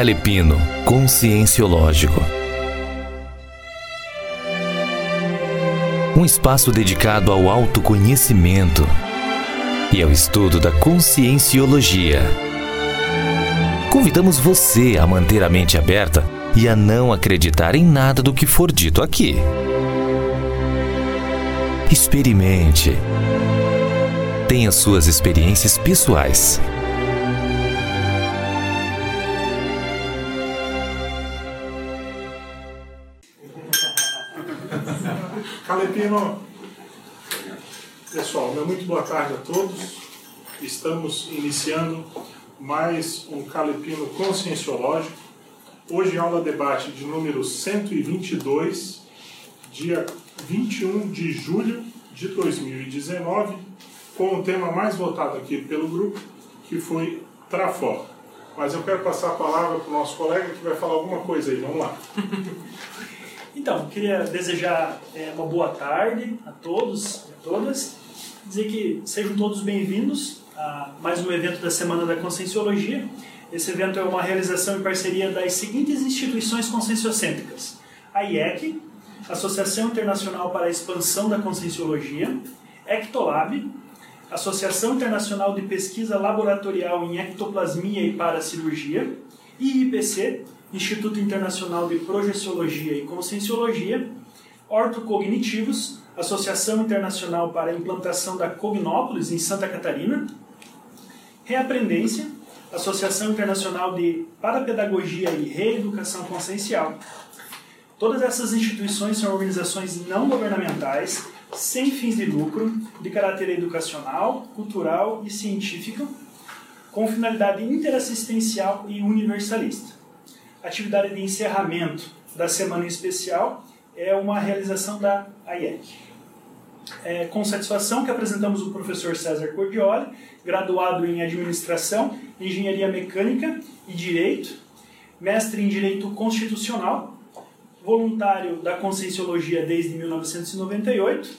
Calepino Conscienciológico. Um espaço dedicado ao autoconhecimento e ao estudo da conscienciologia. Convidamos você a manter a mente aberta e a não acreditar em nada do que for dito aqui. Experimente. Tenha suas experiências pessoais. Calepino, pessoal, meu muito boa tarde a todos. Estamos iniciando mais um Calepino Conscienciológico. Hoje aula debate de número 122, dia 21 de julho de 2019, com o tema mais votado aqui pelo grupo, que foi Trafor. Mas eu quero passar a palavra para o nosso colega que vai falar alguma coisa aí. Vamos lá. Então, queria desejar é, uma boa tarde a todos e a todas. Dizer que sejam todos bem-vindos a mais um evento da Semana da Conscienciologia. Esse evento é uma realização em parceria das seguintes instituições conscienciocêntricas: a IEC, Associação Internacional para a Expansão da Conscienciologia, Ectolab, Associação Internacional de Pesquisa Laboratorial em Ectoplasmia e Paracirurgia, e IPC, Instituto Internacional de Projeciologia e Conscienciologia, Ortocognitivos, Associação Internacional para a Implantação da Cognópolis em Santa Catarina, Reaprendência, Associação Internacional de Parapedagogia e Reeducação Consciencial. Todas essas instituições são organizações não governamentais, sem fins de lucro, de caráter educacional, cultural e científico, com finalidade interassistencial e universalista. Atividade de encerramento da semana especial é uma realização da AIEC. É com satisfação que apresentamos o professor César Cordioli, graduado em Administração, Engenharia Mecânica e Direito, mestre em Direito Constitucional, voluntário da Conscienciologia desde 1998,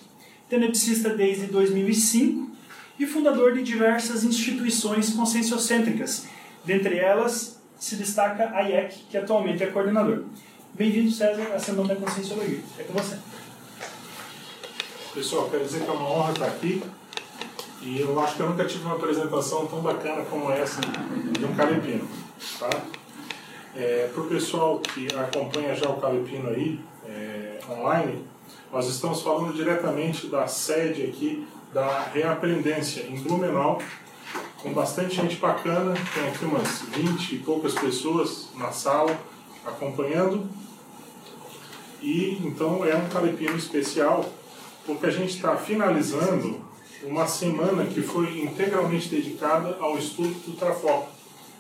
teneticista desde 2005 e fundador de diversas instituições conscienciocêntricas, dentre elas se destaca a IEC, que atualmente é coordenador. Bem-vindo, César, à Semana da Conscienciologia. É com você. Pessoal, quero dizer que é uma honra estar aqui e eu acho que eu nunca tive uma apresentação tão bacana como essa de um calepino. Tá? É, Para o pessoal que acompanha já o calepino aí, é, online, nós estamos falando diretamente da sede aqui da Reaprendência, em Blumenau, com bastante gente bacana, tem aqui umas 20 e poucas pessoas na sala acompanhando. E então é um calepino especial, porque a gente está finalizando uma semana que foi integralmente dedicada ao estudo do TRAFOR,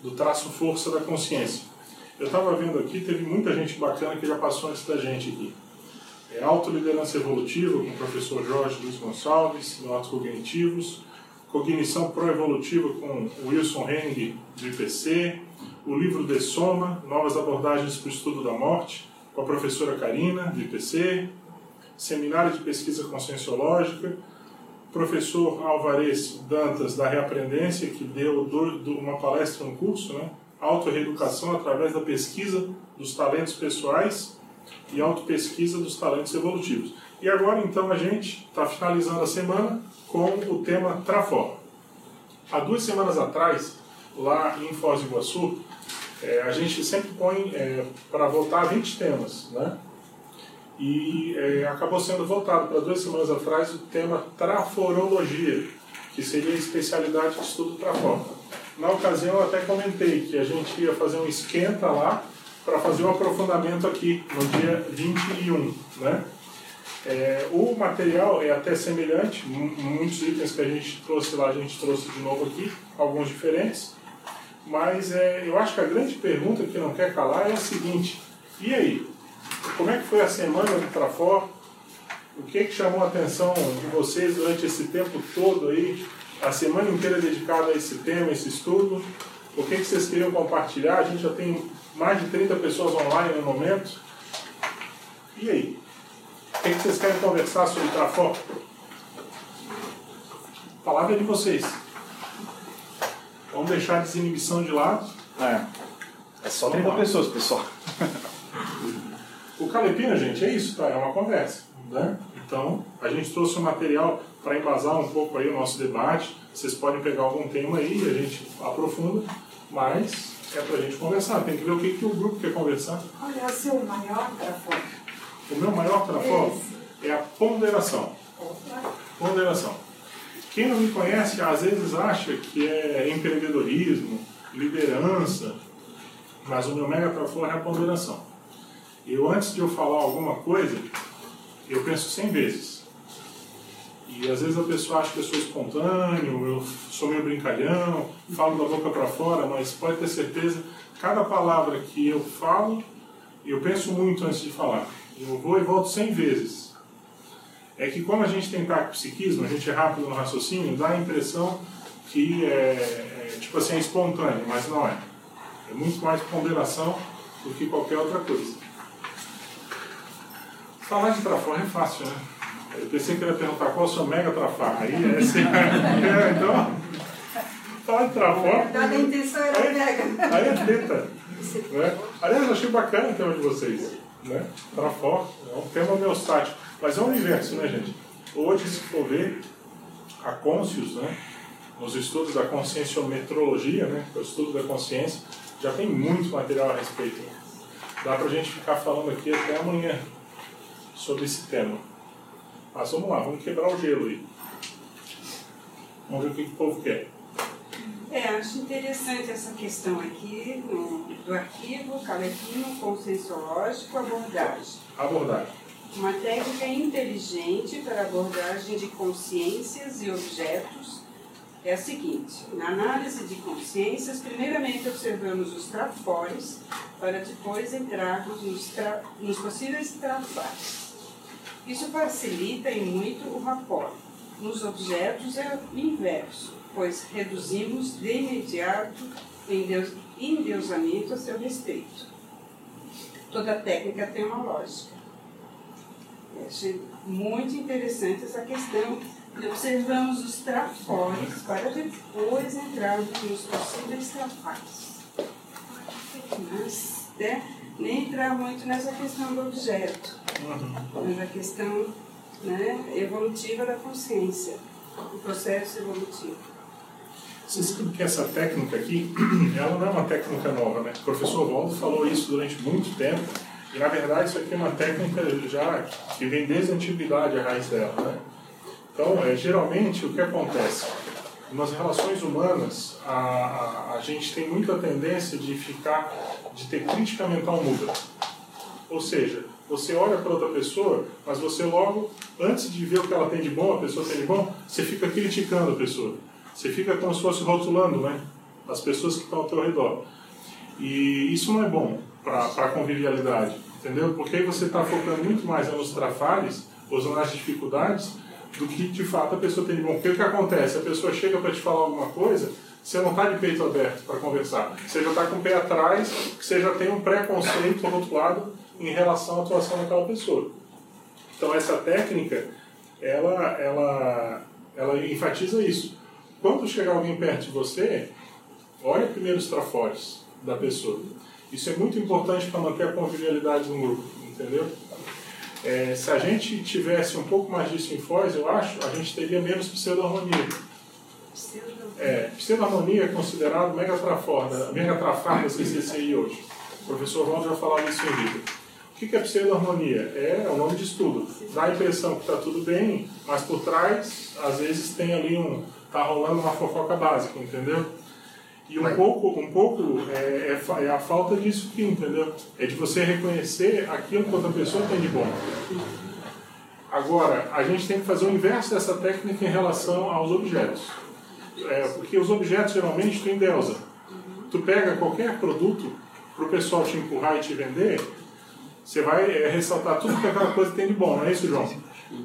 do traço força da consciência. Eu estava vendo aqui, teve muita gente bacana que já passou antes da gente aqui. É Autoliderança Evolutiva, com o professor Jorge Luiz Gonçalves, no Autos Cognitivos, Cognição Proevolutiva com Wilson Henning, do IPC, o livro De Soma, Novas Abordagens para o Estudo da Morte, com a professora Karina, do IPC, Seminário de Pesquisa Conscienciológica, professor Alvarez Dantas, da Reaprendência, que deu uma palestra no curso, né? Auto-reeducação através da pesquisa dos talentos pessoais e auto-pesquisa dos talentos evolutivos. E agora, então, a gente está finalizando a semana com o tema Trafor. Há duas semanas atrás, lá em Foz do Iguaçu, é, a gente sempre põe é, para votar 20 temas, né? E é, acabou sendo votado para duas semanas atrás o tema Traforologia, que seria a especialidade de estudo Trafor. Na ocasião, eu até comentei que a gente ia fazer um esquenta lá para fazer um aprofundamento aqui no dia 21, né? É, o material é até semelhante, muitos itens que a gente trouxe lá, a gente trouxe de novo aqui, alguns diferentes, mas é, eu acho que a grande pergunta que não quer calar é a seguinte: e aí? Como é que foi a semana do Trafor? O que, que chamou a atenção de vocês durante esse tempo todo aí, a semana inteira dedicada a esse tema, esse estudo? O que, que vocês queriam compartilhar? A gente já tem mais de 30 pessoas online no momento. E aí? O que, vocês querem conversar sobre Trafor? A palavra é de vocês. Vamos deixar a desinibição de lado. É. É só Vamos 30 lá. pessoas, pessoal. O Calepina, gente, é isso, tá? É uma conversa, né? Então, a gente trouxe um material para embasar um pouco aí o nosso debate. Vocês podem pegar algum tema aí e a gente aprofunda, mas é para a gente conversar. Tem que ver o que, que o grupo quer conversar. Qual é o seu maior trafone? O meu maior trafó é a ponderação. Ponderação. Quem não me conhece, às vezes acha que é empreendedorismo, liderança, mas o meu mega trafó é a ponderação. Eu, antes de eu falar alguma coisa, eu penso 100 vezes. E às vezes a pessoa acha que eu sou espontâneo, eu sou meio brincalhão, falo da boca para fora, mas pode ter certeza, cada palavra que eu falo, eu penso muito antes de falar. Eu vou e volto 100 vezes. É que como a gente tem psiquismo, a gente é rápido no raciocínio, dá a impressão que é, é tipo assim, é espontâneo, mas não é. É muito mais ponderação do que qualquer outra coisa. Falar de trafó é fácil, né? Eu pensei que ele ia perguntar qual é o seu mega trafá. Aí é esse. é, então, falar de trafó. A intenção era Aí, mega. aí é treta. Né? Aliás, eu achei bacana o tema de vocês. Né? Trafó é um tema homeostático. Mas é um universo, né, gente? Hoje, se for ver, a Conscius, né? nos estudos da conscienciometrologia, né? o estudo da consciência, já tem muito material a respeito. Dá pra gente ficar falando aqui até amanhã sobre esse tema. Mas vamos lá, vamos quebrar o gelo aí. Vamos ver o que o povo quer. É, acho interessante essa questão aqui no, do arquivo Calepino Conscienciológico Abordagem. Abordagem. Uma técnica inteligente para abordagem de consciências e objetos é a seguinte: na análise de consciências, primeiramente observamos os trafores, para depois entrarmos nos, tra nos possíveis trafores. Isso facilita e muito o rapport. Nos objetos é o inverso, pois reduzimos de imediato o endeus endeusamento a seu respeito. Toda técnica tem uma lógica. Eu achei muito interessante essa questão de observamos os trafores para depois entrarmos nos possíveis trafores. Mas, né, nem entrar muito nessa questão do objeto, mas a questão né, evolutiva da consciência, o processo evolutivo. Vocês sabem que essa técnica aqui, ela não é uma técnica nova, né? O professor Waldo falou isso durante muito tempo, e na verdade isso aqui é uma técnica já que vem desde a antiguidade a raiz dela, né? Então, é, geralmente, o que acontece? Nas relações humanas, a, a, a gente tem muita tendência de ficar, de ter crítica mental muda. Ou seja, você olha para outra pessoa, mas você logo, antes de ver o que ela tem de bom, a pessoa tem de bom, você fica criticando a pessoa. Você fica como se fosse rotulando né, as pessoas que estão ao teu redor. E isso não é bom para a convivialidade, entendeu? Porque aí você está focando muito mais nos trafalhos, ou nas dificuldades, do que de fato a pessoa tem de bom. Porque o que acontece? A pessoa chega para te falar alguma coisa, você não está de peito aberto para conversar. Você já está com o pé atrás, você já tem um preconceito rotulado em relação à atuação daquela pessoa. Então essa técnica, ela, ela, ela enfatiza isso. Quando chegar alguém perto de você, olha primeiro os trafores da pessoa. Isso é muito importante para manter a convivialidade no grupo, entendeu? É, se a gente tivesse um pouco mais disso em Foz, eu acho, a gente teria menos pseudo-harmonia. É, pseudo-harmonia é considerado megatrafar da, megatrafar da CCCI hoje. O professor Ron já falava isso em vida. O que é pseudo-harmonia? É o nome de estudo. Dá a impressão que está tudo bem, mas por trás, às vezes, tem ali um. Está rolando uma fofoca básica, entendeu? E um pouco, um pouco é, é, é, a falta disso aqui, entendeu? É de você reconhecer aquilo que outra pessoa tem de bom. Agora, a gente tem que fazer o inverso dessa técnica em relação aos objetos. É, porque os objetos geralmente tu endeusa. Tu pega qualquer produto para o pessoal te empurrar e te vender, você vai é, ressaltar tudo que aquela coisa tem de bom, não é isso, João?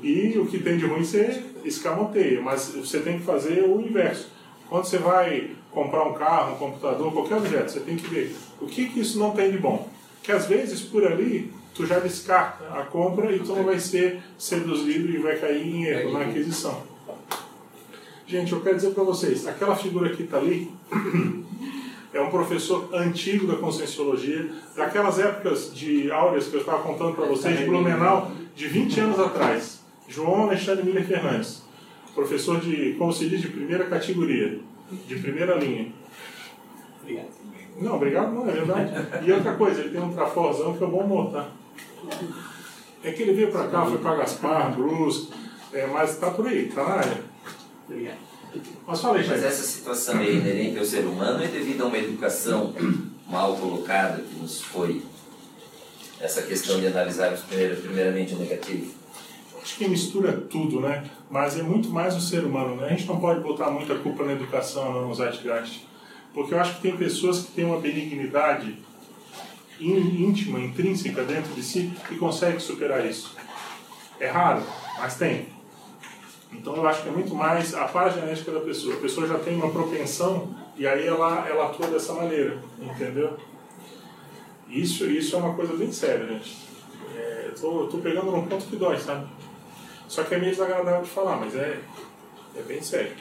E o que tem de ruim você escamoteia, mas você tem que fazer o inverso. Quando você vai comprar um carro, um computador, qualquer objeto, você tem que ver o que, que isso não tem de bom. Que às vezes por ali tu já descarta a compra e tu não vai ser seduzido e vai cair em erro na aquisição. Gente, eu quero dizer para vocês, aquela figura que está ali, é um professor antigo da Conscienciologia, daquelas épocas de áureas que eu estava contando para vocês, de Blumenau, de 20 anos atrás. João Alexandre Miller Fernandes. Professor de, como se diz, de primeira categoria, de primeira linha. Obrigado. Não, obrigado não, é verdade. E outra coisa, ele tem um traforzão que é bom humor, tá? É que ele veio pra cá, foi pra Gaspar, Brusque, é, mas tá por aí, tá na área. Obrigado. Mas fala aí, Mas essa situação é inerente ao ser humano é devido a uma educação mal colocada que nos foi essa questão de analisarmos primeiro, primeiramente o negativo. Acho que mistura tudo, né? Mas é muito mais o ser humano, né? A gente não pode botar muita culpa na educação, não, no Zeitgeist. Porque eu acho que tem pessoas que têm uma benignidade íntima, intrínseca dentro de si, que conseguem superar isso. É raro, mas tem. Então eu acho que é muito mais a paragenética da pessoa. A pessoa já tem uma propensão e aí ela, ela atua dessa maneira, entendeu? Isso, isso é uma coisa bem séria, gente. É, tô, tô pegando num ponto que dói, sabe? Só que é meio desagradável de falar, mas é, é bem sério.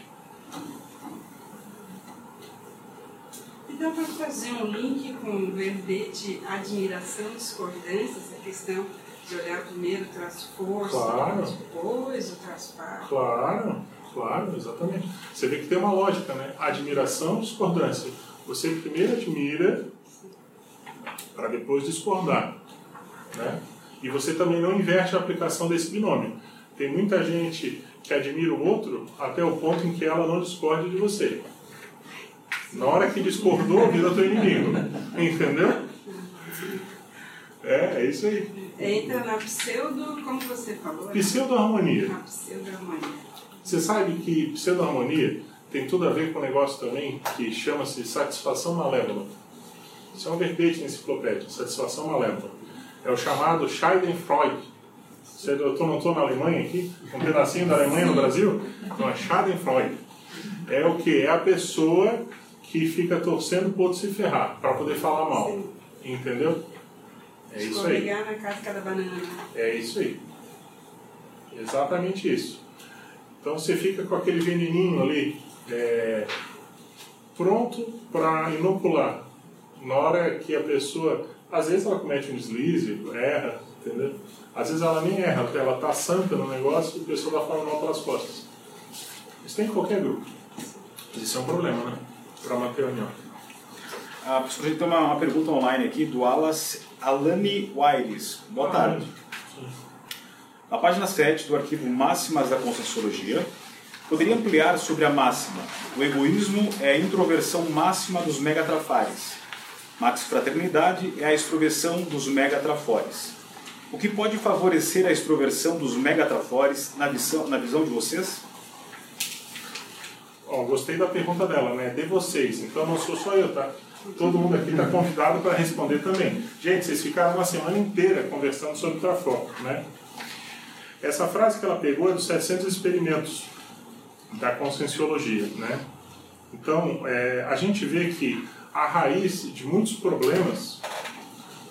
E dá para fazer um link com o verbete admiração, discordância, essa questão de olhar primeiro o traço força, Claro. depois o traço par. Claro, claro, exatamente. Você vê que tem uma lógica, né? Admiração, discordância. Você primeiro admira para depois discordar, né? E você também não inverte a aplicação desse binômio. Tem muita gente que admira o outro até o ponto em que ela não discorde de você. Na hora que discordou, vira teu inimigo. Entendeu? É, é isso aí. Entra na pseudo, como você falou, né? Pseudo-harmonia. na pseudo-harmonia. Você sabe que pseudo-harmonia tem tudo a ver com um negócio também que chama-se satisfação malévola. Isso é um verbete enciclopédia, satisfação malévola. É o chamado Schadenfreude. Eu tô, não estou na Alemanha aqui, um pedacinho da Alemanha no Brasil? Não, é Schadenfreude. É o que? É a pessoa que fica torcendo pro outro se ferrar, para poder falar mal. Entendeu? É isso aí. Na casca da banana. É isso aí. Exatamente isso. Então você fica com aquele veneninho ali é, pronto para inocular. Na hora que a pessoa, às vezes ela comete um deslize, erra, entendeu? Às vezes ela nem erra, porque ela tá santa no negócio e a pessoa vai falando mal pelas costas. Isso tem em qualquer grupo. Isso é um problema, né? Para manter a união. Ah, professor, a gente tem uma, uma pergunta online aqui do Alas Alani Wires. Boa tarde. Na página 7 do arquivo Máximas da Conscienciologia, poderia ampliar sobre a máxima. O egoísmo é a introversão máxima dos megatrafores. Max Fraternidade é a extroversão dos megatrafores. O que pode favorecer a extroversão dos megatrafores na visão, na visão de vocês? Ó, gostei da pergunta dela, né? De vocês. Então não sou só eu, tá? Todo mundo aqui está convidado para responder também. Gente, vocês ficaram uma semana inteira conversando sobre Trafor, né? Essa frase que ela pegou é dos 700 experimentos da conscienciologia, né? Então, é, a gente vê que a raiz de muitos problemas,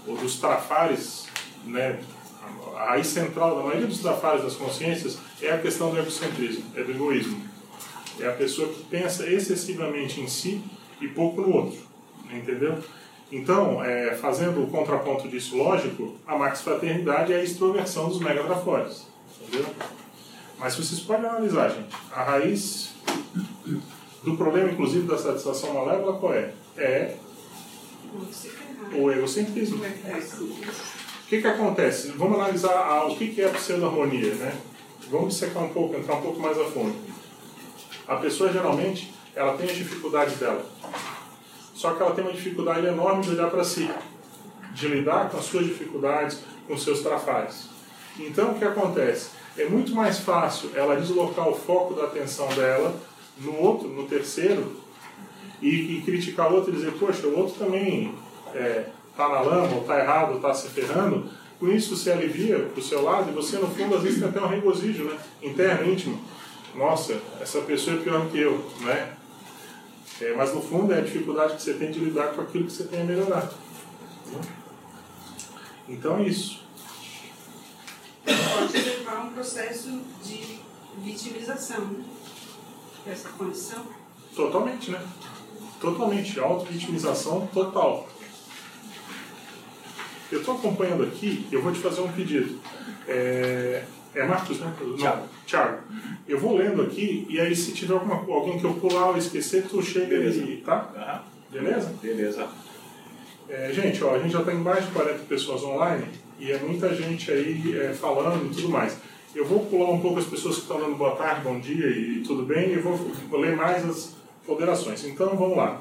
ou dos trafares, né? A raiz central da maioria dos trafares das consciências é a questão do egocentrismo, é do egoísmo. É a pessoa que pensa excessivamente em si e pouco no outro. Entendeu? Então, é, fazendo o contraponto disso lógico, a max fraternidade é a extroversão dos megatrafores. Entendeu? Mas vocês podem analisar, gente. A raiz do problema, inclusive, da satisfação malévola, qual é? É se ferrar. o egocentrismo. Que, que acontece? Vamos analisar a- o que, que é a pseudo-harmonia, né? Vamos secar um pouco, entrar um pouco mais a fundo. A pessoa, geralmente, ela tem as dificuldades dela. Só que ela tem uma dificuldade enorme de olhar para si, de lidar com as suas dificuldades, com os seus trafares. Então, o que acontece? É muito mais fácil ela deslocar o foco da atenção dela no outro, no terceiro, e, e criticar o outro e dizer, poxa, o outro também está na lama, ou está errado, ou está se ferrando. Com isso você alivia para o seu lado e você, no fundo, às vezes tem até um regozijo né? interno, íntimo. Nossa, essa pessoa é pior que eu, né? É, mas no fundo é a dificuldade que você tem de lidar com aquilo que você tem a melhorar. né? Então é isso. Pode levar a um processo de vitimização né? dessa condição. Totalmente, né? Totalmente, auto-vitimização total. Eu estou acompanhando aqui, eu vou te fazer um pedido. É, é Marcos, né? Não, Thiago. Thiago. Eu vou lendo aqui e aí se tiver alguma, alguém que eu pular ou esquecer, tu chega Beleza. tá? Aham. Beleza? Beleza. É, gente, ó, a gente já tem mais de 40 pessoas online e é muita gente aí é, falando e tudo mais. Eu vou pular um pouco as pessoas que estão dando boa tarde, bom dia e tudo bem, e vou, vou ler mais as ponderações. Então vamos lá.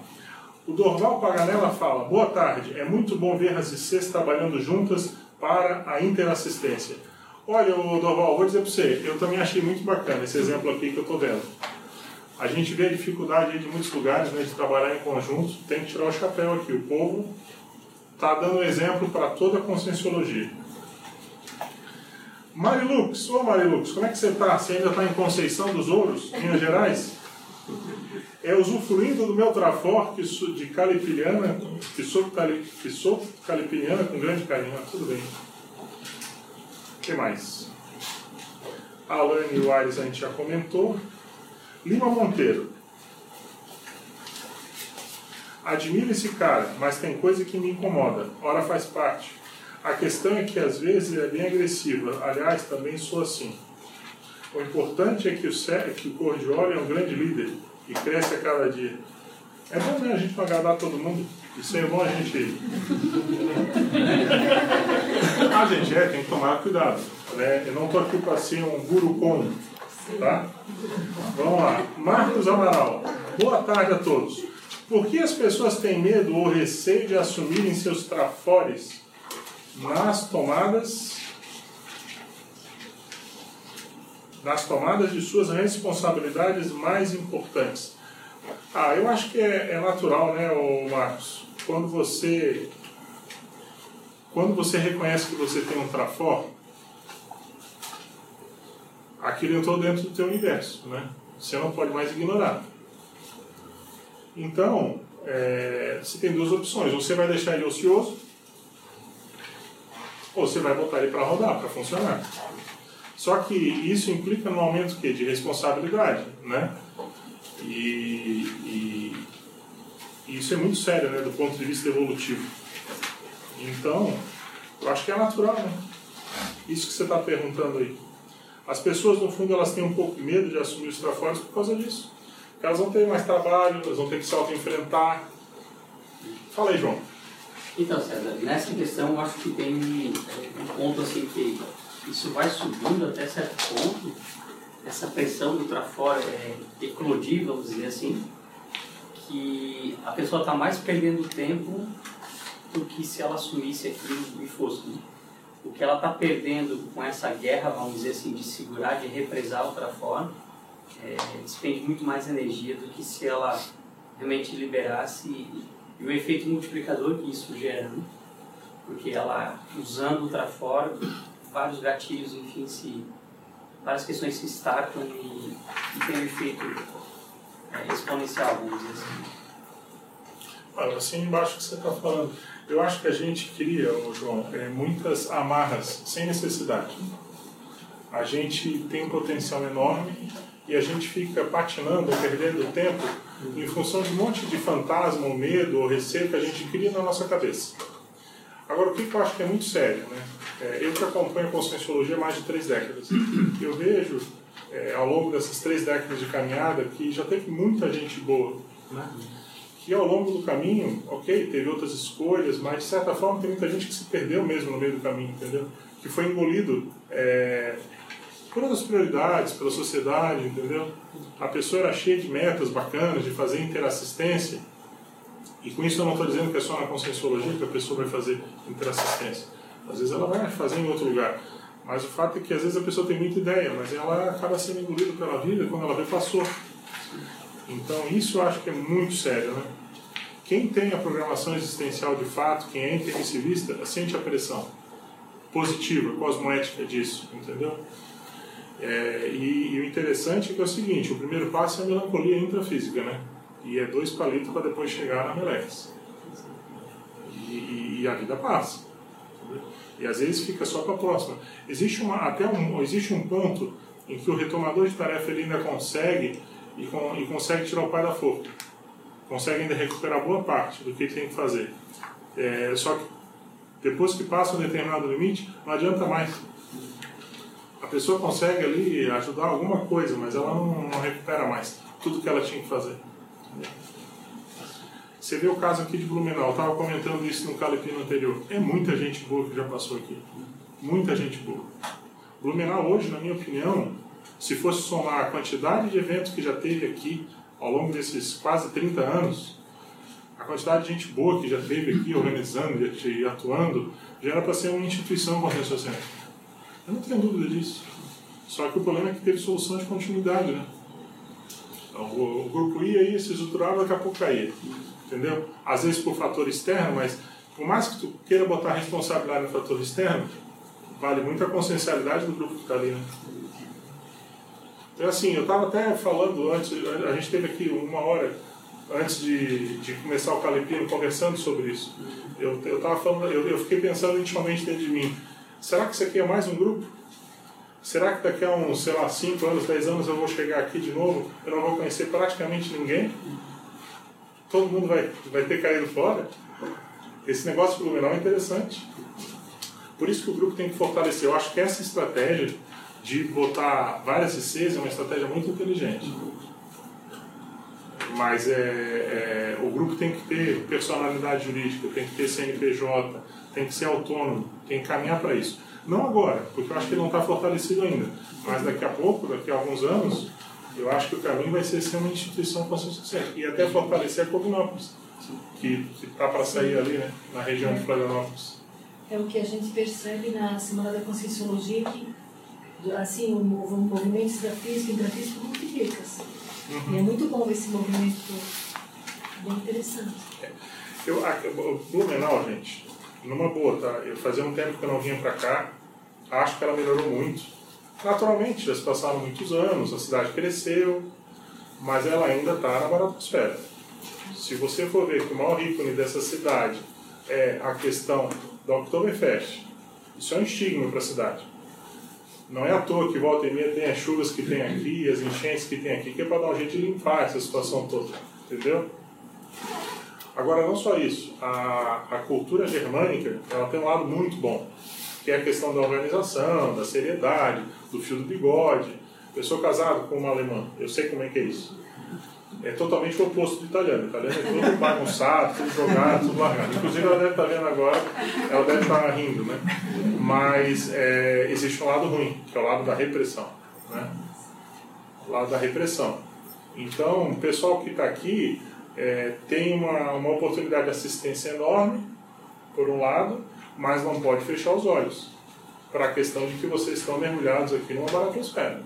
O Dorval Paganella fala: Boa tarde, é muito bom ver as ICs trabalhando juntas para a interassistência. Olha, Dorval, vou dizer para você, eu também achei muito bacana esse exemplo aqui que eu estou vendo. A gente vê a dificuldade de muitos lugares né, de trabalhar em conjunto, tem que tirar o chapéu aqui. O povo está dando exemplo para toda a conscienciologia. Marilux, ô Marilux, como é que você está? Você ainda está em Conceição dos Ouros, Minas Gerais? É usufruindo do meu trafor que sou de calipiliana, que sou, cali, que sou calipiliana com grande carinho. Ah, tudo bem. O que mais? Alane e a gente já comentou. Lima Monteiro. Admiro esse cara, mas tem coisa que me incomoda. Ora faz parte. A questão é que às vezes é bem agressiva. Aliás, também sou assim. O importante é que o, Sé- que o Cordioli é um grande líder e cresce a cada dia. É bom né, a gente não agradar todo mundo. Isso é bom a gente. ah, gente, é, tem que tomar cuidado. Né? Eu não estou aqui para ser um guru com. Tá? Vamos lá. Marcos Amaral. Boa tarde a todos. Por que as pessoas têm medo ou receio de assumirem seus trafores nas tomadas nas tomadas de suas responsabilidades mais importantes? Ah, eu acho que é, é natural, né, Marcos? Quando você quando você reconhece que você tem um trafor, aquilo entrou dentro do teu universo, né? Você não pode mais ignorar. Então, é, você tem duas opções. Você vai deixar ele ocioso, ou você vai botar ele para rodar, para funcionar. Só que isso implica no aumento quê? de responsabilidade, né? E, e- e isso é muito sério, né, do ponto de vista evolutivo. Então, eu acho que é natural, né? Isso que você está perguntando aí. As pessoas, no fundo, elas têm um pouco de medo de assumir os trafores por causa disso. Porque elas vão ter mais trabalho, elas vão ter que se auto-enfrentar. Fala aí, João. Então, César, nessa questão eu acho que tem um ponto assim que isso vai subindo até certo ponto, essa pressão do trafora é eclodir, vamos dizer assim, que a pessoa está mais perdendo tempo do que se ela assumisse aquilo e fosse. né? O que ela está perdendo com essa guerra, vamos dizer assim, de segurar, de represar o trafora, é, despende muito mais energia do que se ela realmente liberasse e, e o efeito multiplicador que isso gera, né? porque ela usando o trafora, vários gatilhos, enfim, se várias questões se startam e, e tem um efeito é, exponencial, vamos dizer assim. Olha, assim embaixo que você está falando. Eu acho que a gente cria, João, é, muitas amarras sem necessidade. A gente tem um potencial enorme e a gente fica patinando, perdendo tempo em função de um monte de fantasma, ou medo, ou receio que a gente cria na nossa cabeça. Agora, o que eu acho que é muito sério, né? É, eu que acompanho a Conscienciologia há mais de três décadas, eu vejo é, ao longo dessas três décadas de caminhada que já teve muita gente boa, né? que ao longo do caminho, ok, teve outras escolhas, mas de certa forma tem muita gente que se perdeu mesmo no meio do caminho, entendeu? Que foi engolido é, por outras prioridades, pela sociedade, entendeu? A pessoa era cheia de metas bacanas, de fazer interassistência, e com isso eu não estou dizendo que é só na conscienciologia que a pessoa vai fazer interassistência. Às vezes ela vai fazer em outro lugar. Mas o fato é que às vezes a pessoa tem muita ideia, mas ela acaba sendo engolida pela vida quando ela vê passou. Então isso eu acho que é muito sério, né? Quem tem a programação existencial de fato, quem é intermissivista, sente a pressão positiva, cosmoética disso, entendeu? É, e, e o interessante é que é o seguinte, o primeiro passo é a melancolia intrafísica, né? E é dois palitos para depois chegar na Melex. E, e, e a vida passa. Entendeu? E às vezes fica só para a próxima. Existe, uma, até um, existe um ponto em que o retomador de tarefa ele ainda consegue e, com, e consegue tirar o pai da forca. consegue ainda recuperar boa parte do que tem que fazer. É, só que depois que passa um determinado limite, não adianta mais. A pessoa consegue ali ajudar alguma coisa, mas ela não, não recupera mais tudo que ela tinha que fazer. Você vê o caso aqui de Blumenau, eu estava comentando isso no Calepino anterior. É muita gente boa que já passou aqui. Muita gente boa. Blumenau hoje, na minha opinião, se fosse somar a quantidade de eventos que já teve aqui ao longo desses quase 30 anos, a quantidade de gente boa que já teve aqui organizando e atuando, já era para ser uma instituição a social. Eu não tenho dúvida disso. Só que o problema é que teve solução de continuidade, né? Então, o, o grupo ia, ia, se estruturava, daqui a pouco caía. Entendeu? Às vezes por fator externo, mas por mais que tu queira botar a responsabilidade no fator externo, vale muito a consciencialidade do grupo que está ali, né? Então, assim, eu estava até falando antes, a gente teve aqui uma hora antes de, de começar o Calepino conversando sobre isso. Eu estava falando, eu, eu fiquei pensando intimamente dentro de mim, será que isso aqui é mais um grupo? Será que daqui a uns, sei lá, 5 anos, 10 anos eu vou chegar aqui de novo, eu não vou conhecer praticamente ninguém? Todo mundo vai, vai ter caído fora? Esse negócio do Blumenau é interessante. Por isso que o grupo tem que fortalecer. Eu acho que essa estratégia de botar várias ICs é uma estratégia muito inteligente. Mas é, é, o grupo tem que ter personalidade jurídica, tem que ter CNPJ, tem que ser autônomo, tem que caminhar para isso. Não agora, porque eu acho que ele não está fortalecido ainda. Mas daqui a pouco, daqui a alguns anos, eu acho que o caminho vai ser ser uma instituição com sucesso. E até fortalecer a Cognópolis, que está para sair ali, né, na região de Florianópolis. É o que a gente percebe na Semana da Conscienciologia, que assim, o, o movimento extrafísico e intrafísico multiplicas. Uhum. E é muito bom esse movimento, bem interessante. É. Eu, o Blumenau, gente, numa boa, tá? Eu fazia um tempo que eu não vinha para cá, acho que ela melhorou muito. Naturalmente, já se passaram muitos anos, a cidade cresceu, mas ela ainda está na baratosfera. Se você for ver que o maior ícone dessa cidade é a questão do Oktoberfest, isso é um estigma para a cidade. Não é à toa que volta e meia tem as chuvas que tem aqui, as enchentes que tem aqui, que é para dar um jeito de limpar essa situação toda. Entendeu? Agora, não só isso, a, a cultura germânica ela tem um lado muito bom, que é a questão da organização, da seriedade, do fio do bigode. Eu sou casado com uma alemã, eu sei como é que é isso. É totalmente o oposto do italiano. O italiano é tudo bagunçado, tudo jogado, tudo largado. Inclusive, ela deve estar vendo agora, ela deve estar rindo, né? Mas é, existe um lado ruim, que é o lado da repressão. Né? O lado da repressão. Então, o pessoal que está aqui é, tem uma, uma oportunidade de assistência enorme, por um lado, mas não pode fechar os olhos para a questão de que vocês estão mergulhados aqui numa baratosfera.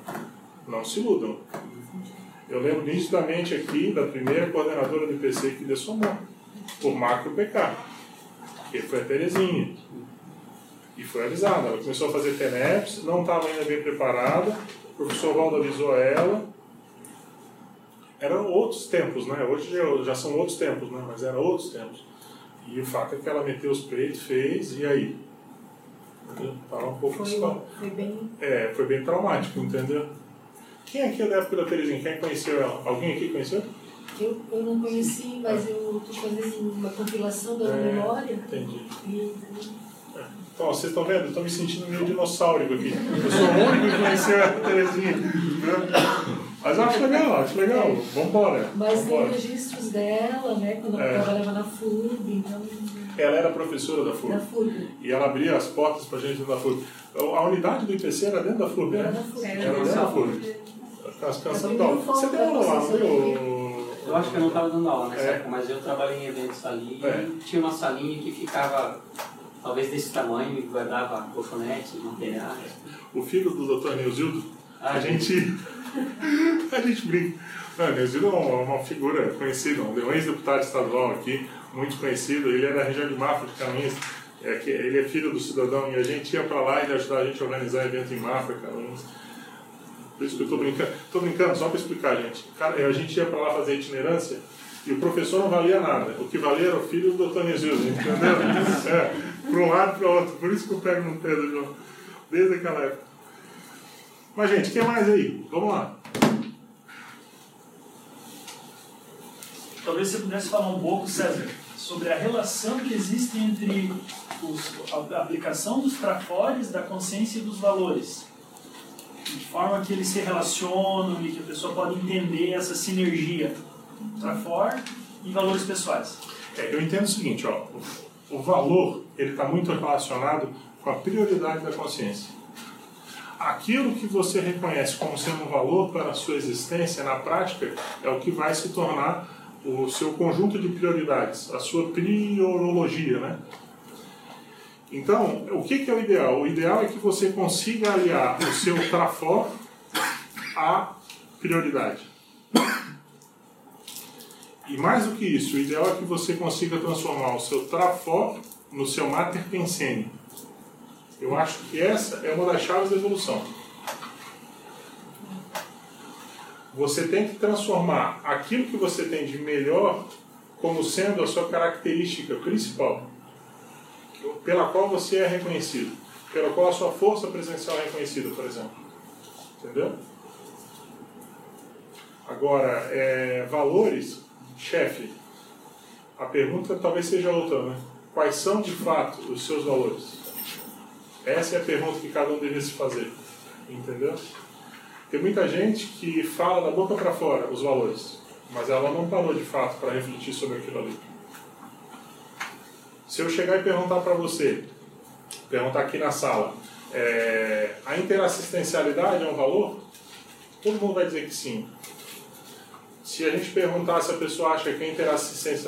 Não se iludam. Eu lembro nitidamente aqui da primeira coordenadora do IPC que dessomou, por macro PK, que foi a Terezinha. E foi avisada. Ela começou a fazer TENEPS, não estava ainda bem preparada, o professor Valdo avisou ela, eram outros tempos, né? Hoje já, já são outros tempos, né? Mas eram outros tempos. E o fato é que ela meteu os peitos, fez, e aí? Estava um pouco foi, foi bem... É, foi bem traumático, entendeu? Quem aqui é da época da Terezinha? Quem conheceu ela? Alguém aqui conheceu? Eu, eu não conheci, mas eu estou fazendo uma compilação da é, memória. Entendi. E, é. Então, vocês estão vendo? Eu estou me sentindo meio dinossauro aqui. Eu sou o único que conheceu a Terezinha. Mas eu acho legal, acho legal. Vamos embora. Mas Vambora. tem registros dela, né? Quando ela É. trabalhava na FURB, então. Ela era professora da FURB. Da FURB. E ela abria as portas para a gente dentro da FURB. A unidade do IPC era dentro da FURB, Era né? FURB. Era dentro da FURB. As canções da Você deu aula lá, não? Eu acho que eu não estava dando aula nessa É. época, mas eu trabalhei em eventos ali É. e tinha uma salinha que ficava talvez desse tamanho e guardava colchonetes, materiais. O filho do Dr. Neusildo, a Ah, gente. a gente brinca. Não, Neusildo é uma, figura conhecida, um ex-deputado estadual aqui, muito conhecido. Ele é da região de Mafra, de Caminhos. É, que ele é filho do cidadão e a gente ia para lá e ele ajudava a gente a organizar evento em Mafra, Caminhos. Por isso que eu estou brincando. Estou brincando só para explicar, gente. A gente ia para lá fazer itinerância e o professor não valia nada. O que valia era o filho do Dr. Neusildo, entendeu? É, para um lado e para o outro. Por isso que eu pego no pé do João. Desde aquela época. Mas, gente, o que mais aí? Vamos lá. talvez você pudesse falar um pouco, César, sobre a relação que existe entre os, a aplicação dos trafores, da consciência e dos valores. De forma que eles se relacionam e que a pessoa pode entender essa sinergia trafor e valores pessoais. É, eu entendo o seguinte, ó, o valor ele está muito relacionado com a prioridade da consciência. Aquilo que você reconhece como sendo um valor para a sua existência na prática é o que vai se tornar o seu conjunto de prioridades, a sua priorologia, né? Então, o que, que é o ideal? O ideal é que você consiga aliar o seu trafor à prioridade. E mais do que isso, o ideal é que você consiga transformar o seu trafor no seu mater pensene. Eu acho que essa é uma das chaves da evolução. Você tem que transformar aquilo que você tem de melhor como sendo a sua característica principal, pela qual você é reconhecido, pela qual a sua força presencial é reconhecida, por exemplo. Entendeu? Agora, é, valores, chefe, a pergunta talvez seja outra, né? Quais são de fato os seus valores? Essa é a pergunta que cada um deveria se fazer. Entendeu? Tem muita gente que fala da boca para fora os valores, mas ela não parou de fato para refletir sobre aquilo ali. Se eu chegar e perguntar para você, perguntar aqui na sala, é, a interassistencialidade é um valor? Todo mundo vai dizer que sim. Se a gente perguntar se a pessoa acha que a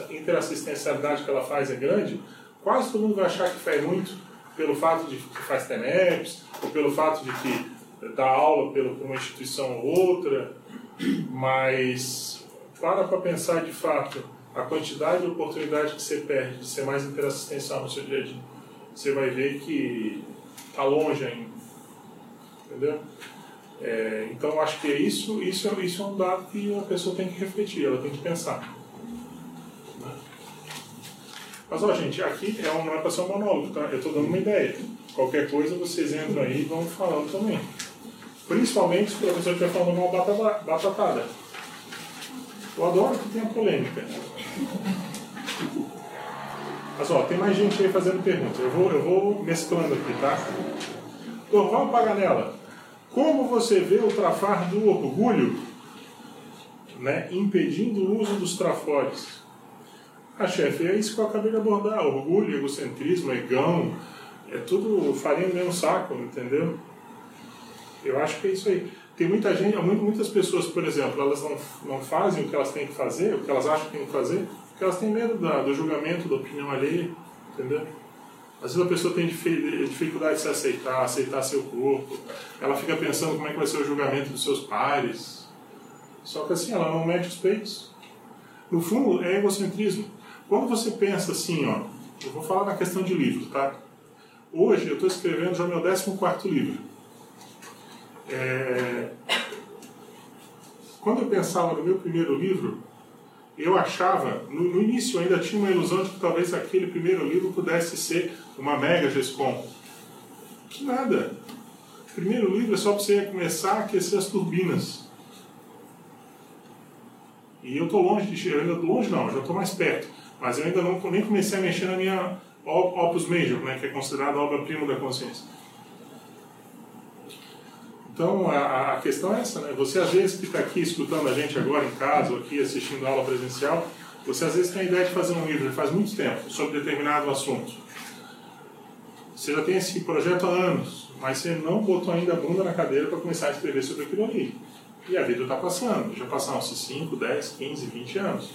interassistencialidade que ela faz é grande, quase todo mundo vai achar que faz muito pelo fato de que faz TENEPS, ou pelo fato de que dá aula por uma instituição ou outra, mas para para pensar de fato a quantidade de oportunidade que você perde de ser mais interassistencial no seu dia a dia. Você vai ver que está longe ainda. Entendeu? É, então acho que é isso, isso, é, isso é um dado que a pessoa tem que refletir, ela tem que pensar. Mas ó, gente, aqui é um, não é para ser um monólogo, tá? Eu estou dando uma ideia. Qualquer coisa vocês entram aí e vão falando também. Principalmente se o professor estiver falando uma batatada. Eu adoro que tenha polêmica. Mas ó, tem mais gente aí fazendo pergunta. Eu vou, eu vou mesclando aqui, tá? Dorval Paganella, como você vê o trafar do orgulho né, impedindo o uso dos trafores? Ah, chefe, é isso que eu acabei de abordar. Orgulho, egocentrismo, egão, é tudo farinha no mesmo saco, entendeu? Eu acho que é isso aí. Tem muita gente, muitas pessoas, por exemplo, elas não, não fazem o que elas têm que fazer, o que elas acham que têm que fazer, porque elas têm medo da, do julgamento, da opinião alheia, entendeu? Às vezes a pessoa tem dificuldade de se aceitar, aceitar seu corpo, ela fica pensando como é que vai ser o julgamento dos seus pares. Só que assim, ela não mete os peitos. No fundo, é egocentrismo. Quando você pensa assim, ó, eu vou falar na questão de livro, tá? Hoje eu estou escrevendo já meu 14 livro. É... Quando eu pensava no meu primeiro livro, eu achava, no, no, início ainda tinha uma ilusão de que talvez aquele primeiro livro pudesse ser uma mega GESCOM. Que nada. Primeiro livro é só para você começar a aquecer as turbinas. E eu estou longe de ainda longe não, já estou mais perto. Mas eu ainda não nem comecei a mexer na minha Opus Major, né, que é considerada obra-prima da consciência. Então a, a, questão é essa, né? Você às vezes que está aqui escutando a gente agora em casa, ou aqui assistindo a aula presencial, você às vezes tem a ideia de fazer um livro faz muito tempo sobre determinado assunto. Você já tem esse projeto há anos, mas você não botou ainda a bunda na cadeira para começar a escrever sobre aquilo ali. E a vida está passando, já passaram-se 5, 10, 15, 20 anos.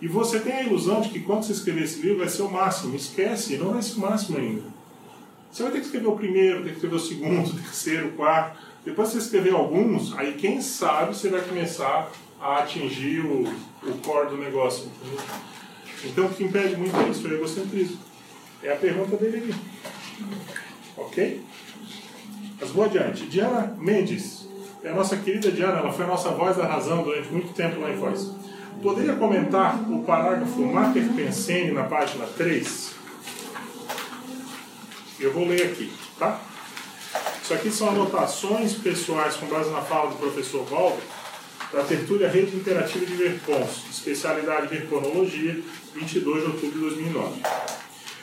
E você tem a ilusão de que quando você escrever esse livro vai ser o máximo. Esquece, não vai ser o máximo ainda. Você vai ter que escrever o primeiro, ter que escrever o segundo, o terceiro, o quarto. Depois você escrever alguns, aí quem sabe você vai começar a atingir o, o core do negócio. Entendeu? Então o que impede muito isso é o egocentrismo. É a pergunta dele ali. Ok? Mas vou adiante. Diana Mendes. É a nossa querida Diana, ela foi a nossa voz da razão durante muito tempo lá em Voz. Poderia comentar o parágrafo Mater Pensene na página 3? Eu vou ler aqui, tá? Isso aqui são anotações pessoais com base na fala do professor Valber, da tertúlia Rede Interativa de Verpons, especialidade Verponologia, 22 de outubro de 2009.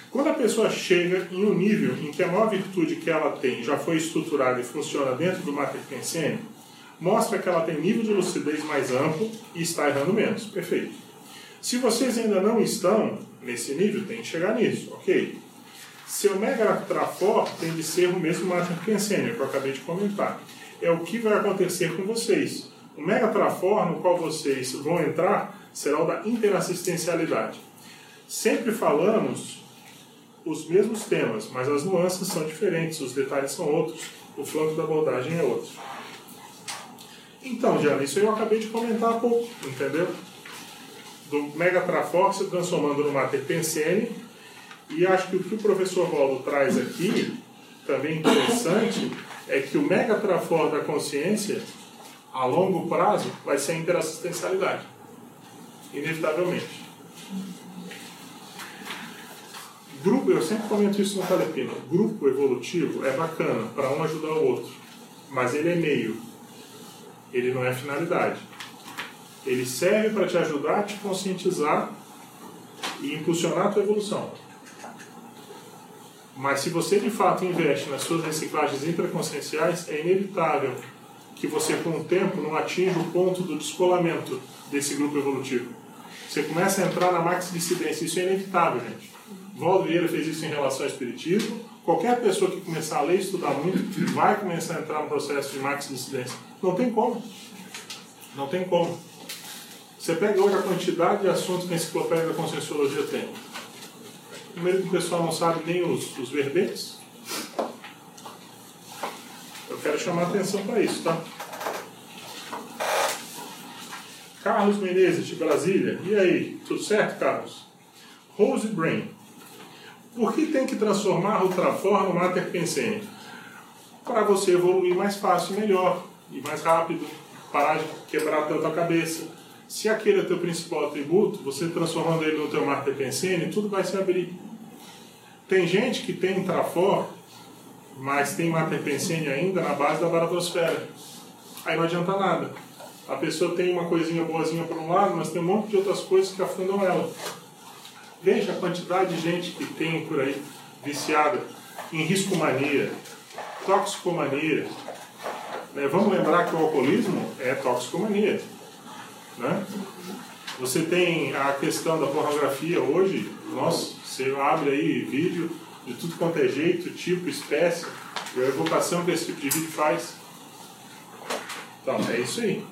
Quando a pessoa chega em um nível em que a maior virtude que ela tem já foi estruturada e funciona dentro do Mater Pensene, mostra que ela tem nível de lucidez mais amplo e está errando menos. Perfeito. Se vocês ainda não estão nesse nível, tem que chegar nisso, ok? Seu Mega Trafor tem de ser o mesmo Mater Pensene, que eu acabei de comentar. É o que vai acontecer com vocês. O Mega Trafor no qual vocês vão entrar será o da interassistencialidade. Sempre falamos os mesmos temas, mas as nuances são diferentes, os detalhes são outros, o flanco da abordagem é outro. Então, Diana, isso eu acabei de comentar há pouco, entendeu? Do Mega se transformando no Mater e acho que o que o professor Valdo traz aqui, também interessante, é que o Mega Trafor da consciência, a longo prazo, vai ser a interassistencialidade. Inevitavelmente. Grupo, eu sempre comento isso no Calepino, grupo evolutivo é bacana para um ajudar o outro, mas ele é meio, ele não é finalidade. Ele serve para te ajudar a te conscientizar e impulsionar a tua evolução. Mas se você de fato investe nas suas reciclagens intraconscienciais, é inevitável que você com o tempo não atinja o ponto do descolamento desse grupo evolutivo. Você começa a entrar na maxi-dissidência, isso é inevitável, gente. Valdo Vieira fez isso em relação ao espiritismo. Qualquer pessoa que começar a ler e estudar muito vai começar a entrar no processo de maxi-dissidência. Não tem como. Não tem como. Você pega hoje a quantidade de assuntos que a enciclopédia da Conscienciologia tem. Primeiro que o pessoal não sabe nem os, os verbetes. Eu quero chamar a atenção para isso, tá? Carlos Menezes, de Brasília. E aí, tudo certo, Carlos? Rose Brain. Por que tem que transformar o Trafor no Mater Pensene? Para você evoluir mais fácil melhor, e mais rápido, parar de quebrar tanto a cabeça. Se aquele é teu principal atributo, você transformando ele no teu Mater Pensene, tudo vai se abrir. Tem gente que tem Trafor, mas tem Mater Pensene ainda na base da baratosfera. Aí não adianta nada. A pessoa tem uma coisinha boazinha por um lado, mas tem um monte de outras coisas que afundam ela. Veja a quantidade de gente que tem por aí viciada em riscomania, toxicomania. Né? Vamos lembrar que o alcoolismo é toxicomania. Né? Você tem a questão da pornografia hoje, nossa, você abre aí vídeo de tudo quanto é jeito, tipo, espécie, a evocação que esse tipo de vídeo faz. Então, é isso aí.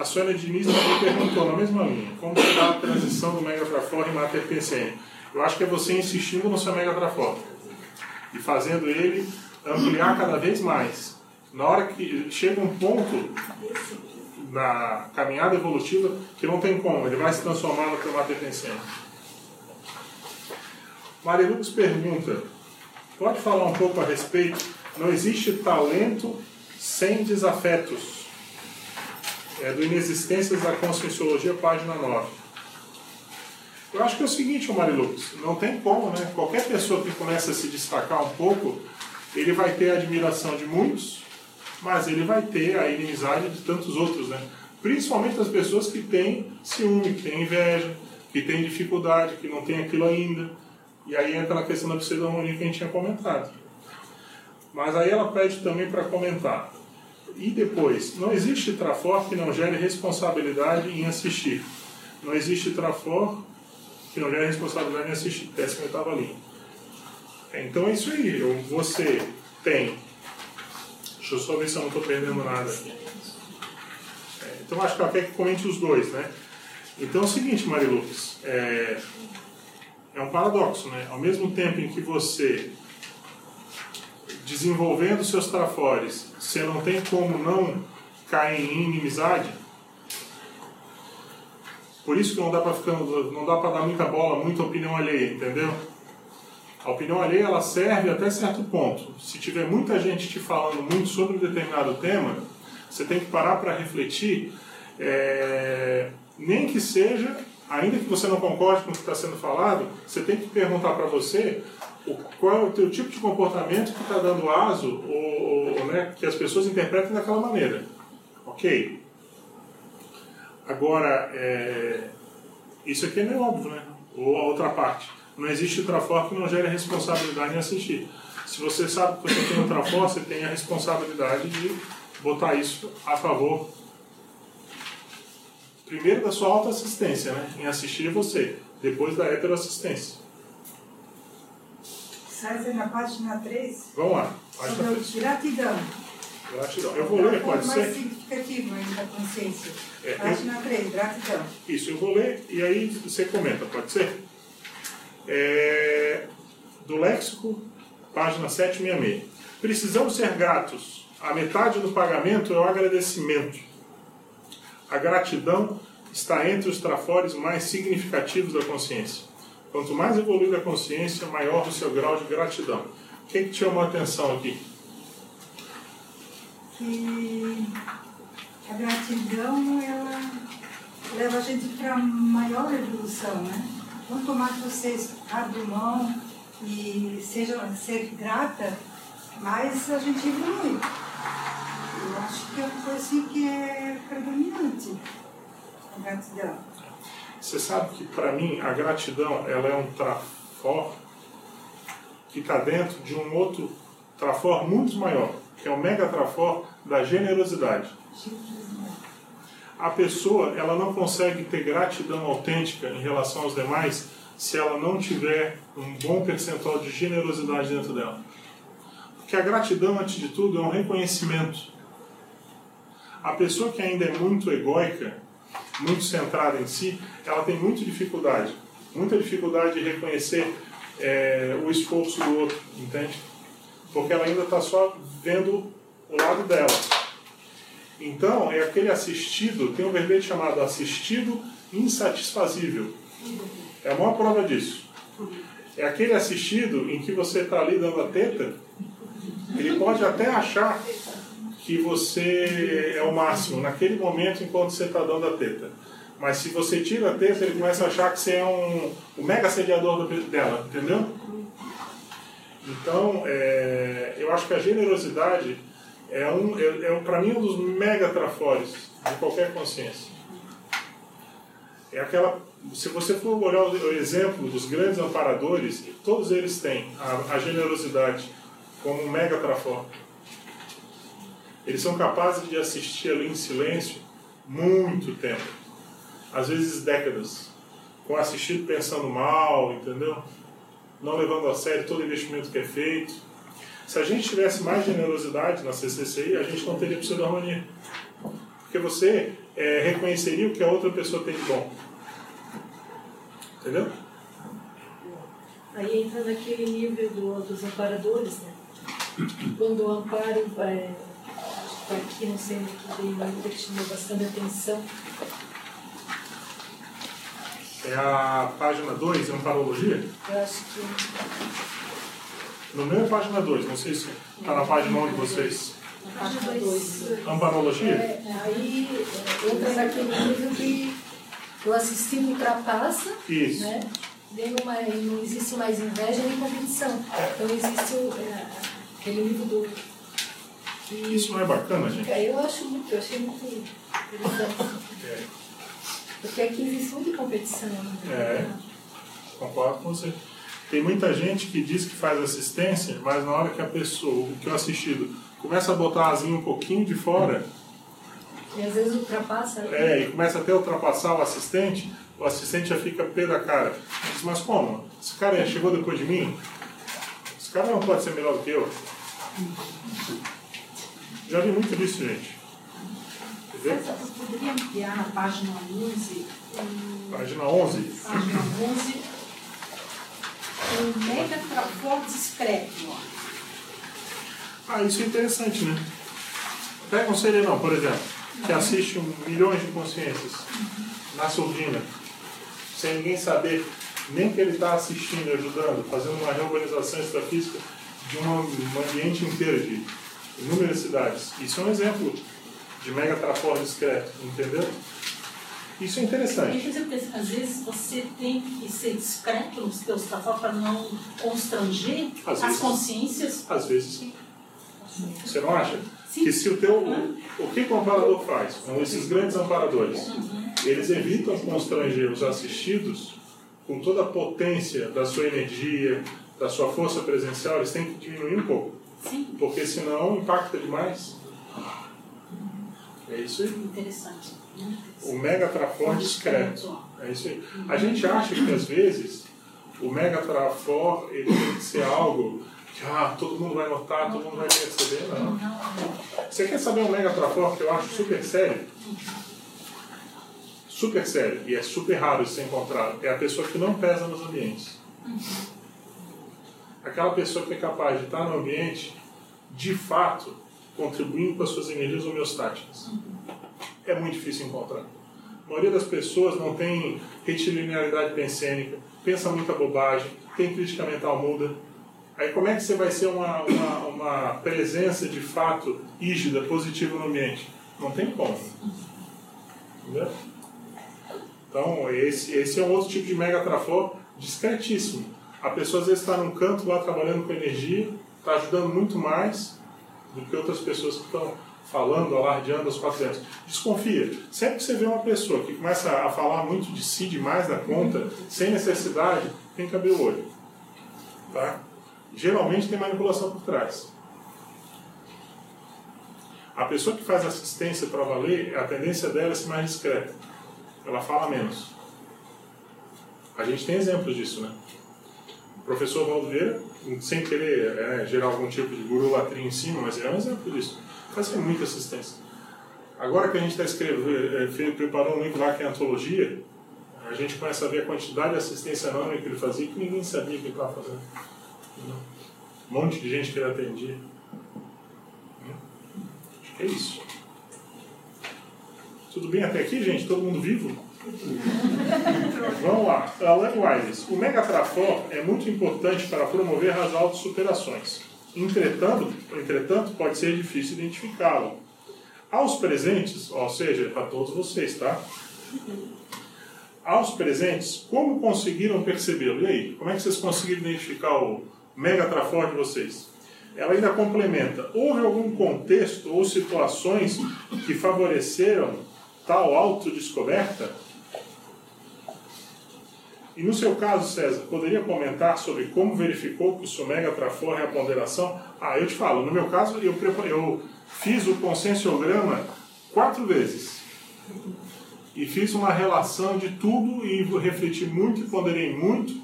A Sônia Diniz também perguntou na mesma linha, como está a transição do Mega Trafor em Mater PCM? Eu acho que é você insistindo no seu Mega Trafor e fazendo ele ampliar cada vez mais. Na hora que chega um ponto na caminhada evolutiva que não tem como, ele vai se transformar no teu Mater PCM. Marilux pergunta, pode falar um pouco a respeito? Não existe talento sem desafetos é, do Inexistências da Conscienciologia, página 9. Eu acho que é o seguinte, Marilux, não tem como, né? Qualquer pessoa que começa a se destacar um pouco, ele vai ter a admiração de muitos, mas ele vai ter a inimizade de tantos outros, né? Principalmente as pessoas que têm ciúme, que têm inveja, que têm dificuldade, que não têm aquilo ainda. E aí entra na questão da pseudomonia que a gente tinha comentado. Mas aí ela pede também para comentar. E depois, não existe trafor que não gere responsabilidade em assistir. Não existe trafor que não gere responsabilidade em assistir. 18 linha. Então é isso aí. Você tem. Deixa eu só ver se eu não estou perdendo nada. É, então acho que quer que comente os dois, né? Então é o seguinte, Marilux. É, é um paradoxo, né? Ao mesmo tempo em que você desenvolvendo seus trafores, você não tem como não cair em inimizade. Por isso que não dá para ficando, não dá para dar muita bola, muita opinião alheia, entendeu? A opinião alheia ela serve até certo ponto. Se tiver muita gente te falando muito sobre um determinado tema, você tem que parar para refletir, é, nem que seja, ainda que você não concorde com o que está sendo falado, você tem que perguntar para você qual é o teu tipo de comportamento que está dando aso ou, ou né, que as pessoas interpretem daquela maneira. Ok? Agora, é, isso aqui é óbvio, né? Ou a outra parte. Não existe trafor que não gere responsabilidade em assistir. Se você sabe que você tem um você tem a responsabilidade de botar isso a favor, primeiro da sua autoassistência, né? Em assistir você, depois da heteroassistência. César, na página 3, Vamos lá, página sobre o 3. gratidão. Gratidão. Eu vou ler, É pode mais ser? significativo ainda da consciência. É, eu- Página 3, gratidão. Isso, eu vou ler e aí você comenta, pode ser? É, do léxico, página 766. Precisamos ser gratos. A metade do pagamento é o agradecimento. A gratidão está entre os trafores mais significativos da consciência. Quanto mais evoluída a consciência, maior o seu grau de gratidão. O que, que te chamou a atenção aqui? que a gratidão ela leva a gente para maior evolução, né? Quanto mais você abre mão e seja ser grata, mais a gente evolui. Eu acho que é uma coisa assim que é predominante, a gratidão. Você sabe que para mim a gratidão ela é um trafor que está dentro de um outro trafor muito maior, que é o mega trafor da generosidade. A pessoa ela não consegue ter gratidão autêntica em relação aos demais se ela não tiver um bom percentual de generosidade dentro dela. Porque a gratidão, antes de tudo, é um reconhecimento. A pessoa que ainda é muito egóica, muito centrada em si, ela tem muita dificuldade. Muita dificuldade de reconhecer é, o esforço do outro, entende? Porque ela ainda está só vendo o lado dela. Então, é aquele assistido, tem um verbete chamado assistido insatisfazível. É a maior prova disso. É aquele assistido em que você está ali dando a teta, ele pode até achar que você é o máximo naquele momento enquanto você está dando a teta. Mas se você tira a teta, ele começa a achar que você é um, o mega assediador da- dela, entendeu? Então, é, eu acho que a generosidade é, um, é, é para mim um dos mega trafores de qualquer consciência. É aquela, se você for olhar o o exemplo dos grandes amparadores, todos eles têm a, a generosidade como um mega trafor. Eles são capazes de assistir ali em silêncio muito tempo, às vezes décadas, com assistido pensando mal, entendeu? Não levando a sério todo investimento que é feito. Se a gente tivesse mais generosidade na CCCI, a gente não teria pseudo-harmonia. Porque você é, reconheceria o que a outra pessoa tem de bom. Entendeu? Aí entra naquele do, dos amparadores, né? Quando o amparo, é, que tá aqui, não sei aqui, tem uma coisa que chamou bastante atenção. É a página 2, Amparologia. Eu acho que No meu é página 2, não sei se está na página 1 de vocês. na página 2. Amparologia? É, aí é, entra naquele nível que o assistido ultrapassa, Isso. né? Uma, não existe mais inveja nem competição. Então existe o, é, aquele nível do. Isso não é bacana, gente? Eu acho muito, eu achei muito interessante. É, Porque aqui existe muita competição. Né? É. concordo com você. Tem muita gente que diz que faz assistência, mas na hora que a pessoa, que o assistido, começa a botar a asinha um pouquinho de fora, E às vezes ultrapassa. né? é, e começa até a ultrapassar o assistente, o assistente já fica pé da cara. Diz, mas como? Esse cara chegou depois de mim? Esse cara não pode ser melhor do que eu. Já vi muito disso, gente. César, você poderia ampliar na página 11, Página 11. página 11, o mega trafor discreto. ó. Ah, isso é interessante, né? Pega um serenão, por exemplo, que assiste um milhões de consciências na surdina, sem ninguém saber nem que ele está assistindo ajudando, fazendo uma reorganização extrafísica de um ambiente inteiro de inúmeras cidades. Isso é um exemplo de mega trafor discreto, entendeu? Isso é interessante. às vezes você tem que ser discreto nos teus trafor para não constranger Às as vezes. consciências. Às vezes sim. Você não acha? que se o teu. O que o amparador faz? Com esses grandes amparadores, eles evitam constranger os assistidos com toda a potência da sua energia, da sua força presencial, eles têm que diminuir um pouco. Sim. Porque senão impacta demais. É isso aí. Interessante. O mega trafor discreto. É isso aí. A gente acha que às vezes o mega trafor ele tem que ser algo que ah, todo mundo vai notar, todo mundo vai perceber. Não. Você quer saber um mega trafor que eu acho super sério? Super sério, e é super raro de ser encontrado. É a pessoa que não pesa nos ambientes. Aquela pessoa que é capaz de estar no ambiente, de fato, contribuindo com as suas energias homeostáticas. É muito difícil encontrar. A maioria das pessoas não tem retilinearidade pensênica, pensa muita bobagem, tem crítica mental muda. Aí como é que você vai ser uma, uma, uma presença de fato rígida, positiva no ambiente? Não tem como. Entendeu? Então, esse, esse é um outro tipo de mega trafor discretíssimo. A pessoa às vezes está num canto lá trabalhando com energia, está ajudando muito mais do que outras pessoas que estão falando, alardeando aos quatro. Desconfia. Sempre que você vê uma pessoa que começa a falar muito de si demais da conta, sem necessidade, tem que abrir o olho. Tá? Geralmente tem manipulação por trás. A pessoa que faz assistência para valer, a tendência dela é ser mais discreta. Ela fala menos. A gente tem exemplos disso, né? Professor Valdo Vieira, sem querer é, gerar algum tipo de gurulatria em cima, mas é um exemplo disso. Fazia muita assistência. Agora que a gente está escrevendo, é, fez- preparou um livro lá que é antologia, a gente começa a ver a quantidade de assistência anônima que ele fazia que ninguém sabia que ele estava fazendo. Um monte de gente que ele atendia. Acho que é isso. Tudo bem até aqui, gente? Todo mundo vivo? Vamos lá. Alan Wiles. O Megatrafor é muito importante para promover as autossuperações. Entretanto, entretanto, pode ser difícil identificá-lo. Aos presentes, ou seja, para todos vocês, tá? Aos presentes, como conseguiram percebê-lo? E aí, como é que vocês conseguiram identificar o Megatrafor de vocês? Ela ainda complementa: houve algum contexto ou situações que favoreceram tal autodescoberta? E no seu caso, César, poderia comentar sobre como verificou que o seu megatrafor é a ponderação? Ah, eu te falo, no meu caso, eu, eu fiz o consensograma quatro vezes. E fiz uma relação de tudo e refleti muito e ponderei muito.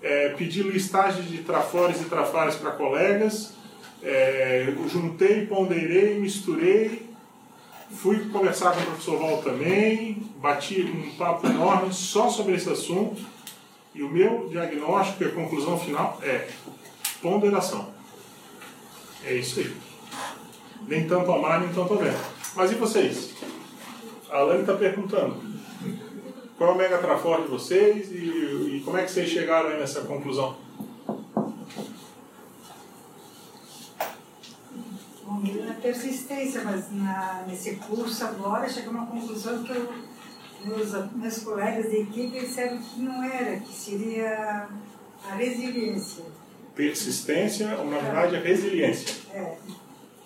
É, pedi listagem de trafores e trafares para colegas. É, juntei, ponderei, misturei. Fui conversar com o professor Val também. Bati um papo enorme só sobre esse assunto. E o meu diagnóstico e a conclusão final é ponderação. É isso aí. Nem tanto ao mar, nem tanto vento. Mas e vocês? A Alane está perguntando. Qual é o mega de vocês e, e como é que vocês chegaram nessa conclusão? Bom, na persistência, mas na, nesse curso agora chegou a uma conclusão que eu, meus, meus colegas de equipe disseram que não era, que seria a resiliência. Persistência ou, na verdade, a resiliência. É,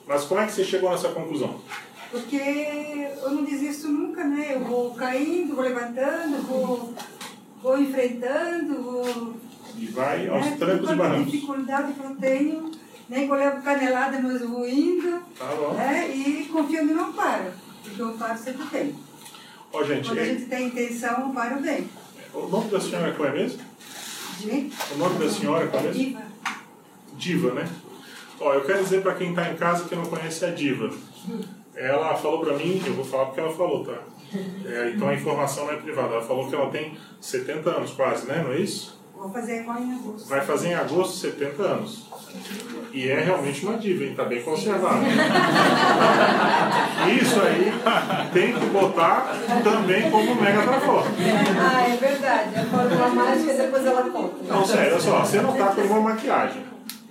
Mas como é que você chegou nessa conclusão? porque eu não desisto nunca, né? Eu vou caindo, vou levantando, vou, vou enfrentando, vou. E vai aos né? trancos e barrancos. dificuldade que eu tenho, nem que eu levo canelada, mas eu vou indo. Tá bom. né? E confiando não paro, porque o paro sempre tem. Ó, gente, Quando a gente tem intenção, o paro vem. o nome da senhora qual é mesmo? De O nome da senhora qual é mesmo? diva. Diva, né? Ó, eu quero dizer para quem está em casa que não conhece a Diva. Ela falou para mim, eu vou falar porque ela falou, tá? É, então a informação não é privada. Ela falou que ela tem 70 anos quase, né? Não é isso? Vou fazer agora em agosto. Vai fazer em agosto 70 anos. E é realmente uma diva, hein? Tá bem conservada. Isso aí tem que botar também como mega trafor. Ah, é verdade. A fórmula mágica depois ela conta. Não, sério, olha só, você não tá com uma maquiagem.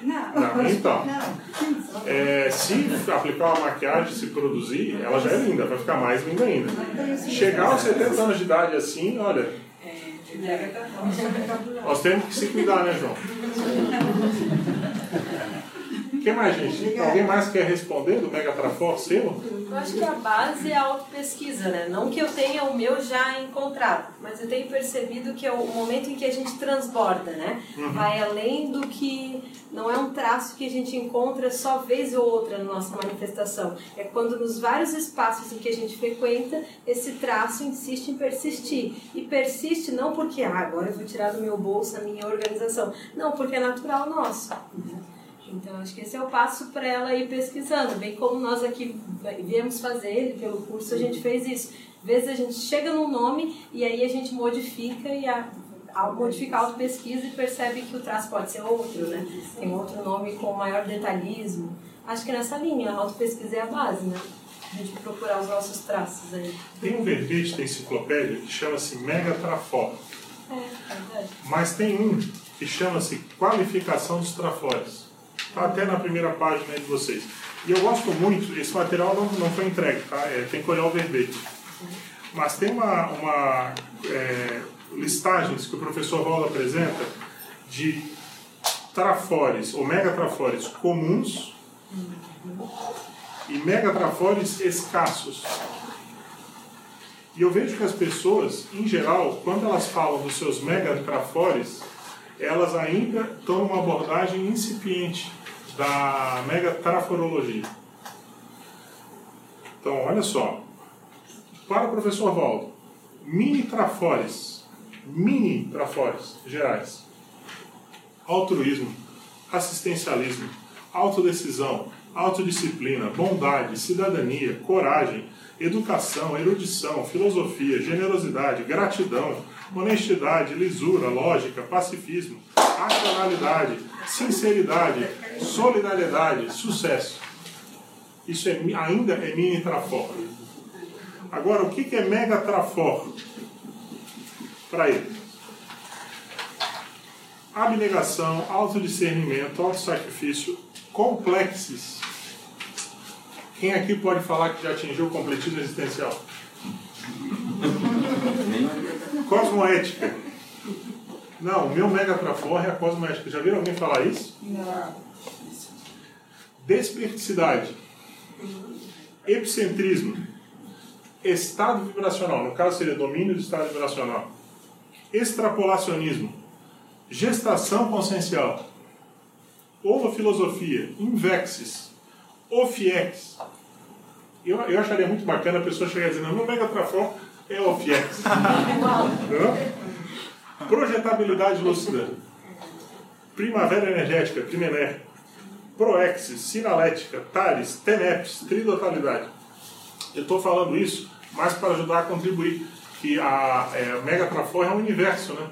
Não, Não, então. Não. É, se aplicar uma maquiagem, se produzir, ela já é linda, vai ficar mais linda ainda. Chegar aos 70 anos de idade assim, olha, nós temos que se cuidar, né, João? que mais, gente? Alguém mais quer responder do Mega Trafor seu? Eu acho que a base é a autopesquisa, né? Não que eu tenha o meu já encontrado, mas eu tenho percebido que é o momento em que a gente transborda, né? Uhum. Vai além do que não é um traço que a gente encontra só vez ou outra na nossa manifestação. É quando nos vários espaços em que a gente frequenta, esse traço insiste em persistir. E persiste não porque, ah, agora eu vou tirar do meu bolso a minha organização. Não, porque é natural nosso. Então, acho que esse é o passo para ela ir pesquisando. Bem como nós aqui viemos fazer, pelo curso a gente fez isso. Às vezes a gente chega num nome e aí a gente modifica e a, ao modificar a auto-pesquisa e percebe que o traço pode ser outro, né? Tem outro nome com maior detalhismo. Acho que nessa linha, a auto-pesquisa é a base, né? A gente procurar os nossos traços aí. Tem um verbete da enciclopédia que chama-se Mega Trafor. É, verdade. Mas tem um que chama-se Qualificação dos Trafores. Está até na primeira página de vocês. E eu gosto muito, esse material não, não foi entregue, tá? É, tem que olhar o verbete. Mas tem uma, uma é, listagens que o professor Rola apresenta de trafores, ou megatrafores comuns e megatrafores escassos. E eu vejo que as pessoas, em geral, quando elas falam dos seus megatrafores, elas ainda estão numa abordagem incipiente da megatraforologia. Então, olha só. Para o professor Valdo, mini trafores, mini trafores gerais. Altruísmo, assistencialismo, autodecisão, autodisciplina, bondade, cidadania, coragem, educação, erudição, filosofia, generosidade, gratidão, honestidade, lisura, lógica, pacifismo, racionalidade, sinceridade, solidariedade, sucesso. Isso é, ainda é mini trafor. Agora, o que é mega trafor para ele? Abnegação, autodiscernimento, autossacrifício, complexes. Quem aqui pode falar que já atingiu o completismo existencial? Cosmoética. Não, o meu mega trafor é a cosmoética. Já viram alguém falar isso? Não. Desperticidade. Epicentrismo. Estado vibracional. No caso seria domínio do estado vibracional. Extrapolacionismo. Gestação consciencial. Ovofilosofia. Invexis. Ofiex. Eu, eu acharia muito bacana a pessoa chegar dizendo, meu mega trafor é Ofiex. Projetabilidade lúcida. Primavera energética, Primener. Proexis, sinalética, Tales, Teneps, tridotalidade. Eu estou falando isso mais para ajudar a contribuir que a é, Mega Trafor é um universo, né?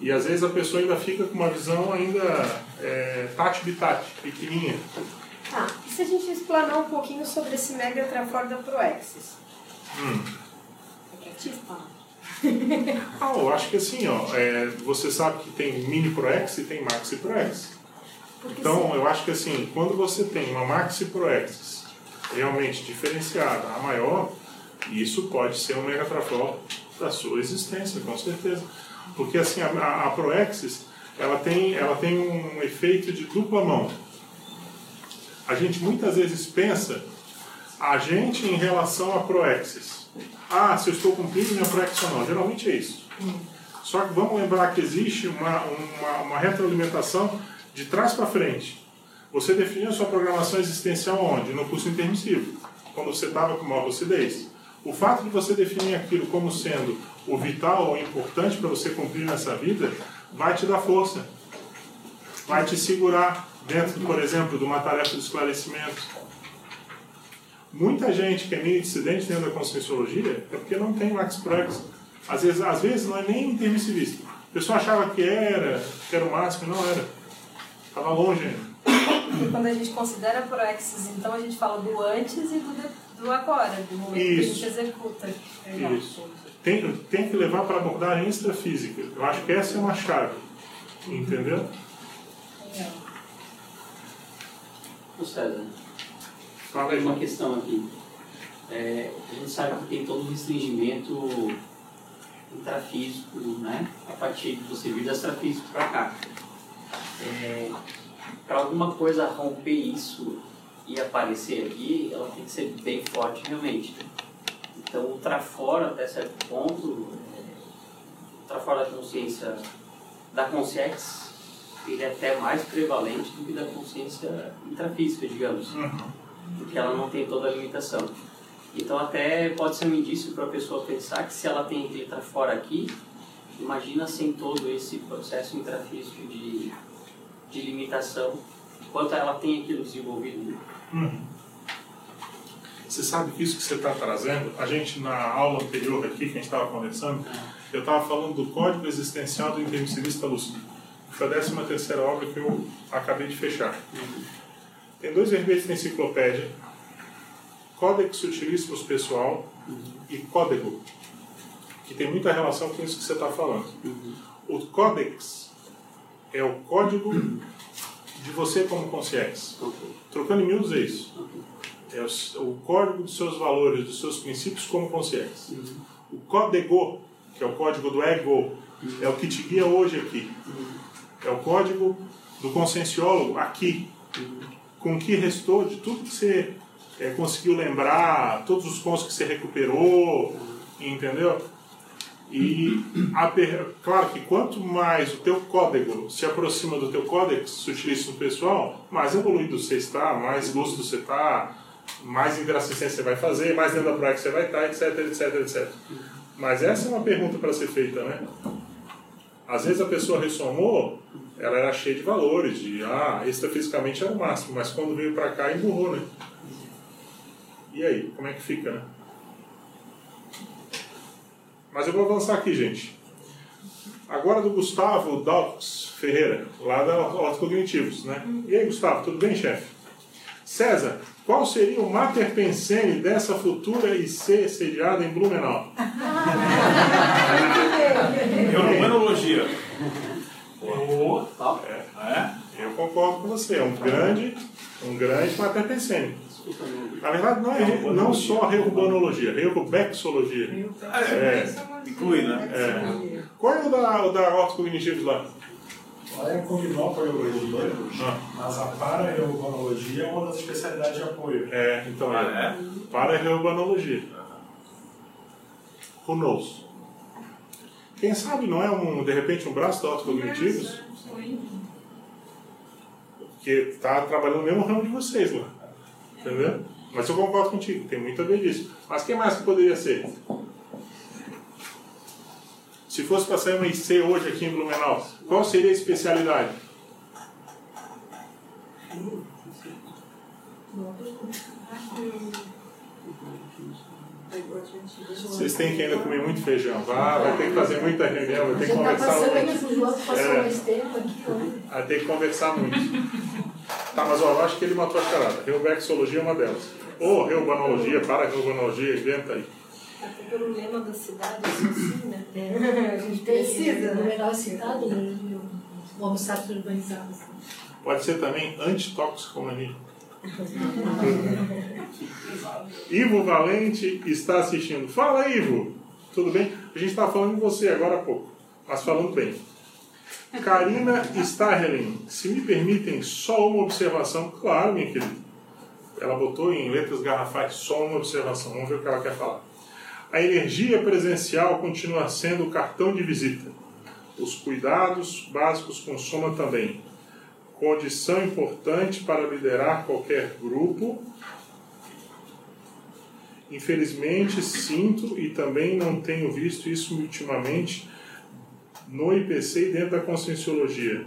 E às vezes a pessoa ainda fica com uma visão ainda é, tati-bitati, pequenininha. Tá, e se a gente explanar um pouquinho sobre esse mega trafor da Proexis? Hum. É pra ti. Ah, eu acho que assim, ó, é, você sabe que tem mini ProEx e tem maxi ProEx. Porque Então, se- eu acho que assim, quando você tem uma maxi ProEx realmente diferenciada, a maior, isso pode ser um megatrafor da sua existência, com certeza. Porque assim, a, a, a ProExis, ela tem, ela tem um efeito de dupla mão. A gente muitas vezes pensa a gente em relação a ProExis. Ah, se eu estou cumprindo minha ProExis ou não. Geralmente é isso. Só que vamos lembrar que existe uma, uma, uma retroalimentação de trás para frente. Você definiu a sua programação existencial onde? No curso intermissivo, quando você estava com maior lucidez. O fato de você definir aquilo como sendo o vital ou importante para você cumprir nessa vida vai te dar força. Vai te segurar dentro, por exemplo, de uma tarefa de esclarecimento. Muita gente que é meio dissidente dentro da conscienciologia é porque não tem Max Prax. Às vezes, às vezes não é nem intermissivista. A pessoa achava que era, que era o máximo, não era. Estava longe ainda. Porque quando a gente considera a Proexis, então a gente fala do antes e do, de- do agora, do momento que a Isso. gente executa. Legal. Isso. Tem, tem que levar para a abordagem extrafísica. Eu acho que essa é uma chave. Entendeu? Legal. Ô César, Fala aí. uma questão aqui. É, a gente sabe que tem todo um restringimento intrafísico, né? A partir de você vir do extrafísico para cá. É, para alguma coisa romper isso e aparecer aqui, ela tem que ser bem forte realmente. Então, o trafora, até certo ponto, é, o trafora da consciência da consciência, ele é até mais prevalente do que da consciência intrafísica, digamos, porque ela não tem toda a limitação. Então, até pode ser um indício para a pessoa pensar que se ela tem aquele trafora aqui, imagina sem todo esse processo intrafísico de, de limitação, enquanto ela tem aquilo desenvolvido. Você sabe que isso que você está trazendo, a gente na aula anterior aqui, que a gente estava conversando, eu estava falando do Código Existencial do Intermissivista Lúcido. que Foi a 13 terceira obra que eu acabei de fechar. Tem dois verbetes na enciclopédia, Codex Utilissimus Pessoal e Código, que tem muita relação com isso que você está falando. O Codex é o código de você como consciência. Trocando em miúdos é isso. É o, o código dos seus valores, dos seus princípios como consciência. O código, que é o código do ego, é o que te guia hoje aqui. É o código do conscienciólogo aqui. Com o que restou de tudo que você é, conseguiu lembrar, todos os pontos que você recuperou, entendeu? E, claro que quanto mais o teu código se aproxima do teu códex sutilíssimo pessoal, mais evoluído você está, mais lúcido você está, mais interassistência você vai fazer, mais dentro da prática você vai estar, etc, etc, etc. Mas essa é uma pergunta para ser feita, né? Às vezes a pessoa ressomou, ela era cheia de valores, de ah, extrafisicamente era o máximo, mas quando veio para cá emburrou, né? E aí, como é que fica, né? Mas eu vou avançar aqui, gente. Agora do Gustavo Dalks Ferreira, lá da Autocognitivos, né? E aí, Gustavo, tudo bem, chefe? César, qual seria o mater pensene dessa futura IC sediada em Blumenau? Neuromanologia. É, eu concordo com você, é um grande, um grande mater pensene. Na verdade, não é não só a reurbanologia, a reurubexologia. É, Inclui, né? é. Qual é o da, o da Autocognitivos lá? Lá é combinó para urologia, Ah. mas a para-urologia é uma das especialidades de apoio. É, então Ah, é. Para a reurbanologia. Who knows? Quem sabe não é um, de repente, um braço da autocognitivos? Que está trabalhando no mesmo ramo de vocês lá. Entendeu? Mas eu concordo contigo, tem muito a ver disso. Mas quem mais que poderia ser? Se fosse para sair uma IC hoje aqui em Blumenau, qual seria a especialidade? Vocês têm que ainda comer muito feijão. Vá, vai ter que fazer muita reunião, vai ter que tá conversar muito. É. ó. Vai ter que conversar muito. Tá, mas ó, eu acho que ele matou a charada. Reubexologia é uma delas. Ou reubanologia, para reubanologia, inventa aí. Até pelo lema da cidade, assim, né? É, a gente tem Precisa, no né? menor citado, né? O Homo sapiens urbanizado. Pode ser também antitoxicomania. Ivo Valente está assistindo. Fala, Ivo! Tudo bem? A gente estava falando de você agora há pouco, mas falando bem. Karina Starlin, se me permitem só uma observação, claro, minha querida. Ela botou em letras garrafais só uma observação, vamos ver o que ela quer falar. A energia presencial continua sendo o cartão de visita. Os cuidados básicos com soma também. Condição importante para liderar qualquer grupo. Infelizmente, sinto e também não tenho visto isso ultimamente no IPC e dentro da conscienciologia.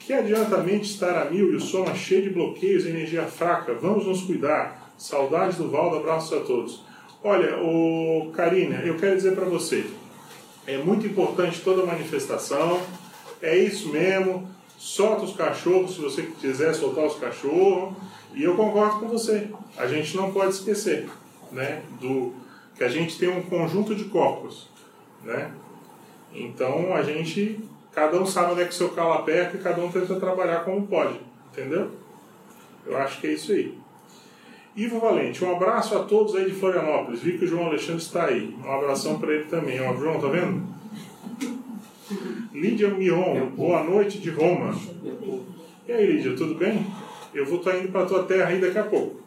Que adianta a mente estar a mil e o soma cheio de bloqueios energia fraca? Vamos nos cuidar. Saudades do Valdo, abraços a todos. Olha, o Karina, eu quero dizer para você, é muito importante toda manifestação, é isso mesmo, solta os cachorros se você quiser soltar os cachorros, e eu concordo com você, a gente não pode esquecer, né, do que a gente tem um conjunto de corpos, né, então a gente, cada um sabe onde é que o seu calo aperta e cada um tenta trabalhar como pode, entendeu? Eu acho que é isso aí. Ivo Valente, um abraço a todos aí de Florianópolis. Vi que o João Alexandre está aí. Um abração para ele também. Ó, João, tá vendo? Lídia Mion, boa noite de Roma. E aí, Lídia, tudo bem? Eu vou estar indo para a tua terra aí daqui a pouco.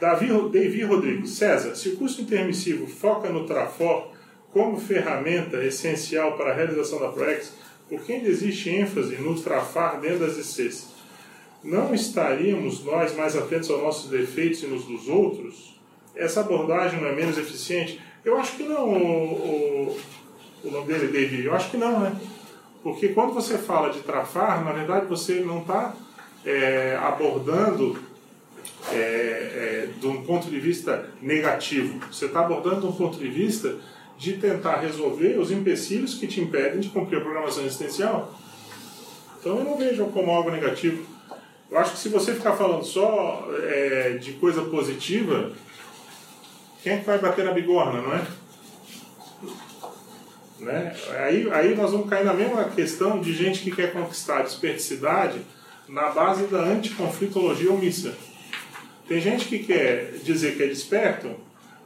Davi, Davi Rodrigues, César, se o curso intermissivo foca no Trafor como ferramenta essencial para a realização da ProEx, por que ainda existe ênfase no Trafar dentro das ICs? Não estaríamos nós mais atentos aos nossos defeitos e nos dos outros? Essa abordagem não é menos eficiente? Eu acho que não, o, o, o nome dele, Davi, eu acho que não, né? Porque quando você fala de trafar, na verdade você não está é, abordando é, é, de um ponto de vista negativo. Você está abordando de um ponto de vista de tentar resolver os empecilhos que te impedem de cumprir a programação existencial. Então eu não vejo como algo negativo. Eu acho que se você ficar falando só é, de coisa positiva, quem é que vai bater na bigorna, não é? Né? Aí, aí nós vamos cair na mesma questão de gente que quer conquistar a desperticidade na base da anticonflitologia omissa. Tem gente que quer dizer que é desperto,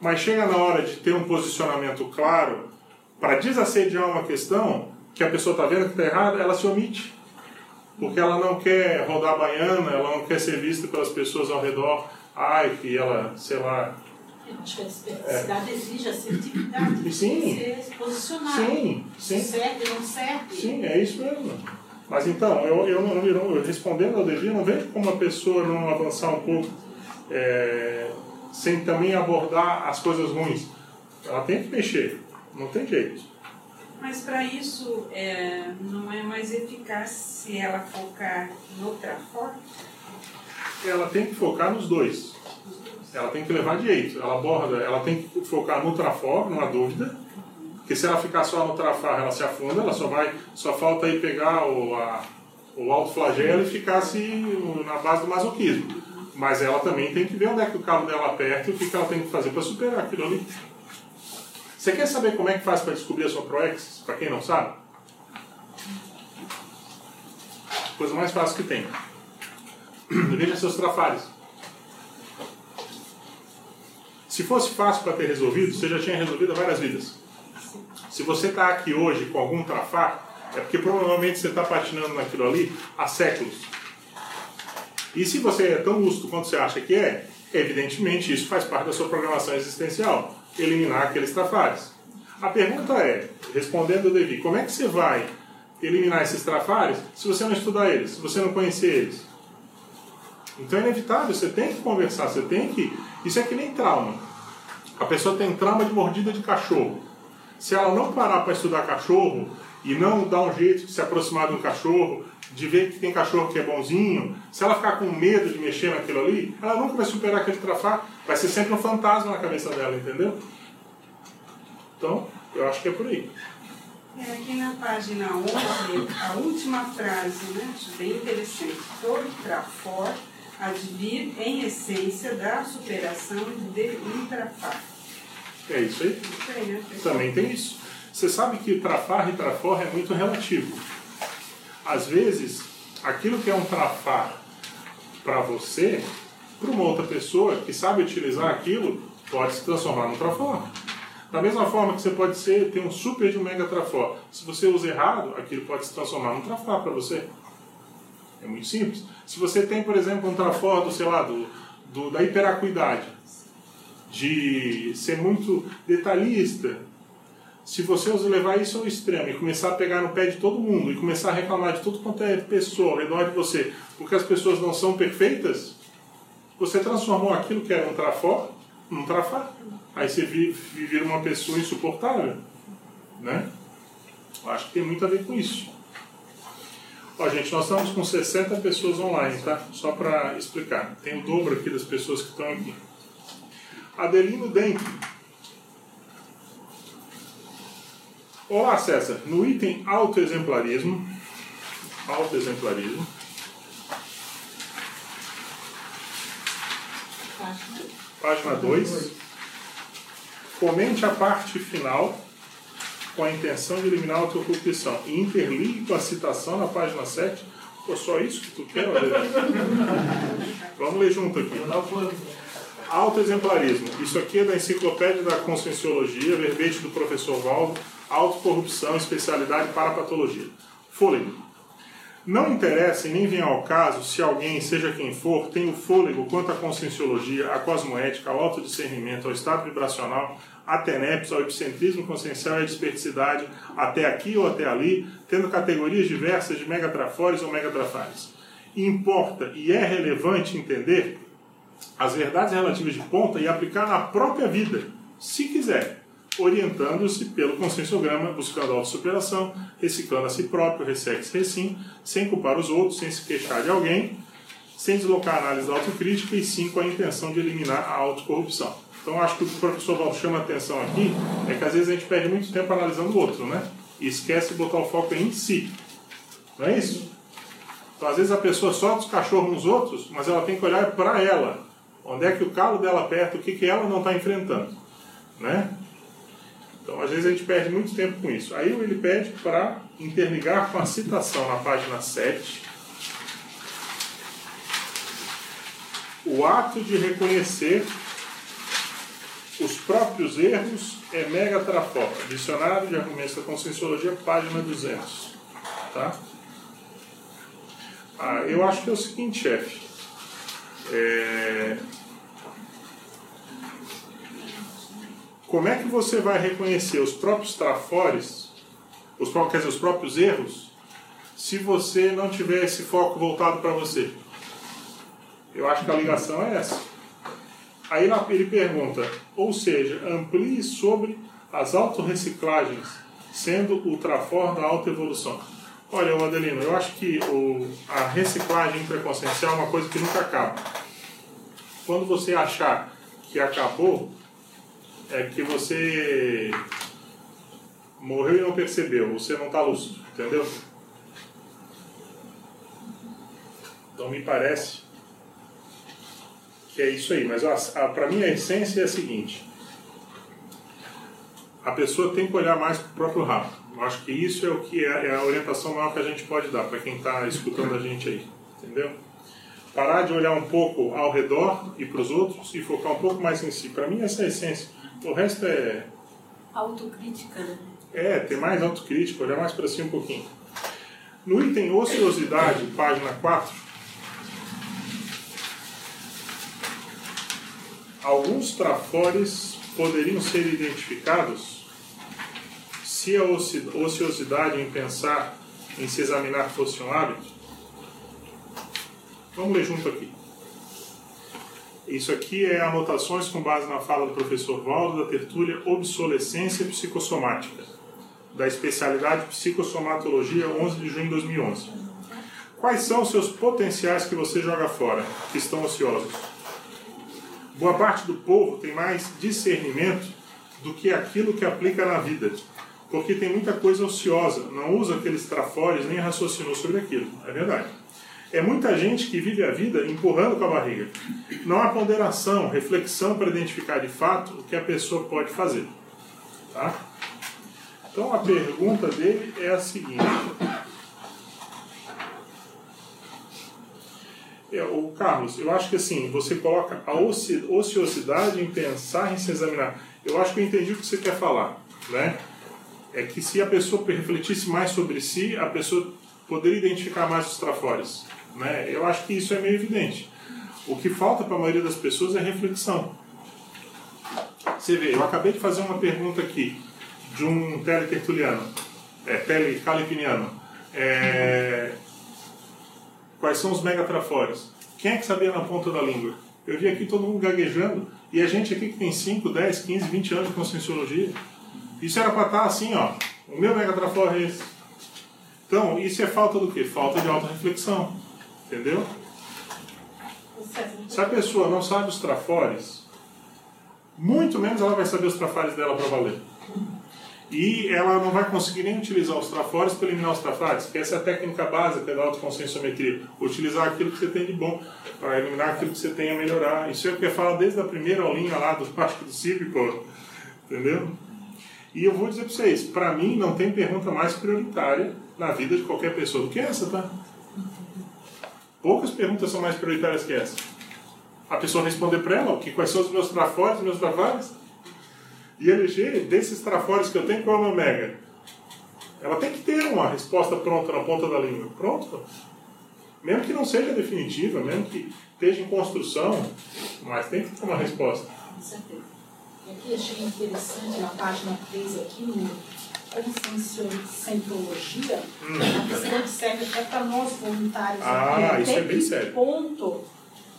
mas chega na hora de ter um posicionamento claro para desassediar uma questão que a pessoa está vendo que está errada, ela se omite. Porque ela não quer rodar baiana, ela não quer ser vista pelas pessoas ao redor. Ai, que ela, sei lá. Acho que a especificidade é. exige assertividade. Sim. Ser se posicionar. Sim, sim. Serve, não serve. Sim, é isso mesmo. Mas então, eu, eu, não, eu respondendo ao Devi, não vejo como a pessoa não avançar um pouco é, sem também abordar as coisas ruins. Ela tem que mexer, não tem jeito. Mas para isso, é, não é mais eficaz se ela focar no trafor? Ela tem que focar nos dois. Ela tem que levar jeito. Ela aborda, ela tem que focar no trafor, não há dúvida. Porque se ela ficar só no trafar, ela se afunda, ela só vai, só falta aí pegar o, a, o alto flagelo e ficar assim na base do masoquismo. Mas ela também tem que ver onde é que o cabo dela aperta e o que, que ela tem que fazer para superar aquilo ali. Você quer saber como é que faz para descobrir a sua ProEx? Para quem não sabe? Coisa mais fácil que tem. Veja seus trafares. Se fosse fácil para ter resolvido, você já tinha resolvido várias vidas. Se você está aqui hoje com algum trafar, é porque provavelmente você está patinando naquilo ali há séculos. E se você é tão lúcido quanto você acha que é, evidentemente isso faz parte da sua programação existencial, eliminar aqueles trafares. A pergunta é, respondendo o Devi, como é que você vai eliminar esses trafares se você não estudar eles, se você não conhecer eles? Então é inevitável, você tem que conversar, você tem que. Isso é que nem trauma. A pessoa tem trauma de mordida de cachorro. Se ela não parar para estudar cachorro e não dar um jeito de se aproximar de um cachorro, de ver que tem cachorro que é bonzinho, se ela ficar com medo de mexer naquilo ali, ela nunca vai superar aquele trafar, vai ser sempre um fantasma na cabeça dela, entendeu? Então, eu acho que é por aí. É, aqui na página 11, a última frase, né, acho bem interessante. Todo trafor advir em essência da superação de um trafar. É isso aí? Isso aí né, Também tem isso. Você sabe que trafar e trafor é muito relativo às vezes, aquilo que é um trafar para você, para uma outra pessoa que sabe utilizar aquilo, pode se transformar num trafor. Da mesma forma que você pode ser, ter um super de um mega trafor. Se você usa errado, aquilo pode se transformar num trafar para você. É muito simples. Se você tem, por exemplo, um trafor do, sei lá, do, do, da hiperacuidade, de ser muito detalhista, se você levar isso ao extremo e começar a pegar no pé de todo mundo e começar a reclamar de tudo quanto é pessoa ao redor de você, porque as pessoas não são perfeitas, você transformou aquilo que era um trafó num trafá. Aí você vira uma pessoa insuportável. Né? Eu acho que tem muito a ver com isso. Ó, gente, nós estamos com 60 pessoas online, tá? Só para explicar. Tem o dobro aqui das pessoas que estão aqui. Adelino Denk Olá, César. No item autoexemplarismo, autoexemplarismo, página 2, comente a parte final com a intenção de eliminar a autocorrupção e interligue com a citação na página 7. Pô, só isso que tu quer? Vamos ler junto aqui. Autoexemplarismo. Isso aqui é da Enciclopédia da Conscienciologia, verbete do professor Valdo autocorrupção, especialidade para patologia. Fôlego. Não interessa e nem vem ao caso se alguém, seja quem for, tem o fôlego quanto à conscienciologia, à cosmoética, ao autodiscernimento, ao estado vibracional, a tenepes, ao epicentrismo consciencial e à desperticidade, até aqui ou até ali, tendo categorias diversas de megatrafores ou megatrafares. Importa e é relevante entender as verdades relativas de ponta e aplicar na própria vida, se quiser, orientando-se pelo conscienciograma, buscando autossuperação, reciclando a si próprio, ressex, recim, sem culpar os outros, sem se queixar de alguém, sem deslocar a análise da autocrítica e sim com a intenção de eliminar a autocorrupção. Então, acho que o que o professor Val chama a atenção aqui é que às vezes a gente perde muito tempo analisando o outro, né? E esquece de botar o foco em si. Não é isso? Então, às vezes a pessoa solta os cachorros nos outros, mas ela tem que olhar para ela. Onde é que o calo dela aperta, o que, que ela não está enfrentando. Né? Então, às vezes a gente perde muito tempo com isso. Aí ele pede para interligar com a citação na página 7. O ato de reconhecer os próprios erros é mega trafora. Dicionário de Argumentos da Conscienciologia, página 200. Tá? Ah, eu acho que é o seguinte, chefe. É... Como é que você vai reconhecer os próprios trafores, os, quer dizer, os próprios erros, se você não tiver esse foco voltado para você? Eu acho que a ligação é essa. Aí ele pergunta, ou seja, amplie sobre as autorreciclagens, sendo o trafor da autoevolução. Olha, Adelino, eu acho que o, a reciclagem pré-consciencial é uma coisa que nunca acaba. Quando você achar que acabou, é que você morreu e não percebeu, você não está lúcido, entendeu? Então me parece que é isso aí. Mas para mim a essência é a seguinte: a pessoa tem que olhar mais para o próprio rabo. Eu acho que isso é o que é, é a orientação maior que a gente pode dar para quem está escutando a gente aí, entendeu? Parar de olhar um pouco ao redor e para os outros e focar um pouco mais em si. Para mim essa é a essência. O resto é autocrítica, né? É, ter mais autocrítica, olhar mais para si um pouquinho. No item ociosidade, página 4, alguns trafores poderiam ser identificados se a ociosidade em pensar em se examinar fosse um hábito? Vamos ler junto aqui. Isso aqui é anotações com base na fala do professor Valdo da tertúlia Obsolescência Psicossomática, da especialidade Psicossomatologia, 11 de junho de 2011. Quais são os seus potenciais que você joga fora, que estão ociosos? Boa parte do povo tem mais discernimento do que aquilo que aplica na vida, porque tem muita coisa ociosa, não usa aqueles trafores nem raciocinou sobre aquilo. É verdade. É muita gente que vive a vida empurrando com a barriga. Não há ponderação, reflexão para identificar de fato o que a pessoa pode fazer. Tá? Então a pergunta dele é a seguinte: É, o Carlos, eu acho que assim, você coloca a ociosidade em pensar, em se examinar. Eu acho que eu entendi o que você quer falar, né? É que se a pessoa refletisse mais sobre si, a pessoa poderia identificar mais os trafores, né? Eu acho que isso é meio evidente. O que falta para a maioria das pessoas é reflexão. Você vê, eu acabei de fazer uma pergunta aqui de um teletertuliano, é, telecalipiniano. É, quais são os megatrafores. Quem é que sabia na ponta da língua? Eu vi aqui todo mundo gaguejando, e a gente aqui que tem 5, 10, 15, 20 anos de conscienciologia, isso era para estar tá assim, ó, o meu megatrafor é esse. Então, isso é falta do quê? Falta de auto-reflexão, entendeu? Se a pessoa não sabe os trafores, muito menos ela vai saber os trafores dela para valer e ela não vai conseguir nem utilizar os trafores para eliminar os trafares, que essa é a técnica básica da autoconscienciometria. Utilizar aquilo que você tem de bom para eliminar aquilo que você tem a melhorar. Isso é o que eu falo desde a primeira aulinha lá do Pacto do Cívico, entendeu? E eu vou dizer para vocês, para mim não tem pergunta mais prioritária na vida de qualquer pessoa do que essa, tá? Poucas perguntas são mais prioritárias que essa. A pessoa responder para ela, que quais são os meus trafores, meus trafares, e eleger desses trafores que eu tenho, qual é o meu mega? Ela tem que ter uma resposta pronta na ponta da língua. Pronto. Mesmo que não seja definitiva, mesmo que esteja em construção, mas tem que ter uma resposta. Com certeza. E aqui achei interessante na página 3 aqui no Conscienciologia, a questão que serve até para nós voluntários. Ah, aqui. isso é Até bem que sério. ponto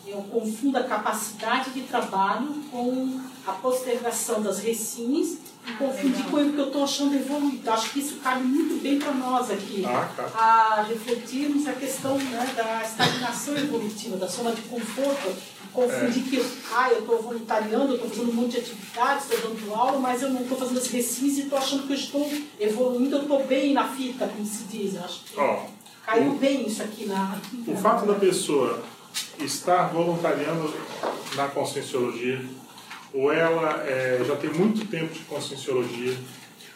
eu confundo a capacidade de trabalho com a postergação das recins e confundir com o que eu estou achando evoluído. Acho que isso cabe muito bem para nós aqui. Ah, tá. A refletirmos a questão né, da estagnação evolutiva, da soma de conforto. Confundir que ah, eu estou voluntariando, eu estou fazendo um monte de atividades, estou dando aula, mas eu não estou fazendo as recins e estou achando que eu estou evoluindo, eu estou bem na fita, como se diz. Eu Acho que Ó, caiu bem isso aqui na. o fato da pessoa estar voluntariando na conscienciologia, ou ela eh, já tem muito tempo de conscienciologia,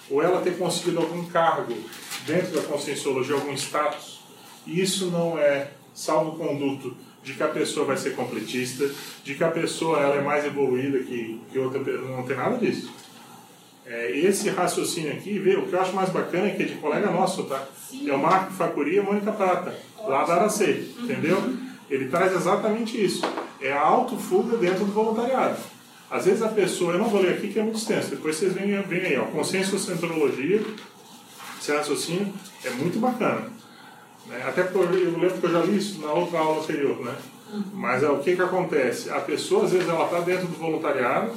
ou ela ter conseguido algum cargo dentro da conscienciologia, algum status, isso não é salvo-conduto de que a pessoa vai ser completista, de que a pessoa ela é mais evoluída que, que outra pessoa, não tem nada disso. É, esse raciocínio aqui, vê, o que eu acho mais bacana é que é de colega nosso, tá? É o Marco Facuri e a Mônica Prata, lá da Aracê, entendeu? Ele traz exatamente isso. É a autofuga dentro do voluntariado. Às vezes a pessoa, eu não vou ler aqui que é muito extenso, depois vocês veem, veem aí, ó, conscienciocentrologia, esse raciocínio é muito bacana. Né? Até porque eu lembro que eu já li isso na outra aula anterior, né? Mas é, o que que acontece? A pessoa, às vezes, ela está dentro do voluntariado,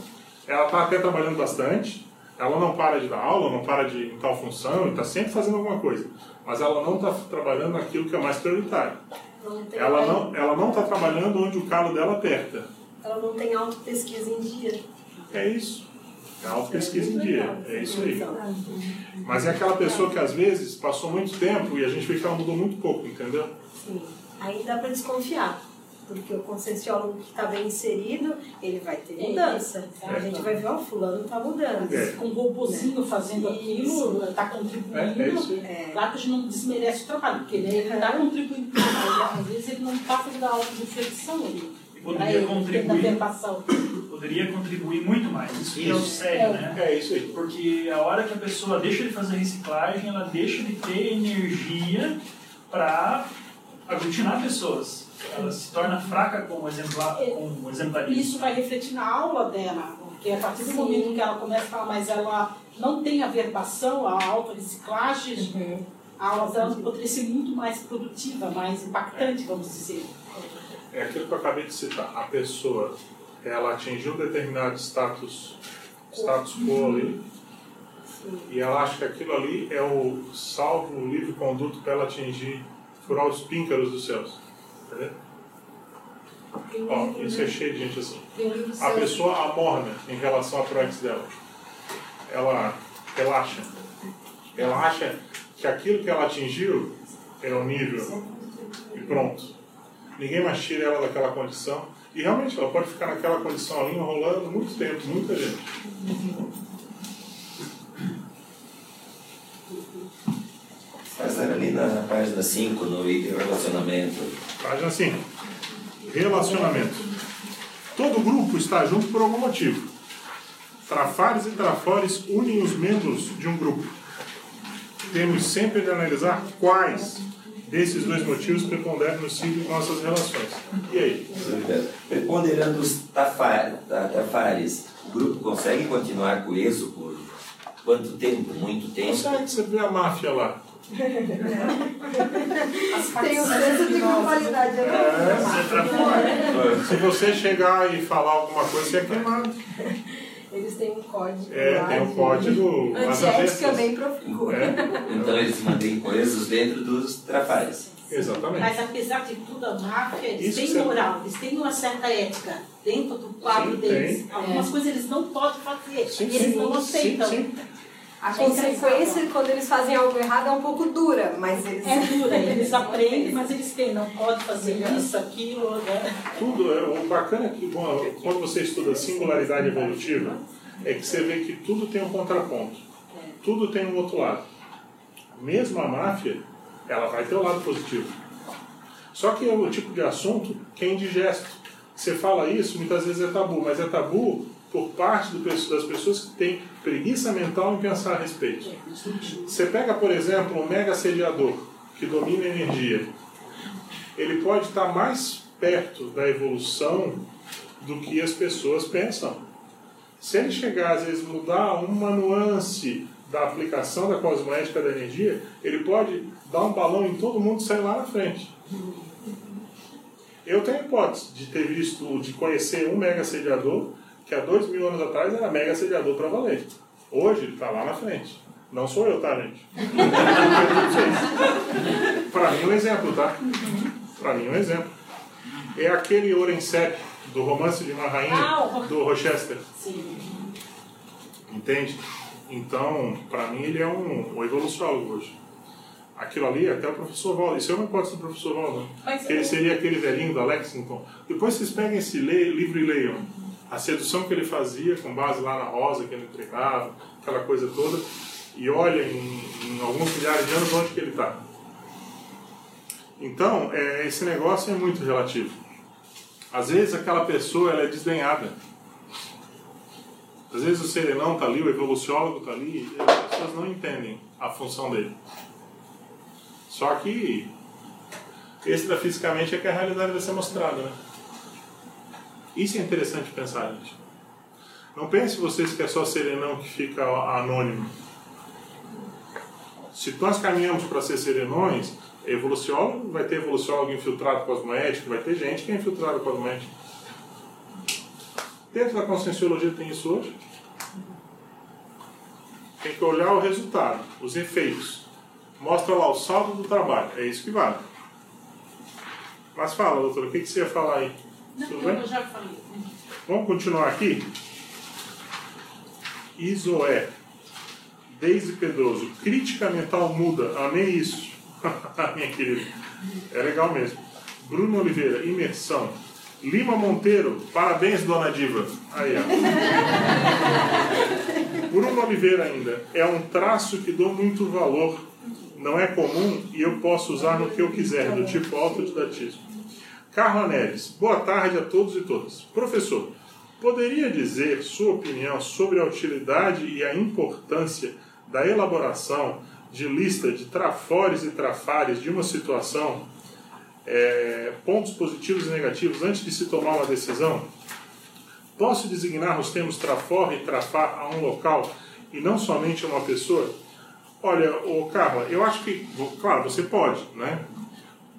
ela está até trabalhando bastante, ela não para de dar aula, não para de em tal função, está sempre fazendo alguma coisa. Mas ela não está trabalhando naquilo que é mais prioritário. Não Ela não ela não está trabalhando onde o calo dela aperta. ela não tem auto-pesquisa em dia. É isso. É auto-pesquisa em dia. É isso aí. Mas é aquela pessoa que às vezes passou muito tempo e a gente vê que ela mudou muito pouco, entendeu? Sim. Aí dá para desconfiar. Porque o conscienciólogo que está bem inserido, ele vai ter É, mudança. é. A gente vai ver, ó, fulano está mudando. É. Com um robozinho fazendo aquilo, está contribuindo. É, é aí. É. Claro que a gente não desmerece o trabalho, porque ele está contribuindo, mas às vezes ele não está fazendo a auto-reflexão ali. Poderia ele, contribuir, poderia contribuir muito mais. Isso, é o Isso. sério, né? É isso aí. Porque a hora que a pessoa deixa de fazer reciclagem, ela deixa de ter energia para aglutinar pessoas. Ela se torna fraca como, exemplar, como exemplarismo. Isso vai refletir na aula dela, porque a partir do Sim. momento que ela começa a falar, mas ela não tem a verbação, a autorreciclagem, Uhum. a aula dela poderia ser muito mais produtiva, mais impactante, vamos dizer. É aquilo que eu acabei de citar. A pessoa, ela atingiu um determinado status, status quo ali, e ela acha que aquilo ali é o salvo, o livre conduto para ela atingir, furar os píncaros dos céus. Entendeu? Um Ó, isso né? é cheio de gente assim. A pessoa amorna em relação à proex dela. Ela relaxa. Ela acha que aquilo que ela atingiu é o nível e pronto. Ninguém mais tira ela daquela condição. E realmente ela pode ficar naquela condição ali enrolando muito tempo, muita gente. Passar ali na página 5, no item relacionamento. Página 5. Relacionamento. Todo grupo está junto por algum motivo. Trafares e trafores unem os membros de um grupo. Temos sempre de analisar quais desses dois motivos preponderam no ciclo de nossas relações. E aí? Preponderando os tafa- ta- tafares, o grupo consegue continuar coeso por quanto tempo? Muito tempo? Consegue você vê a máfia lá? Tem o senso de globalidade. É, Se você chegar e falar alguma coisa, você é queimado. Eles têm um código. É, lá tem de- código. Antiética bem profundo. É, Então eles mantêm coesos dentro dos trafares. exatamente. Mas apesar de tudo, a máfia, eles Isso têm moral, eles têm uma certa ética dentro do quadro Sim, deles. tem. Algumas É. coisas eles não podem fazer, Sim, e eles sim, não sim, aceitam. A consequência, quando eles fazem algo errado, é um pouco dura, mas eles. É dura, eles aprendem, mas eles têm, não pode fazer isso, aquilo, né? Tudo, é, o bacana é que bom, quando você estuda singularidade evolutiva, é que você vê que tudo tem um contraponto. Tudo tem um outro lado. Mesmo a máfia, ela vai ter o lado positivo. Só que é o tipo de assunto que é indigesto. Você fala isso, muitas vezes é tabu, mas é tabu por parte do, das pessoas que têm preguiça mental em pensar a respeito. Você pega, por exemplo, um mega sediador que domina a energia. Ele pode estar mais perto da evolução do que as pessoas pensam. Se ele chegar, às vezes, mudar uma nuance da aplicação da cosmética da energia, ele pode dar um balão em todo mundo e sair lá na frente. Eu tenho hipótese de ter visto, de conhecer um mega sediador que há dois mil anos atrás era mega sediador para valer. Hoje ele está lá na frente. Não sou eu, tá, gente? para mim é um exemplo, tá? Para mim é um exemplo. É aquele Orensep, do romance de uma rainha, do Rochester. Sim. Entende? Então, para mim, ele é um, um evoluciólogo hoje. Aquilo ali, até o professor Waldo, isso é uma hipótese do professor Waldo, né? que ele seria aquele velhinho do Lexington. Depois vocês peguem esse livro e leiam. A sedução que ele fazia, com base lá na rosa que ele entregava, aquela coisa toda, e olha em, em alguns milhares de anos onde que ele está. Então, é, esse negócio é muito relativo. Às vezes aquela pessoa ela é desdenhada. Às vezes o serenão está ali, o evoluciólogo está ali, e as pessoas não entendem a função dele. Só que extrafisicamente é que a realidade vai ser mostrada, né? Isso é interessante pensar, gente. Não pense vocês que é só serenão que fica anônimo. Se nós caminhamos para ser serenões, evoluciólogo, vai ter evoluciólogo infiltrado cosmético, vai ter gente que é infiltrado cosmético. Dentro da conscienciologia tem isso hoje. Tem que olhar o resultado, os efeitos. Mostra lá o saldo do trabalho. É isso que vale. Mas fala, doutora, o que, que você ia falar aí? Não, Tudo bem? eu já falei. Vamos continuar aqui? Isoé. Deise Pedroso. Crítica mental muda. Amei isso. Minha querida. É legal mesmo. Bruno Oliveira. Imersão. Lima Monteiro. Parabéns, dona Diva. Aí, ó. Bruno Oliveira ainda. É um traço que dou muito valor. Não é comum e eu posso usar no que eu quiser, do tipo autodidatismo. Carla Neves, boa tarde a todos e todas. Professor, poderia dizer sua opinião sobre a utilidade e a importância da elaboração de lista de trafores e trafares de uma situação, é, pontos positivos e negativos antes de se tomar uma decisão? Posso designar os termos trafor e trafar a um local e não somente a uma pessoa? Olha, o Carla, eu acho que, claro, você pode, né?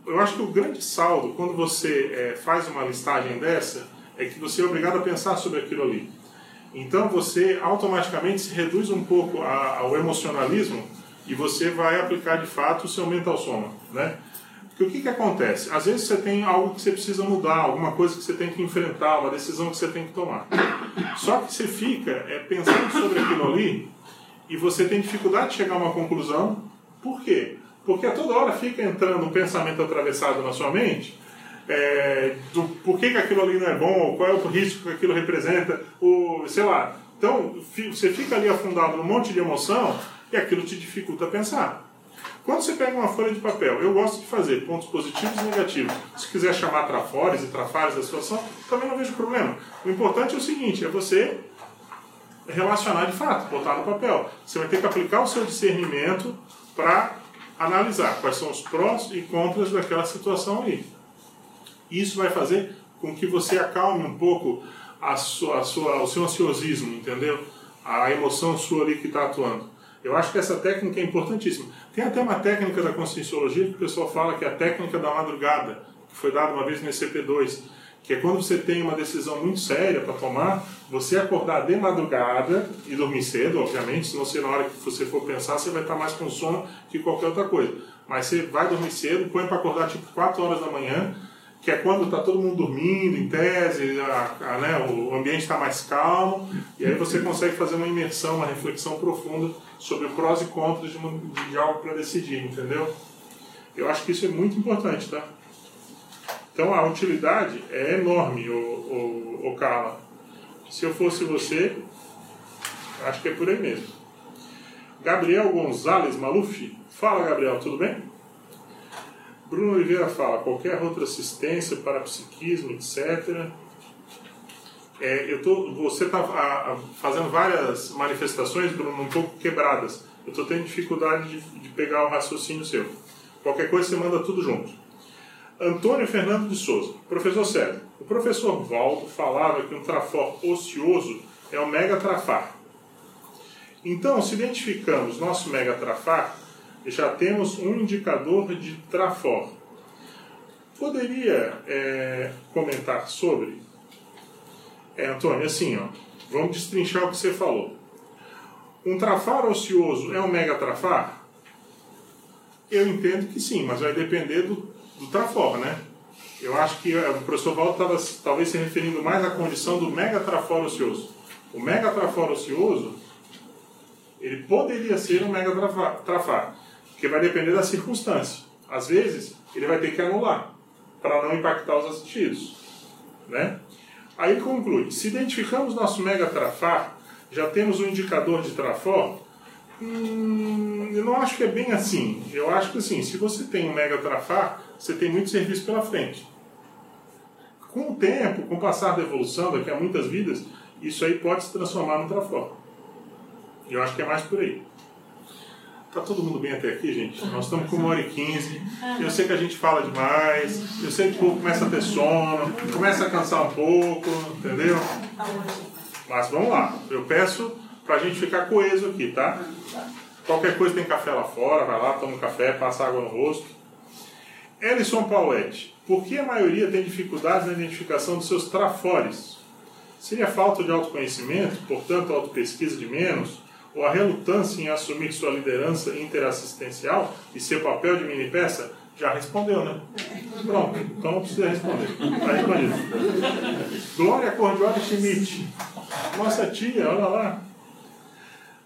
Eu acho que o grande saldo, quando você é, faz uma listagem dessa, é que você é obrigado a pensar sobre aquilo ali. Então você automaticamente se reduz um pouco a, ao emocionalismo e você vai aplicar de fato o seu mental soma, né? Porque o que, que acontece? Às vezes você tem algo que você precisa mudar, alguma coisa que você tem que enfrentar, uma decisão que você tem que tomar. Só que você fica é, pensando sobre aquilo ali e você tem dificuldade de chegar a uma conclusão. Por quê? Porque a toda hora fica entrando um pensamento atravessado na sua mente é, do por que, que aquilo ali não é bom, qual é o risco que aquilo representa, o, sei lá. Então, você fica ali afundado num monte de emoção e aquilo te dificulta pensar. Quando você pega uma folha de papel, eu gosto de fazer pontos positivos e negativos. Se quiser chamar trafores e trafares da situação, também não vejo problema. O importante é o seguinte, é você relacionar de fato, botar no papel. Você vai ter que aplicar o seu discernimento para analisar quais são os prós e contras daquela situação aí. Isso vai fazer com que você acalme um pouco a sua, a sua, o seu ansiosismo, entendeu? A emoção sua ali que está atuando. Eu acho que essa técnica é importantíssima. Tem até uma técnica da conscienciologia que o pessoal fala que é a técnica da madrugada, que foi dada uma vez no ECP2 que é quando você tem uma decisão muito séria para tomar, você acordar de madrugada e dormir cedo, obviamente, senão você, na hora que você for pensar, você vai estar mais com sono que qualquer outra coisa. Mas você vai dormir cedo, põe para acordar tipo 4 horas da manhã, que é quando está todo mundo dormindo, em tese, a, a, né, o ambiente está mais calmo, e aí você consegue fazer uma imersão, uma reflexão profunda sobre prós e contras de, uma, de algo para decidir, entendeu? Eu acho que isso é muito importante, tá? Então a utilidade é enorme, o, o, o Carla. Se eu fosse você, acho que é por aí mesmo. Gabriel Gonzalez Maluf. Fala, Gabriel, tudo bem? Bruno Oliveira fala: qualquer outra assistência para psiquismo, etc. é, eu tô, você está fazendo várias manifestações, Bruno, um pouco quebradas. Eu estou tendo dificuldade de, de pegar o raciocínio seu. Qualquer coisa você manda tudo junto. Antônio Fernando de Souza. Professor Sérgio, o professor Valdo falava que um trafor ocioso é o megatrafar. Então, se identificamos nosso megatrafar, já temos um indicador de trafor. Poderia é, comentar sobre? É, Antônio, assim, ó, vamos destrinchar o que você falou. Um trafar ocioso é um megatrafar? Eu entendo que sim, mas vai depender do do Trafor, né? Eu acho que eh, o professor Valdo estava talvez se referindo mais à condição do megatrafor ocioso. O megatrafor ocioso, ele poderia ser um megatrafar, porque vai depender da circunstância. Às vezes, ele vai ter que anular, para não impactar os assistidos. Né? Aí conclui, se identificamos nosso megatrafar, já temos um indicador de trafor, hum, eu não acho que é bem assim. Eu acho que assim, se você tem um megatrafar, você tem muito serviço pela frente. Com o tempo, com o passar da evolução, daqui a muitas vidas, isso aí pode se transformar no trafor. E eu acho que é mais por aí. Tá todo mundo bem até aqui, gente? Nós estamos com uma hora e quinze. Eu sei que a gente fala demais. Eu sei que o povo começa a ter sono, começa a cansar um pouco, entendeu? Mas vamos lá. Eu peço pra gente ficar coeso aqui, tá? Qualquer coisa tem café lá fora, vai lá, toma um café, passa água no rosto. Ellison Paulette, por que a maioria tem dificuldades na identificação dos seus trafores? Seria falta de autoconhecimento, portanto, autopesquisa de menos, ou a relutância em assumir sua liderança interassistencial e seu papel de mini peça? Já respondeu, né? Pronto, então não precisa responder. Está respondido. Glória Cordiola Schmidt. Nossa tia, olha lá.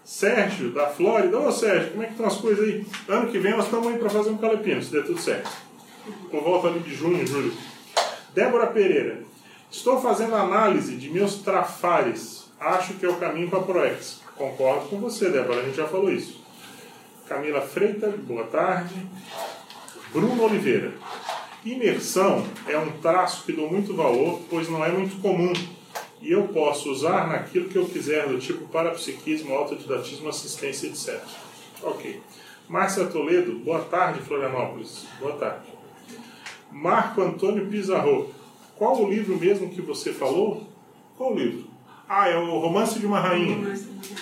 Sérgio, da Flórida. Ô Sérgio, como é que estão as coisas aí? Ano que vem nós estamos aí para fazer um calepino, se der tudo certo por volta ali de junho, julho. Débora Pereira. Estou fazendo análise de meus trafares. Acho que é o caminho para a ProEx. Concordo com você, Débora, a gente já falou isso. Camila Freitas, boa tarde. Bruno Oliveira. Imersão é um traço que dou muito valor, pois não é muito comum. E eu posso usar naquilo que eu quiser, do tipo parapsiquismo, autodidatismo, assistência, etc. Ok. Márcia Toledo, boa tarde, Florianópolis. Boa tarde. Marco Antônio Pizarro. Qual o livro mesmo que você falou? Qual o livro? Ah, é o Romance de uma Rainha,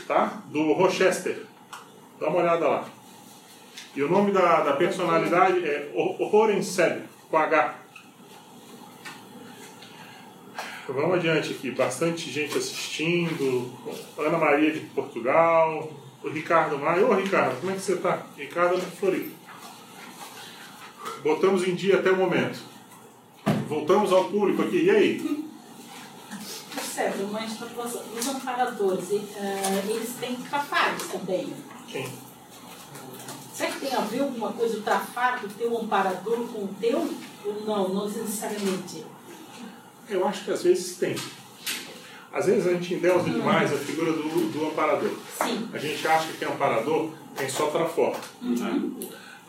tá? Do Rochester. Dá uma olhada lá. E o nome da, da personalidade é Horenseb, com H. Vamos adiante aqui. Bastante gente assistindo. Ana Maria de Portugal. O Ricardo Maia. Ô Ricardo, como é que você está? Ricardo é Floripa. Botamos em dia até o momento. Voltamos ao público aqui. E aí? Sérgio, mas os amparadores, uh, eles têm trafares também. Sim. Será que tem a ver alguma coisa o trafar do teu amparador com o teu? Ou não, não necessariamente? Eu acho que às vezes tem. Às vezes a gente endeusa hum. demais a figura do, do amparador. Sim. A gente acha que é amparador tem só trafor. Uhum. Né?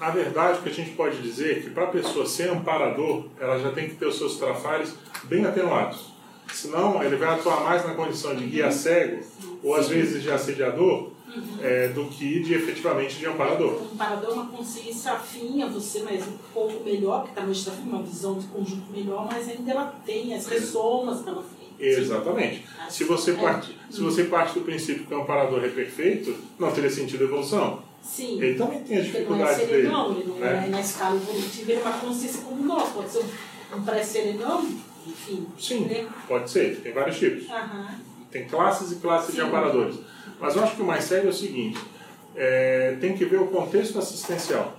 Na verdade, o que a gente pode dizer é que para a pessoa ser amparador, ela já tem que ter os seus trafares bem atenuados. Senão, ele vai atuar mais na condição de guia cego, ou às vezes de assediador, uhum. é, do que de efetivamente de amparador. O amparador é uma consciência afim a você, mas um pouco melhor, que talvez está uma visão de conjunto melhor, mas ainda ela tem as ressomas pela frente. Exatamente. Se você, parte, se você parte do princípio que o amparador é perfeito, não teria sentido evolução. Sim. Ele também tem as dificuldades ele não é serenão, dele. Ele não né? é na escala evolutiva, ele é uma consciência como nós. Pode ser um pré-serenão, enfim. Sim, né? pode ser. Tem vários tipos. Uhum. Tem classes e classes Sim. de amparadores. Mas eu acho que o mais sério é o seguinte: é, tem que ver o contexto assistencial.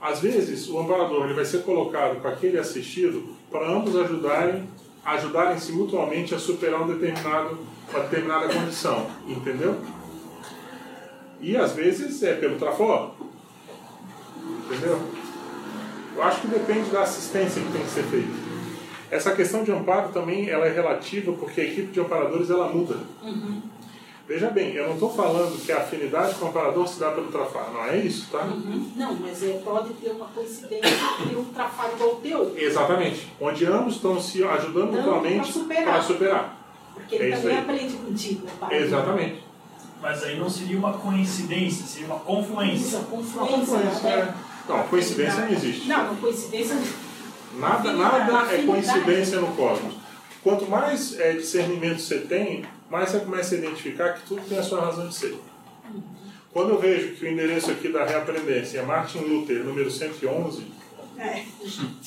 Às vezes, o amparador ele vai ser colocado com aquele assistido para ambos ajudarem ajudarem-se mutuamente a superar um determinado, uma determinada condição. Entendeu? E às vezes é pelo trafor. Entendeu? Eu acho que depende da assistência que tem que ser feita. Essa questão de amparo também ela é relativa porque a equipe de amparadores ela muda. Uhum. Veja bem, eu não estou falando que a afinidade com o amparador se dá pelo trafar, não é isso, tá? Uhum. Não, mas é, pode ter uma coincidência de um trafar igual o teu. Exatamente. Onde ambos estão se ajudando mutuamente para superar. Porque ele É também aprende contigo. pai? Exatamente. Mas aí não seria uma coincidência, seria uma confluência. Isso, a confluência. confluência, né? é. Não, coincidência não existe. Não, não, coincidência Nada, nada é coincidência no cosmos. Quanto mais é, discernimento você tem, mais você começa a identificar que tudo tem a sua razão de ser. Quando eu vejo que o endereço aqui da reaprendência é Martin Luther, número 111, É.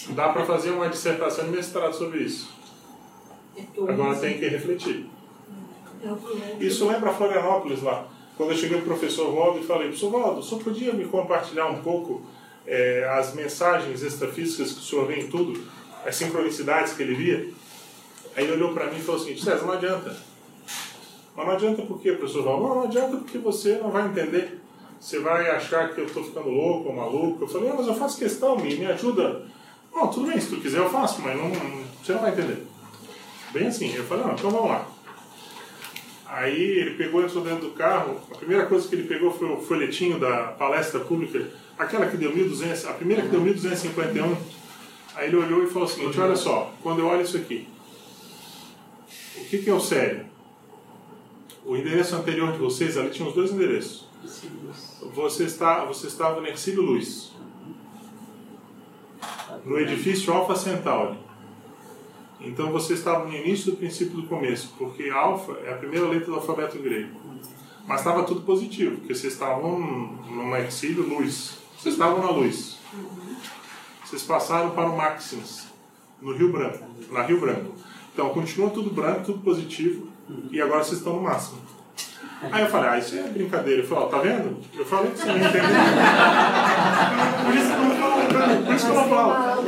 dá para fazer uma dissertação de mestrado sobre isso. Agora tem que refletir. Isso lembra Florianópolis lá. Quando eu cheguei para o professor Waldo e falei, professor Waldo, o senhor podia me compartilhar um pouco eh, as mensagens extrafísicas que o senhor vê em tudo, as sincronicidades que ele via? Aí ele olhou para mim e falou assim, César, não adianta. Mas não adianta por quê, professor Waldo? Não, não adianta porque você não vai entender. Você vai achar que eu estou ficando louco ou maluco. Eu falei, ah, mas eu faço questão, me, me ajuda. Não, tudo bem, se tu quiser eu faço, mas não, você não vai entender. Bem assim. Eu falei, não, então vamos lá. Aí ele pegou entrou dentro do carro. A primeira coisa que ele pegou foi o folhetinho da palestra pública, aquela que deu 1.200, a primeira que deu 1.251. Aí ele olhou e falou o seguinte: olha só, quando eu olho isso aqui, o que, que é o sério? O endereço anterior de vocês, ali tinha os dois endereços. Você, está, você estava no Ercílio Luz, no edifício Alpha Centauri. Então você estava no início do princípio do começo, porque alfa é a primeira letra do alfabeto grego. Mas estava tudo positivo, porque vocês estavam numa exílio luz. Vocês estavam na luz. Vocês passaram para o Maximus, no Rio Branco, na Rio Branco. Então continua tudo branco, tudo positivo, e agora vocês estão no máximo. Aí eu falei, ah, isso é brincadeira. Ele falou, ó, tá vendo? Eu falei que você não entendeu. Por isso que eu não falo, por isso que eu não falo.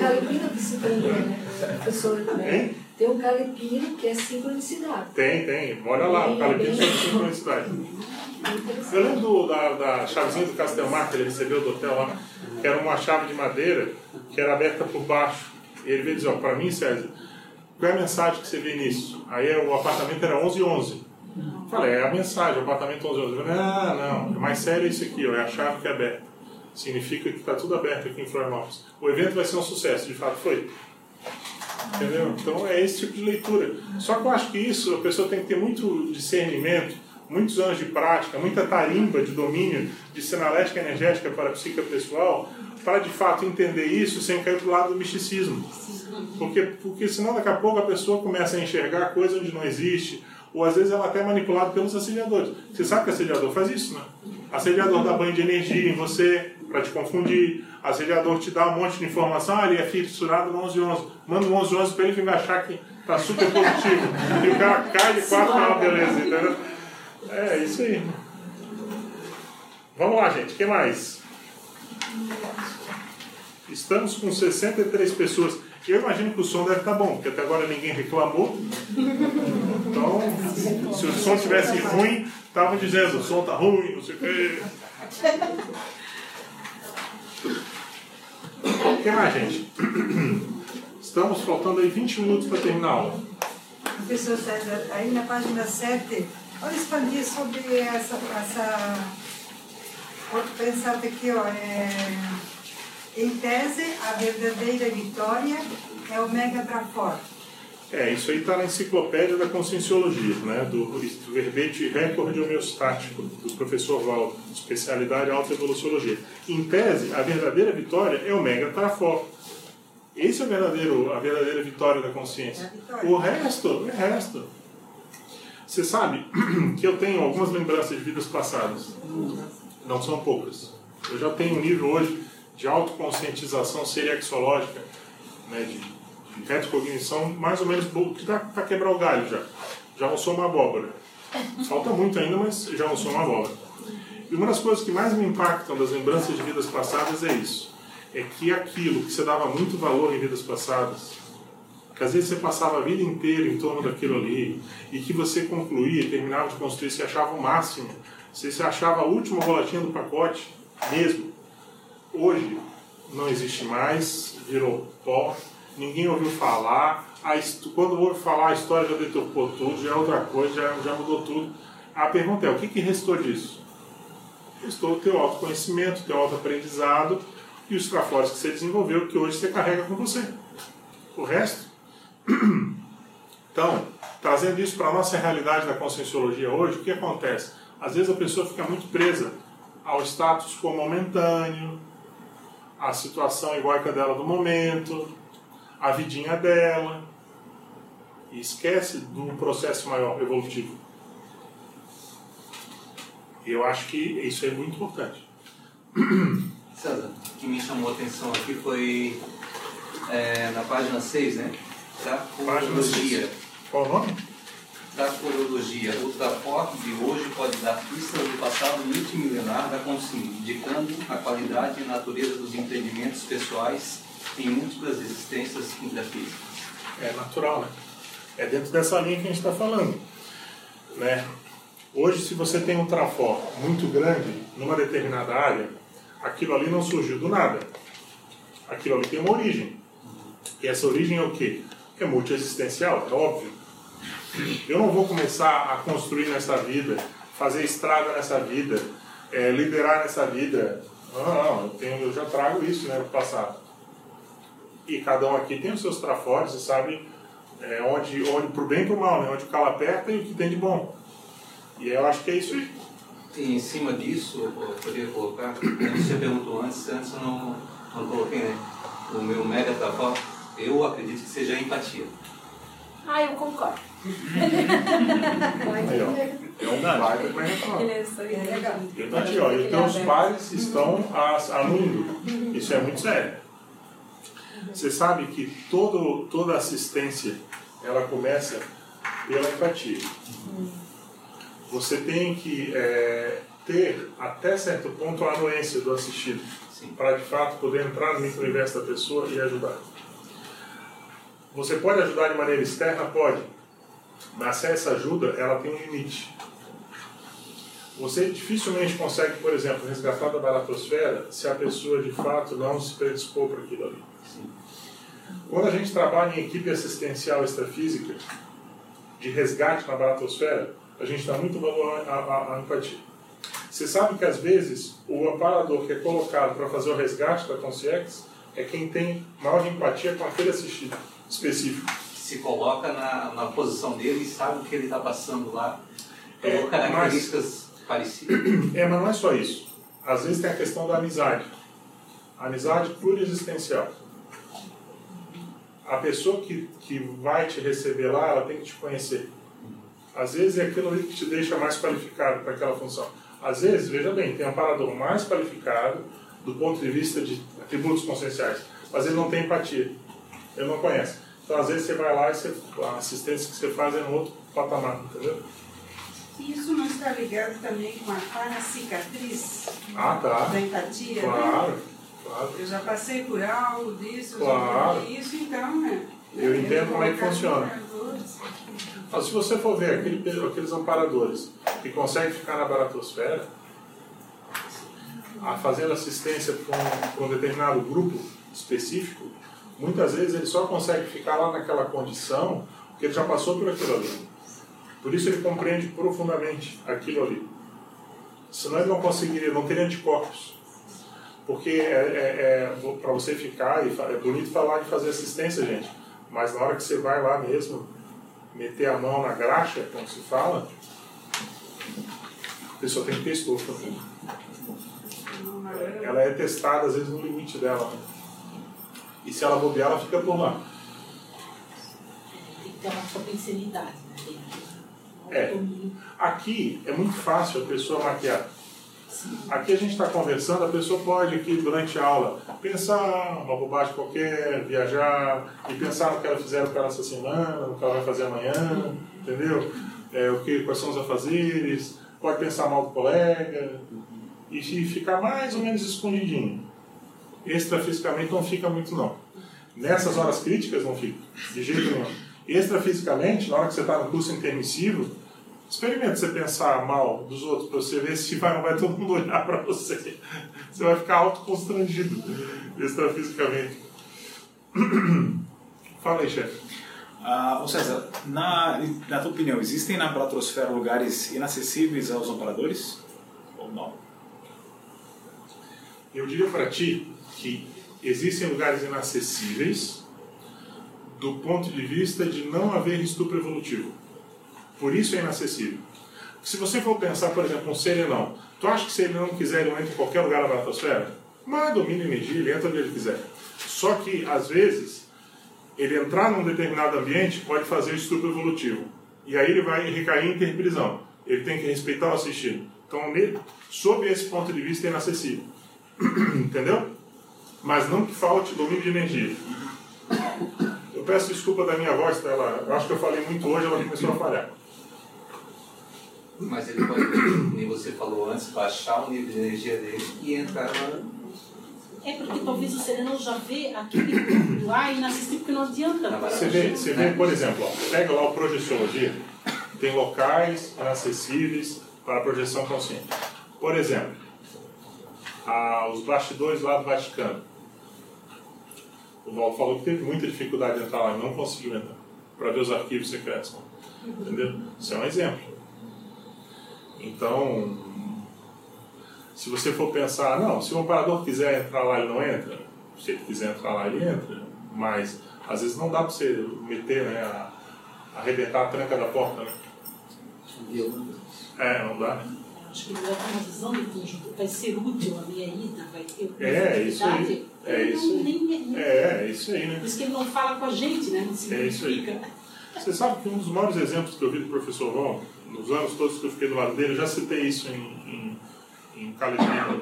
Professor? Né? Tem um galepino que é sincronicidade. Tem, tem. Olha lá, o Calepino sobre sincronicidade. Eu lembro do- da, da chavezinha do Castelmar que ele recebeu do hotel lá, que era uma chave de madeira que era aberta por baixo. E ele veio dizer, ó, pra mim, César, qual é a mensagem que você vê nisso? Aí o apartamento era 11 11. Falei, é a mensagem, o apartamento 11 11. Eu falei, ah, não, é mais sério isso aqui, ó, é a chave que é aberta. Significa que está tudo aberto aqui em Florianópolis. O evento vai ser um sucesso, de fato foi. Entendeu? Então é esse tipo de leitura. Só que eu acho que isso a pessoa tem que ter muito discernimento, muitos anos de prática, muita tarimba de domínio de sinalética energética para a psique pessoal, para de fato entender isso sem cair para o lado do misticismo. Porque, porque senão daqui a pouco a pessoa começa a enxergar coisa onde não existe, ou às vezes ela é até manipulada pelos assediadores. Você sabe que assediador faz isso, né? Assediador dá banho de energia em você para te confundir. Assediador te dá um monte de informação, ah, ele é fissurado no 1111. Manda o 1111 para ele que vai achar que tá super positivo. e o cara cai de quatro, ah, beleza, entendeu? É, isso aí. Vamos lá, gente, o que mais? Estamos com 63 pessoas. Eu imagino que o som deve estar bom, porque até agora ninguém reclamou. Então, se o som estivesse ruim, estavam dizendo, o som está ruim, não sei o quê. O que mais, gente? Estamos faltando aí 20 minutos para terminar a aula. Professor César, aí na página 7, vamos expandir sobre essa. essa outro pensamento aqui, ó. É, em tese, a verdadeira vitória é o mega trafor. É, isso aí está na enciclopédia da Conscienciologia, né, do, do verbete recorde homeostático, do professor Valdo, especialidade autoevoluciologia. Em tese, a verdadeira vitória é o mega trafor. Esse é o verdadeiro, a verdadeira vitória da consciência. O resto, o resto. Você sabe que eu tenho algumas lembranças de vidas passadas. Não são poucas. Eu já tenho um nível hoje de autoconscientização seriexológica, né, de, retrocognição mais ou menos que dá para quebrar o galho já. Já não sou uma abóbora. Falta muito ainda, mas já não sou uma abóbora. E uma das coisas que mais me impactam das lembranças de vidas passadas é isso. É que aquilo que você dava muito valor em vidas passadas, que às vezes você passava a vida inteira em torno daquilo ali, e que você concluía, terminava de construir, você achava o máximo, você se achava a última bolatinha do pacote, mesmo. Hoje não existe mais, virou pó, ninguém ouviu falar, a quando ouve falar a história já deturpou tudo, já é outra coisa, já, já mudou tudo. A pergunta é, o que, que restou disso? Restou o teu autoconhecimento, o teu autoaprendizado e os trafores que você desenvolveu, que hoje você carrega com você. O resto, Então, trazendo isso para a nossa realidade da conscienciologia hoje, o que acontece? Às vezes a pessoa fica muito presa ao status quo momentâneo, à situação egóica dela do momento, à vidinha dela, e esquece do processo maior evolutivo. Eu acho que isso é muito importante. César, o que me chamou a atenção aqui foi é, na página 6, né? Da corologia. Qual o nome? Da corologia. O traporte de hoje pode dar pistas do passado multimilenar da consciência, indicando a qualidade e natureza dos entendimentos pessoais em múltiplas existências intrafísicas. É natural, né? É dentro dessa linha que a gente está falando. Né? Hoje, se você tem um trafor muito grande numa determinada área, aquilo ali não surgiu do nada. Aquilo ali tem uma origem. E essa origem é o quê? É multiexistencial, é óbvio. Eu não vou começar a construir nessa vida, fazer estrada nessa vida, é, liderar nessa vida. Não, não, eu, tenho, eu já trago isso né, no passado. E cada um aqui tem os seus trafores e sabe é, onde, onde pro bem e pro mal, né? onde o calo aperta e o que tem de bom. E eu acho que é isso aí. E em cima disso, eu poderia colocar, você perguntou antes, antes eu não, não coloquei, né? O meu mega trafor, eu acredito que seja a empatia. Ah, eu concordo. Aí, ó. É um baita é fala. Ele é legal. Empatia, ó. E teus pais estão a- anuindo. Isso é muito sério. Você sabe que todo, toda assistência ela começa pela empatia. Você tem que é, ter até certo ponto a anuência do assistido para de fato poder entrar no micro-universo da pessoa e ajudar. Você pode ajudar de maneira externa? Pode. Mas essa ajuda, ela tem um limite. Você dificilmente consegue, por exemplo, resgatar da baratosfera se a pessoa de fato não se predispor para aquilo ali. Quando a gente trabalha em equipe assistencial extrafísica, de resgate na baratosfera, a gente dá muito valor à, à- à empatia. Você sabe que às vezes o amparador que é colocado para fazer o resgate da consciência é quem tem maior empatia com aquele assistido específico. Se coloca na, na posição dele e sabe o que ele está passando lá, É, com características parecidas. É, mas não é só isso. Às vezes tem a questão da amizade. A amizade pluriexistencial. A pessoa que, que vai te receber lá, ela tem que te conhecer. Às vezes é aquilo ali que te deixa mais qualificado para aquela função. Às vezes, veja bem, tem um parador mais qualificado do ponto de vista de atributos conscienciais, mas ele não tem empatia. Ele não conhece. Então, às vezes, você vai lá e você, a assistência que você faz é no outro patamar, entendeu? Isso não está ligado também com a paracicatriz Ah, tá. da empatia, né? Claro. Eu já passei por algo disso, eu Claro. já isso, então, né? Eu entendo como é que funciona. Mas se você for ver aquele, aqueles amparadores que conseguem ficar na baratosfera, a fazendo assistência para um, pra um determinado grupo específico, muitas vezes ele só consegue ficar lá naquela condição porque ele já passou por aquilo ali. Por isso ele compreende profundamente aquilo ali. Senão ele não conseguiria, não teria anticorpos. Porque é, para você ficar, e é bonito falar de fazer assistência, gente, mas na hora que você vai lá mesmo, meter a mão na graxa, como se fala, a pessoa tem que ter estofo. né? Ela é testada, às vezes, no limite dela. E se ela bobear, ela fica por lá. Tem que ter uma potencialidade, né? É. Aqui é muito fácil a pessoa maquiar. Aqui a gente está conversando, a pessoa pode aqui durante a aula pensar uma bobagem qualquer, viajar e pensar no que ela fizeram para essa semana, no que ela vai fazer amanhã, entendeu? É, o que, quais são os afazeres, pode pensar mal do colega e fi- ficar mais ou menos escondidinho. Extrafisicamente não fica muito não. Nessas horas críticas não fica, de jeito nenhum. Extrafisicamente, na hora que você está no curso intermissivo, Experimente você pensar mal dos outros para você ver se vai, não vai todo mundo olhar para você. Você vai ficar autoconstrangido extrafisicamente. Fala aí, chefe. Ah, César, na, na tua opinião, existem na Platosfera lugares inacessíveis aos amparadores? Ou não? Eu diria para ti que existem lugares inacessíveis do ponto de vista de não haver estupro evolutivo. Por isso é inacessível. Se você for pensar, por exemplo, um serenão, tu acha que se ele não quiser, ele entra em qualquer lugar na atmosfera? Mas domina energia, ele entra onde ele quiser. Só que, às vezes, ele entrar num determinado ambiente pode fazer estupro evolutivo. E aí ele vai recair em interprisão. Ele tem que respeitar o assistido. Então, nele, sob esse ponto de vista, é inacessível. Entendeu? Mas não que falte domínio de energia. Eu peço desculpa da minha voz, tá? ela, eu acho que eu falei muito hoje, ela começou a falhar. Mas ele pode, nem você falou antes, baixar o nível de energia dele e entrar lá. É porque talvez o serenão já vê aquele lá e inassistível porque não adianta. Você vê, você vê por exemplo, ó, pega lá o projeciologia, tem locais inacessíveis para projeção consciente. Por exemplo, a, os bastidores lá do Vaticano. O Valdo falou que teve muita dificuldade de entrar lá e não conseguiu entrar para ver os arquivos secretos. Entendeu? Isso é um exemplo. Então, se você for pensar, não, se o operador quiser entrar lá, ele não entra. Se ele quiser entrar lá, ele entra. Mas, às vezes, não dá para você meter, né, a, arrebentar a tranca da porta, né? É, não dá? Acho que ele vai ter uma visão de conjunto. Vai ser útil a minha ida, vai ter É, isso aí. É Ele isso não- aí. nem- nem- É, é isso aí, né? Por isso que ele não fala com a gente, né? Não se É isso identifica. Você sabe que um dos maiores exemplos que eu vi do professor Ron, nos anos todos que eu fiquei do lado dele, eu já citei isso em, em, em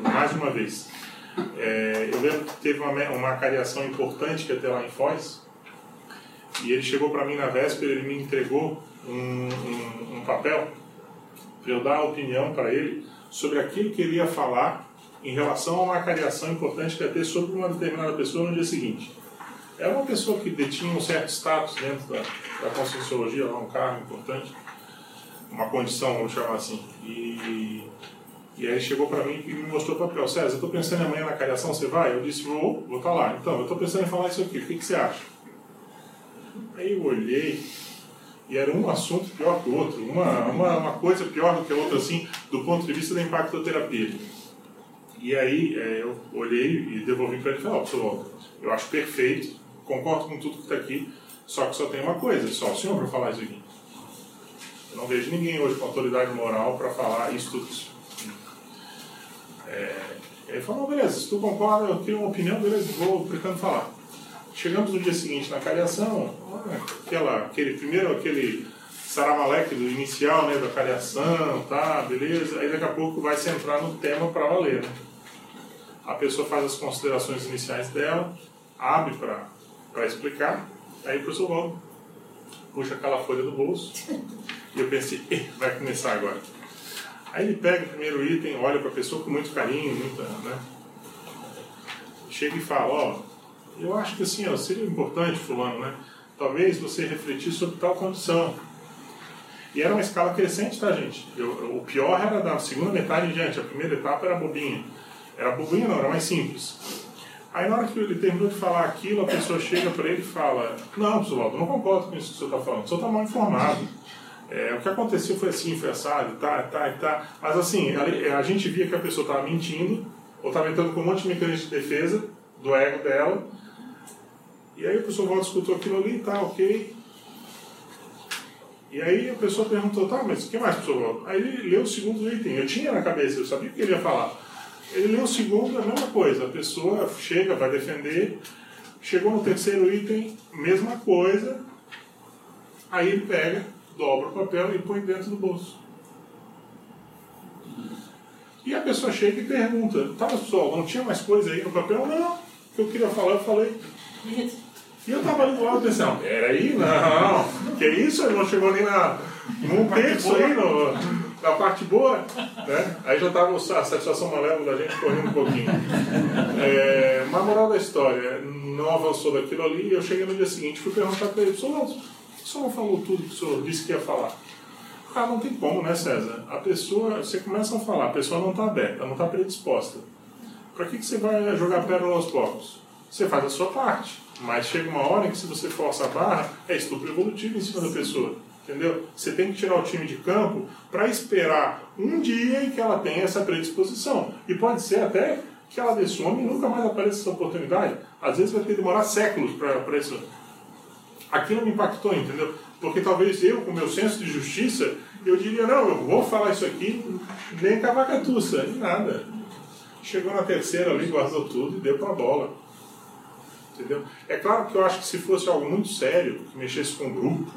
mais uma vez. É, eu lembro que teve uma, uma cariação importante que ia ter lá em Foz, e ele chegou para mim na véspera, ele me entregou um, um, um papel para eu dar a opinião para ele sobre aquilo que ele ia falar em relação a uma cariação importante que ia ter sobre uma determinada pessoa no dia seguinte. Era uma pessoa que detinha um certo status dentro da, da conscienciologia, um cargo importante, uma condição, vamos chamar assim. E, e aí ele chegou para mim e me mostrou o papel. César, eu estou pensando em amanhã na cariação, você vai? Eu disse, vou, vou estar lá. Então, eu estou pensando em falar isso aqui, o que, que você acha? Aí eu olhei e era um assunto pior que o outro, uma, uma, uma coisa pior do que a outra, assim, do ponto de vista da impactoterapia. E aí é, eu olhei e devolvi para ele e falei, ó, pessoal, eu acho perfeito, concordo com tudo que está aqui, só que só tem uma coisa, só o senhor para falar isso aqui. Eu não vejo ninguém hoje com autoridade moral para falar isso tudo isso. É, ele falou, beleza, se tu concorda, eu tenho uma opinião, beleza, vou pretendo falar. Chegamos no dia seguinte na cariação, aquela, aquele primeiro, aquele saramaleque do inicial, né, da cariação, tá, beleza, aí daqui a pouco vai se entrar no tema para valer, né? A pessoa faz as considerações iniciais dela, abre para explicar, aí o professor Valdo puxa aquela folha do bolso, e eu pensei, "Eh, vai começar agora. Aí ele pega o primeiro item, olha para a pessoa com muito carinho, muita, né? Chega e fala, ó, eu acho que assim, ó, seria importante, fulano, né? Talvez você refletir sobre tal condição. E era uma escala crescente, tá, gente? Eu, o pior era da segunda metade em diante. A primeira etapa era bobinha. Era bobinha, não, era mais simples. Aí, na hora que ele terminou de falar aquilo, a pessoa chega para ele e fala: Não, professor Waldo, não concordo com isso que o senhor está falando. O senhor está mal informado. É, o que aconteceu foi assim, foi assado, tá, tá, tá. Mas assim, a, a gente via que a pessoa estava mentindo, ou estava entrando com um monte de mecanismo de defesa do ego dela. E aí o professor Waldo escutou aquilo ali, tá, ok. E aí a pessoa perguntou, tá, mas o que mais, Waldo? Aí ele leu o segundo item. Eu tinha na cabeça, eu sabia o que ele ia falar. Ele leu o segundo, a mesma coisa. A pessoa chega, vai defender. Chegou no terceiro item, mesma coisa. Aí ele pega, dobra o papel e põe dentro do bolso. E a pessoa chega e pergunta, tá, pessoal, não tinha mais coisa aí no papel? Não, o que eu queria falar, eu falei. E eu tava ali do lado pensando, peraí, não, que isso? Ele não chegou nem na, num terço aí, no, na parte boa. Né? Aí já tava a satisfação malévola da gente correndo um pouquinho. É, mas a moral da história, não avançou daquilo ali, e eu cheguei no dia seguinte fui perguntar para ele, senhor, o senhor não falou tudo que o senhor disse que ia falar? Ah, não tem como, né, César? A pessoa, você começa a falar, a pessoa não está aberta, não está predisposta. Para que, que você vai jogar pérola aos blocos? Você faz a sua parte, mas chega uma hora em que se você força a barra, é estupro evolutivo em cima da pessoa. Entendeu? Você tem que tirar o time de campo para esperar um dia em que ela tenha essa predisposição. E pode ser até que ela dê some e nunca mais apareça essa oportunidade. Às vezes vai ter que demorar séculos para isso aquilo me impactou, entendeu? Porque talvez eu, com meu senso de justiça, eu diria, não, eu vou falar isso aqui, nem cavacatuça, nem nada. Chegou na terceira ali, guardou tudo e deu pra bola. Entendeu? É claro que eu acho que se fosse algo muito sério, que mexesse com o grupo,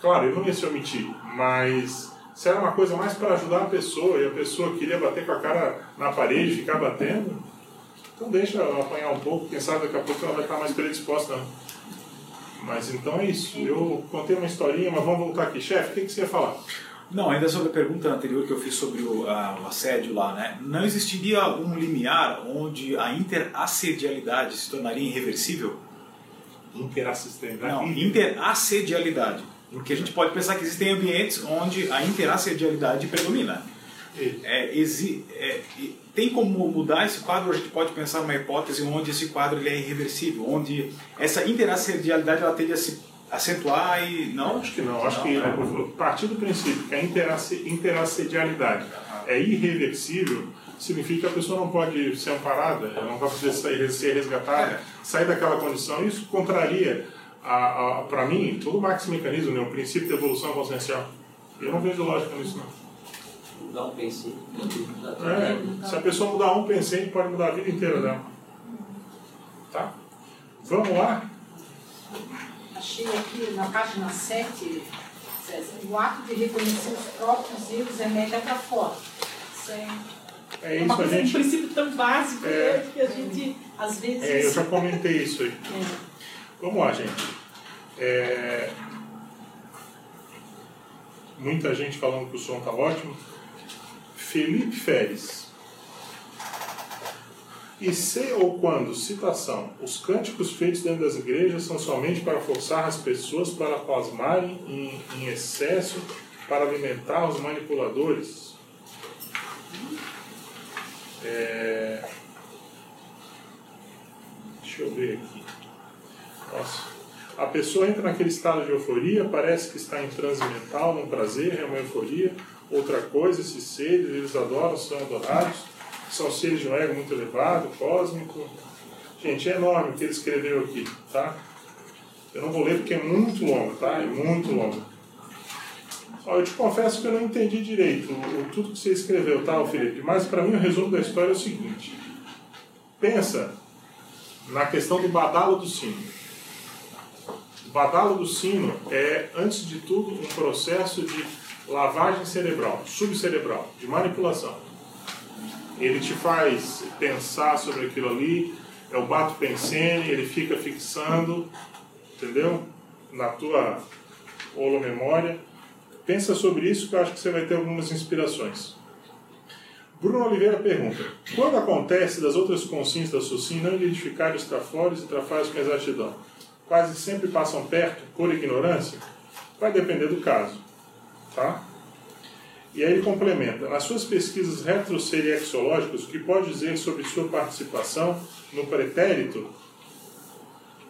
claro, eu não ia se omitir, mas se era uma coisa mais para ajudar a pessoa e a pessoa queria bater com a cara na parede, ficar batendo, então deixa apanhar um pouco, quem sabe daqui a pouco ela vai estar mais predisposta. Não. Mas então é isso. Eu contei uma historinha, mas vamos voltar aqui. Chefe, o que, que você ia falar? Não, ainda sobre a pergunta anterior que eu fiz sobre o, a, o assédio lá, né? Não existiria um limiar onde a interassedialidade se tornaria irreversível? Interassedialidade? Não, interassedialidade. Porque a gente pode pensar que existem ambientes onde a interassedialidade predomina. É, exi, é, tem como mudar esse quadro? A gente pode pensar uma hipótese onde esse quadro ele é irreversível, onde essa interassedialidade ela tende a se acentuar e não? Acho que não. Acho que a partir do princípio que a interassedialidade é irreversível, significa que a pessoa não pode ser amparada, ela não vai poder sair, ser resgatada, sair daquela condição. Isso contraria, para mim, todo o máximo mecanismo, né, o princípio da evolução consciencial. Eu não vejo lógica nisso, não. Mudar um pensamento. É, se a pessoa mudar um pensamento, pode mudar a vida inteira dela. Tá? Vamos lá? Achei aqui na página 7, César, o ato de reconhecer os próprios erros é mega para fora. Isso é, é isso, uma coisa, a gente, um princípio tão básico É. né, que a gente, às vezes... É, eu já comentei isso aí. É. Vamos lá, gente. É, Muita gente falando que o som está ótimo. Felipe Feres. E se ou quando, citação, os cânticos feitos dentro das igrejas são somente para forçar as pessoas para pasmarem em, em excesso, para alimentar os manipuladores? É... Deixa eu ver aqui. Nossa. A pessoa entra naquele estado de euforia, parece que está em transe mental, num prazer, é uma euforia. Outra coisa, esses seres, eles adoram, são adorados, são seres de um ego muito elevado, cósmico. Gente, é enorme o que ele escreveu aqui, tá? Eu não vou ler porque é muito longo, tá? É muito longo. Ó, eu te confesso que eu não entendi direito o, o- tudo que você escreveu, tá, Felipe? Mas para mim o resumo da história é o seguinte. Pensa na questão do badalo do sino. O badalo do sino é, antes de tudo, um processo de lavagem cerebral, subcerebral, de manipulação. Ele te faz pensar sobre aquilo ali, é o bato pensene, ele fica fixando, entendeu? Na tua holomemória. Pensa sobre isso que eu acho que você vai ter algumas inspirações. Bruno Oliveira pergunta: Quando acontece das outras consciências da SUSIM não identificar os trafores e trafalhos com exatidão, quase sempre passam perto por ignorância? Vai depender do caso. Tá? E aí ele complementa: Nas suas pesquisas retroseriexológicas, o que pode dizer sobre sua participação no pretérito?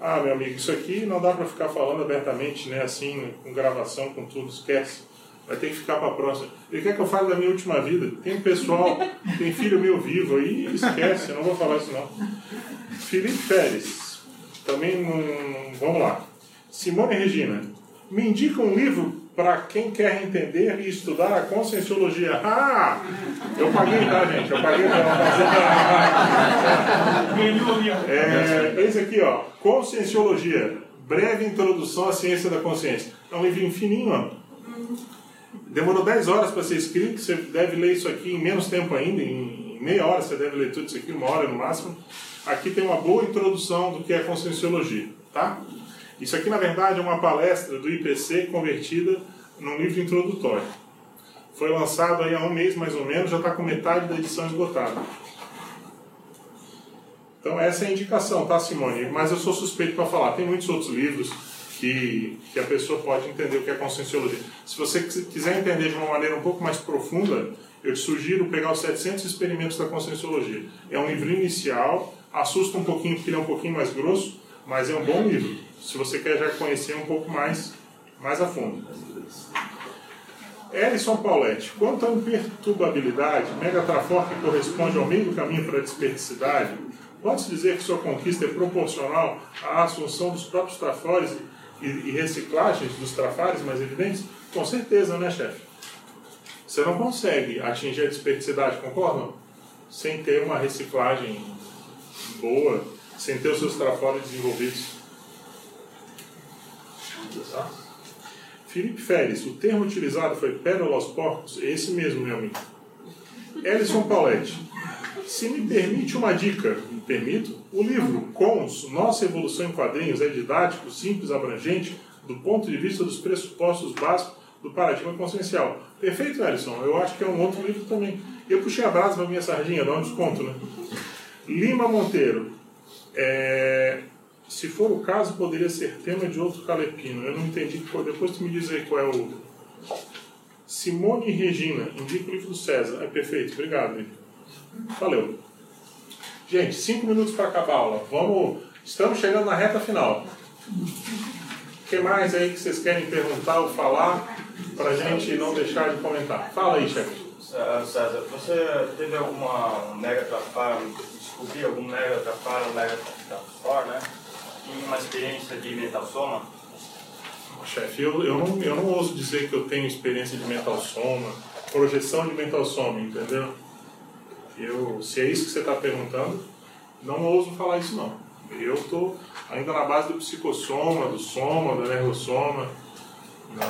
Ah, meu amigo, isso aqui não dá para ficar falando abertamente, né? Assim, com gravação, com tudo, esquece. Vai ter que ficar para a próxima. Ele quer que eu fale da minha última vida. Tem pessoal, tem filho meu vivo aí, esquece, eu não vou falar isso não. Felipe Pérez, também não. Vamos lá. Simone Regina, me indica um livro para quem quer entender e estudar a conscienciologia. Ah! Eu paguei, tá, gente? Eu paguei para é, Esse aqui, ó. Conscienciologia. Breve introdução à ciência da consciência. É um livrinho fininho, ó. Demorou 10 horas para ser escrito, você deve ler isso aqui em menos tempo ainda, em meia hora você deve ler tudo isso aqui, uma hora no máximo. Aqui tem uma boa introdução do que é conscienciologia, tá? Isso aqui, na verdade, é uma palestra do IPC convertida num livro introdutório. Foi lançado aí há um mês, mais ou menos, já está com metade da edição esgotada. Então essa é a indicação, tá, Simone? Mas eu sou suspeito para falar. Tem muitos outros livros que, que a pessoa pode entender o que é conscienciologia. Se você quis- quiser entender de uma maneira um pouco mais profunda, eu te sugiro pegar os 700 experimentos da conscienciologia. É um livro inicial, assusta um pouquinho porque ele é um pouquinho mais grosso, mas é um bom livro. Se você quer já conhecer um pouco mais, mais a fundo. Ellison Pauletti, quanto à imperturbabilidade, Megatrafor que corresponde ao meio caminho para a desperdicidade, pode-se dizer que sua conquista é proporcional à assunção dos próprios trafores e, e reciclagens dos trafares mais evidentes? Com certeza, né, chefe? Você não consegue atingir a desperdicidade, concordam? Sem ter uma reciclagem boa, sem ter os seus trafores desenvolvidos. Tá? Felipe Férez, o termo utilizado foi pérola aos porcos? Esse mesmo, meu amigo. Ellison Pauletti, se me permite uma dica, me permito, o livro Cons, Nossa Evolução em Quadrinhos é didático, simples, abrangente, do ponto de vista dos pressupostos básicos do paradigma consciencial. Perfeito, Ellison. Eu acho que é um outro livro também. Eu puxei a brasa para minha sardinha, dá um desconto, né? Lima Monteiro. É, se for o caso, poderia ser tema de outro calepino. Eu não entendi. Depois tu me diz aí qual é o. Simone Regina, indica o livro do César. É perfeito, obrigado. Valeu. Gente, cinco minutos para acabar a aula. Vamos. Estamos chegando na reta final. O que mais aí que vocês querem perguntar ou falar para a gente não deixar de comentar? Fala aí, chefe. César, você teve alguma mega trafar, descobrir algum mega trafar, um mega trafar, né? Uma experiência de mental soma? Chefe, eu, eu, não, eu não ouso dizer que eu tenho experiência de mental soma, projeção de mental soma, entendeu? Eu, se é isso que você está perguntando, não ouso falar isso não. Eu estou ainda na base do psicossoma, do soma, do energossoma.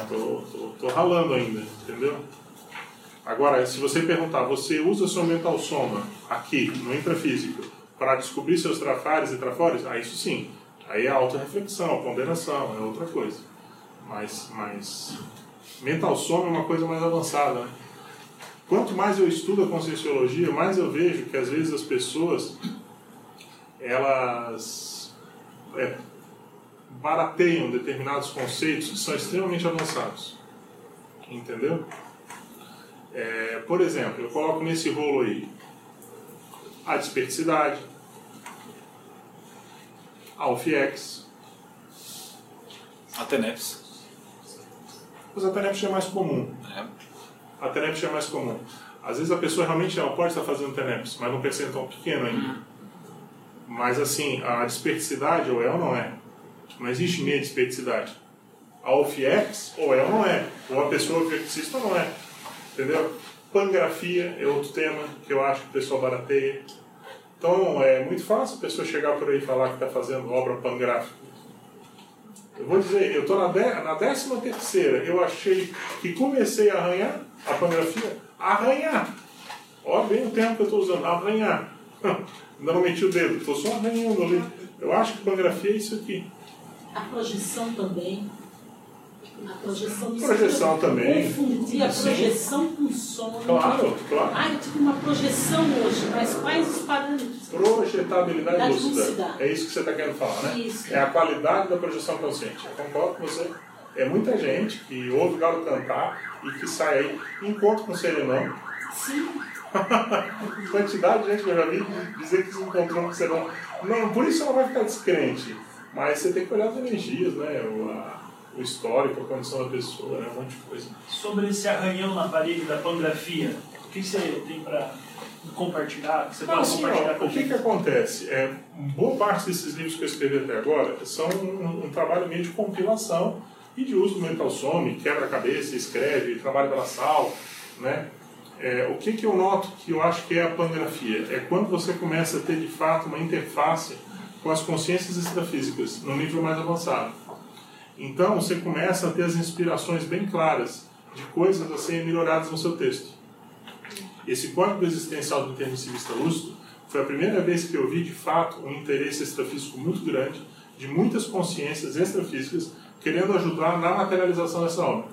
Estou tô, tô ralando ainda, entendeu? Agora, se você perguntar, você usa seu mental soma aqui, no intrafísico, para descobrir seus trafares e trafores? Ah, isso sim. Aí é autorreflexão, ponderação, é outra coisa. Mas, mas mental soma é uma coisa mais avançada, né? Quanto mais eu estudo a conscienciologia, mais eu vejo que às vezes as pessoas elas é, barateiam determinados conceitos que são extremamente avançados. Entendeu? É, por exemplo, eu coloco nesse rolo aí a desperticidade, a UFIEX, a TENEPS. Mas a TENEPS é mais comum. É a TENEPS é mais comum. Às vezes a pessoa realmente ela pode estar fazendo TENEPS, mas num percentual pequeno ainda. Mas assim, a desperticidade ou é ou não é. Não existe meia desperticidade. A OFIEX ou é ou não é. Ou a pessoa OFIEXista ou não é. Entendeu? Pangrafia é outro tema que eu acho que o pessoal barateia. Então é muito fácil a pessoa chegar por aí e falar que está fazendo obra pangráfica. Eu vou dizer, eu estou na, na décima terceira, eu achei que comecei a arranhar a pangrafia, arranhar. Olha bem o termo que eu estou usando, arranhar. Ainda não meti o dedo, estou só arranhando ali. Eu acho que pangrafia é isso aqui. A projeção também. A projeção, projeção também. Confundir a projeção com sono. Claro, claro. Ah, eu tive uma projeção hoje, mas quais os parâmetros? Projetabilidade lúcida. É isso que você está querendo falar, né? Isso. É a qualidade da projeção consciente. Eu concordo com você. É muita gente que ouve o galo cantar e que sai aí, encontra com o serenão. Sim. Quantidade de gente que eu já vi dizer que se encontrou com o serenão. Não, por isso não vai ficar descrente. Mas você tem que olhar as energias, né? O, a, o histórico, a condição da pessoa, né? um monte de coisa. Sobre esse arranhão na parede da pangrafia, o que você tem para compartilhar? Que você pode assim, compartilhar ó, o que, que acontece? É, boa parte desses livros que eu escrevi até agora são um, um trabalho meio de compilação e de uso do mental some, quebra-cabeça, escreve, trabalha pela sal, né? É, o que, que eu noto que eu acho que é a pangrafia? É quando você começa a ter de fato uma interface com as consciências extrafísicas, no nível mais avançado. Então você começa a ter as inspirações bem claras de coisas a serem melhoradas no seu texto. Esse código existencial do intermissivista lúcido foi a primeira vez que eu vi de fato um interesse extrafísico muito grande de muitas consciências extrafísicas querendo ajudar na materialização dessa obra.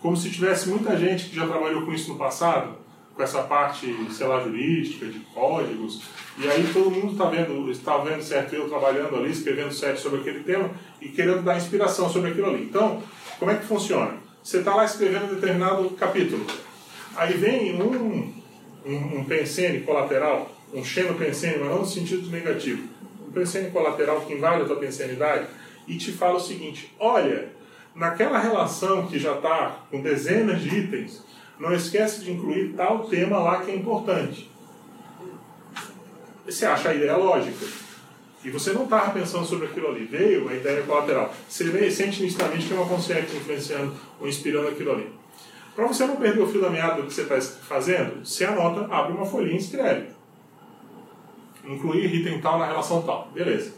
Como se tivesse muita gente que já trabalhou com isso no passado, com essa parte, sei lá, jurídica, de códigos, e aí todo mundo está vendo, está vendo certo eu trabalhando ali, escrevendo certo sobre aquele tema e querendo dar inspiração sobre aquilo ali. Então, como é que funciona? Você está lá escrevendo um determinado capítulo, aí vem um, um, um pensene colateral, um xenopensene, mas não no sentido negativo, um pensene colateral que invade a tua pensenidade e te fala o seguinte: olha, naquela relação que já está com dezenas de itens, não esquece de incluir tal tema lá que é importante. Você acha a ideia lógica? E você não estava pensando sobre aquilo ali. Veio a ideia colateral. Você vê, sente nitidamente que é uma consciência influenciando ou inspirando aquilo ali. Para você não perder o fio da meada do que você está fazendo, você anota, abre uma folhinha e escreve. Incluir item tal na relação tal. Beleza.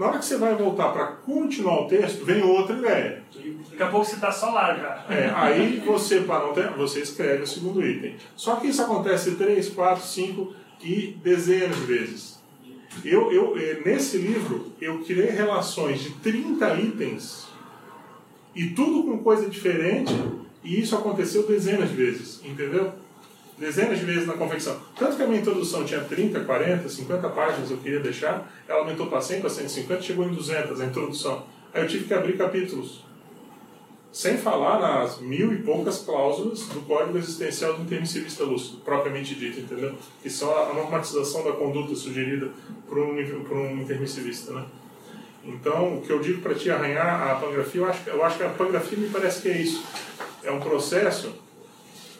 Na hora que você vai voltar para continuar o texto, vem outra ideia. Daqui a pouco você está só lá já. É, aí você, para não ter, você escreve o segundo item. Só que isso acontece 3, 4, 5 e dezenas de vezes. Eu, eu, eh, nesse livro, eu criei relações de 30 itens e tudo com coisa diferente, e isso aconteceu dezenas de vezes, entendeu? Dezenas de vezes na confecção. Tanto que a minha introdução tinha 30, 40, 50 páginas, eu queria deixar, ela aumentou para 100, para 150, chegou em 200 a introdução. Aí eu tive que abrir capítulos. Sem falar nas mil e poucas cláusulas do Código Existencial do Intermissivista Lúcido, propriamente dito, entendeu? Que são a normatização da conduta sugerida por um, por um intermissivista, né? Então, o que eu digo para te arranhar a pangrafia, eu acho, eu acho que a pangrafia me parece que é isso. É um processo.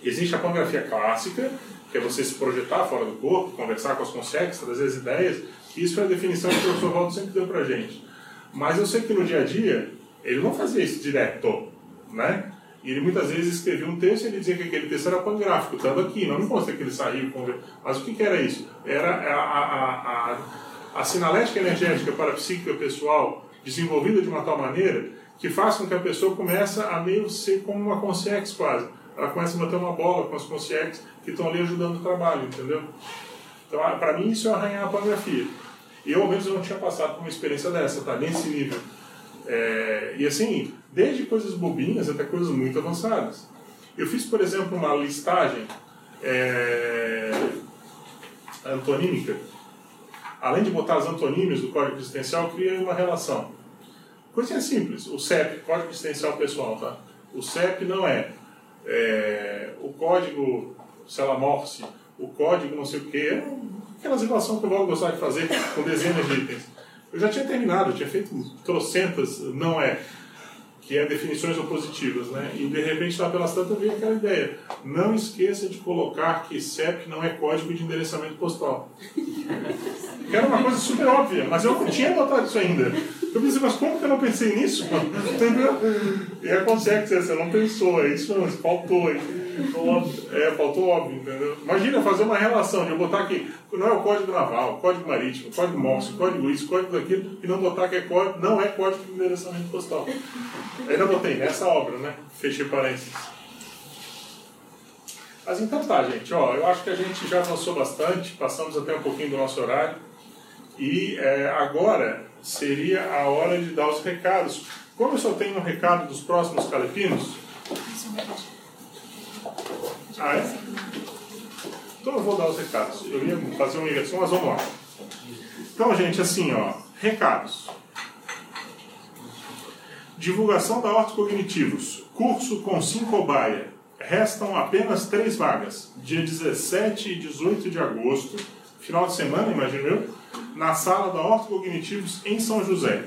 Existe a pangrafia clássica, que é você se projetar fora do corpo, conversar com as consciências, trazer as ideias. Isso é a definição que o professor Waldo sempre deu para gente. Mas eu sei que no dia a dia, ele não fazia isso direto, né? E ele muitas vezes escrevia um texto e ele dizia que aquele texto era pangráfico, estando aqui, não me consta que ele saiu. Mas o que, que era isso? Era a, a, a, a sinalética energética para a psíquica pessoal desenvolvida de uma tal maneira que faz com que a pessoa comece a meio ser como uma consciência quase. Ela começa a bater uma bola com as consciências que estão ali ajudando o trabalho, entendeu? Então, para mim, isso é arranhar a pangrafia. Eu, ao menos, não tinha passado por uma experiência dessa, tá? Nesse nível. É, e assim, desde coisas bobinhas até coisas muito avançadas. Eu fiz, por exemplo, uma listagem é, antonímica. Além de botar as antonímias do código existencial, eu criei uma relação. Coisinha simples. O CEP, Código Existencial Pessoal, tá? O CEP não é, é o código, sei lá, Morse, o código não sei o quê. É aquelas relações que eu vou gostar de fazer com dezenas de itens. Eu já tinha terminado, eu tinha feito trocentas, não é, que é definições opositivas, né? E de repente, lá pelas tantas, veio aquela ideia. Não esqueça de colocar que CEP não é código de endereçamento postal. Que era uma coisa super óbvia, mas eu não tinha notado isso ainda. Eu pensei, mas como que eu não pensei nisso? Entendeu? E acontece que você não pensou, é isso não, faltou aí. É, faltou óbvio, entendeu? Imagina fazer uma relação de botar aqui, não é o código naval, código marítimo, código Morse, código isso, código daquilo, e não botar que é código, não é código de endereçamento postal. Ainda botei nessa obra, né? Fechei parênteses. Mas então tá, gente, ó, eu acho que a gente já avançou bastante, passamos até um pouquinho do nosso horário. E é, agora seria a hora de dar os recados. Como eu só tenho um recado dos próximos calepinos. Ah, é? Então eu vou dar os recados. Eu ia fazer uma inversão, mas vamos lá. Então, gente, assim, ó, recados. Divulgação da Hortos Cognitivos. Curso com 5 baia. Restam apenas três vagas. Dia 17 e 18 de agosto. Final de semana, imagino eu. Na sala da Hortos Cognitivos em São José.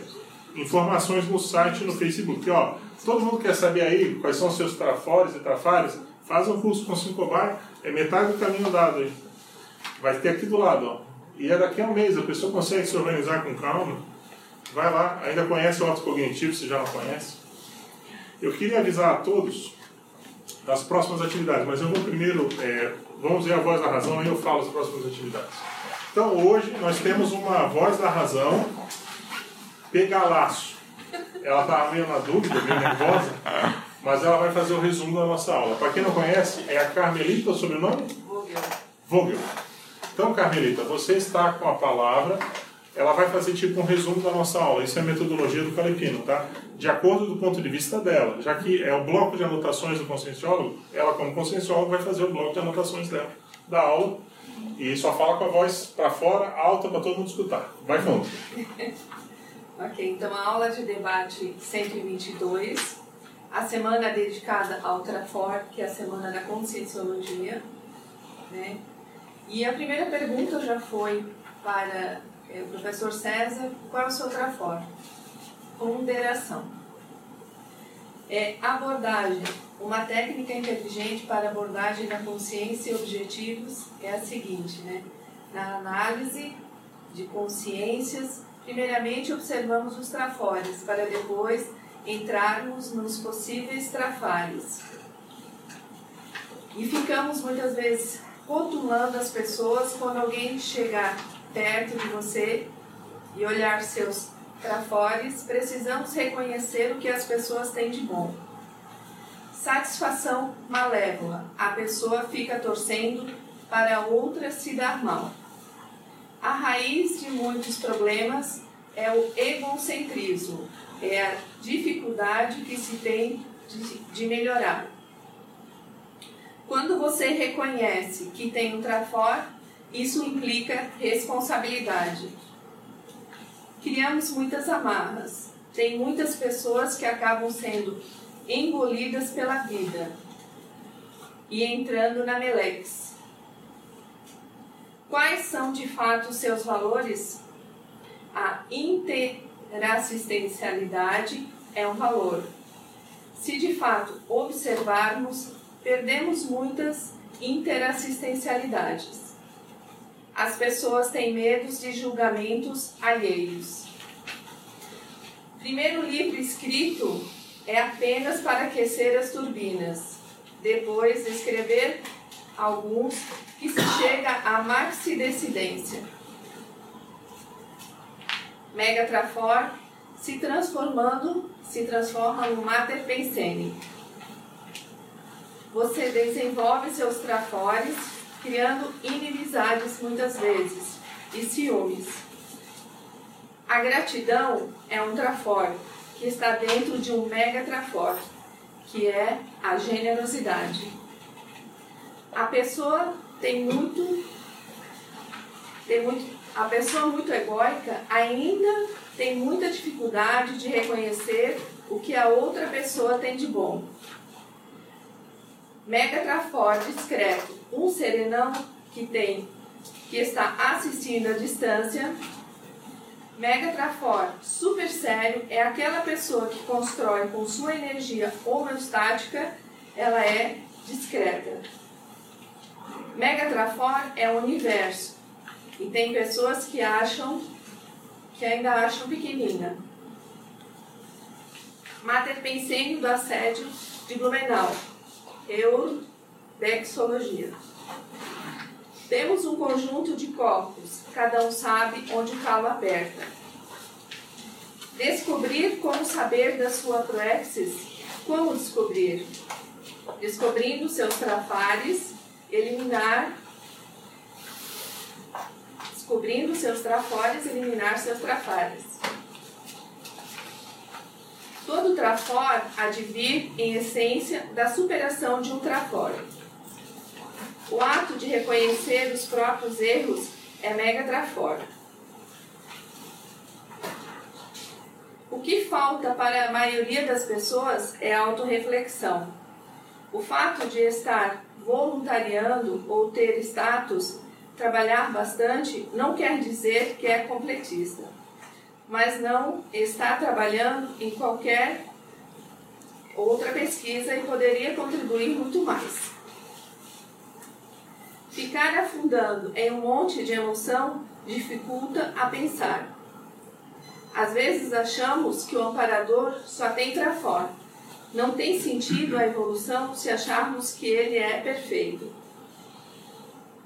Informações no site e no Facebook. Ó, todo mundo quer saber aí quais são os seus trafores e trafares? Faz um curso com 5 baia. É metade do caminho dado aí. Vai ter aqui do lado, ó. E é daqui a um mês. A pessoa consegue se organizar com calma Vai lá, ainda conhece o autocognitivo, se já não conhece. Eu queria avisar a todos das próximas atividades, mas eu vou primeiro, é, vamos ver a voz da razão, aí eu falo as próximas atividades. Então hoje nós temos uma voz da razão pegalaço. Ela está meio na dúvida, meio nervosa, mas ela vai fazer o resumo da nossa aula. Para quem não conhece, é a Carmelita, o sobrenome? Vogel. Vogel. Então, Carmelita, você está com a palavra ela vai fazer tipo um resumo da nossa aula. Isso é a metodologia do Calepino, tá? De acordo do ponto de vista dela. Já que é o bloco de anotações do conscienciólogo, ela como conscienciólogo vai fazer o bloco de anotações dela, da aula. E só fala com a voz para fora, alta, para todo mundo escutar. Vai fundo. ok, então a aula de debate 122. A semana dedicada ao Trafor, que é a semana da conscienciologia. Né? E a primeira pergunta já foi para é, professor César, qual é o seu trafor? Ponderação. É, abordagem. Uma técnica inteligente para abordagem da consciência e objetivos é a seguinte, né? Na análise de consciências Primeiramente, observamos os trafores, para depois entrarmos nos possíveis trafares. E ficamos muitas vezes rotulando as pessoas quando alguém chegar perto de você e olhar seus trafores, precisamos reconhecer o que as pessoas têm de bom. Satisfação malévola. A pessoa fica torcendo para outra se dar mal. A raiz de muitos problemas é o egocentrismo, é a dificuldade que se tem de, de melhorar. Quando você reconhece que tem um trafor, isso implica responsabilidade. Criamos muitas amarras. Tem muitas pessoas que acabam sendo engolidas pela vida e entrando na Melex. Quais são de fato os seus valores? A interassistencialidade é um valor. Se de fato observarmos, perdemos muitas interassistencialidades. As pessoas têm medos de julgamentos alheios. Primeiro livro escrito é apenas para aquecer as turbinas. Depois, escrever alguns que se chega à maxidecidência. Megatrafor se transformando, se transforma no mater pensene. Você desenvolve seus trafores, criando inimizades muitas vezes e ciúmes. A gratidão é um trafor que está dentro de um mega trafor, que é a generosidade. A pessoa tem muito, tem muito, a pessoa muito egóica ainda tem muita dificuldade de reconhecer o que a outra pessoa tem de bom. Mega trafor discreto, um serenão que tem que está assistindo à distância Mega Trafor, super sério, é aquela pessoa que constrói com sua energia homeostática, ela é discreta. Mega Trafor é o universo. E tem pessoas que acham, que ainda acham pequenina. Mater Pensênio do Assédio de Blumenau. Eudexologia. Temos um conjunto de corpos, cada um sabe onde o calo. Descobrir como saber da sua proexis. Como descobrir? Descobrindo seus trafares, eliminar. Descobrindo seus trafores, eliminar seus trafares. Todo trafor há de vir, em essência, da superação de um trafor. O ato de reconhecer os próprios erros é mega trafor. O que falta para a maioria das pessoas é autorreflexão. O fato de estar voluntariando ou ter status, trabalhar bastante, não quer dizer que é completista, mas não está trabalhando em qualquer outra pesquisa e poderia contribuir muito mais. Ficar afundando em um monte de emoção dificulta a pensar. Às vezes achamos que o amparador só tem trafor. Não tem sentido a evolução se acharmos que ele é perfeito.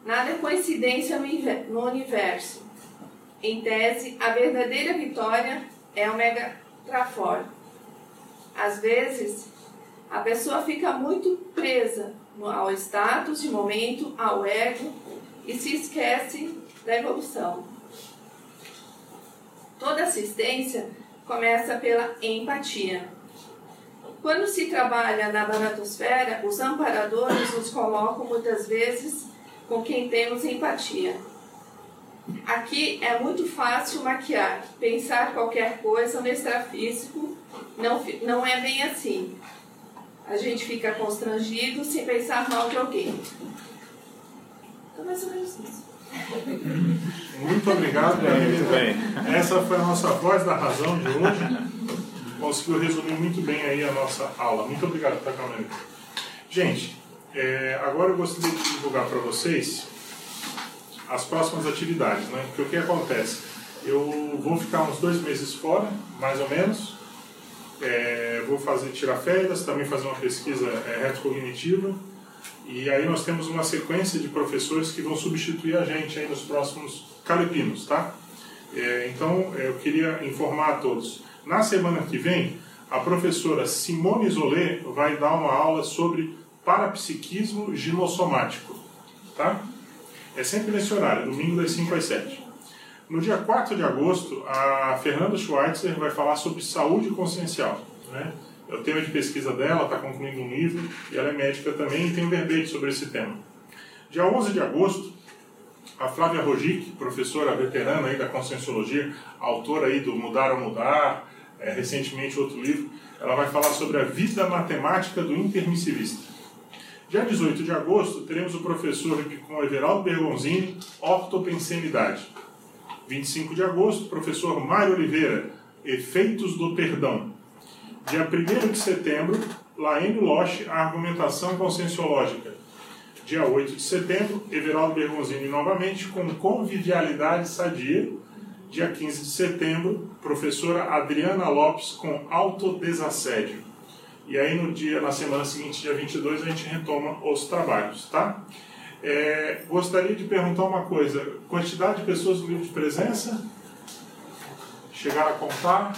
Nada é coincidência no universo. Em tese, a verdadeira vitória é o mega trafor. Às vezes, a pessoa fica muito presa ao status de momento, ao ego e se esquece da evolução. Toda assistência começa pela empatia. Quando se trabalha na baratosfera, os amparadores nos colocam muitas vezes com quem temos empatia. Aqui é muito fácil maquiar, pensar qualquer coisa no extrafísico, não, não é bem assim a gente fica constrangido sem pensar mal de alguém. Então, mais ou menos isso. Muito obrigado, Muito bem. Essa foi a nossa voz da razão de hoje. Conseguiu resumir muito bem aí a nossa aula. Muito obrigado, Takamento. Gente, é, agora eu gostaria de divulgar para vocês as próximas atividades, né? Porque o que acontece? Eu vou ficar uns dois meses fora, mais ou menos. É, vou fazer tirar férias, também fazer uma pesquisa é, retrocognitiva. E aí nós temos uma sequência de professores que vão substituir a gente aí nos próximos calepinos, tá? É, então eu queria informar a todos. Na semana que vem, a professora Simone Isolé vai dar uma aula sobre parapsiquismo ginossomático, tá? É sempre nesse horário, domingo das 5 às 7. No dia 4 de agosto, a Fernanda Schweitzer vai falar sobre saúde consciencial. Né? É o tema de pesquisa dela, está concluindo um livro, e ela é médica também e tem um verbete sobre esse tema. Dia 11 de agosto, a Flávia Rogic, professora veterana aí da Conscienciologia, autora aí do Mudar ou Mudar, é, recentemente outro livro, ela vai falar sobre a vida matemática do intermissivista. Dia 18 de agosto, teremos o professor com Everaldo Bergonzini, ortopensenidade. 25 de agosto, professor Mário Oliveira, Efeitos do Perdão. Dia 1 de setembro, Laene Loche, a argumentação conscienciológica. Dia 8 de setembro, Everaldo Bergonzini novamente com convivialidade sadia. Dia 15 de setembro, professora Adriana Lopes com autodesassédio. E aí no dia, na semana seguinte, dia 22, a gente retoma os trabalhos, tá? É, gostaria de perguntar uma coisa: quantidade de pessoas no livro de presença? Chegaram a contar?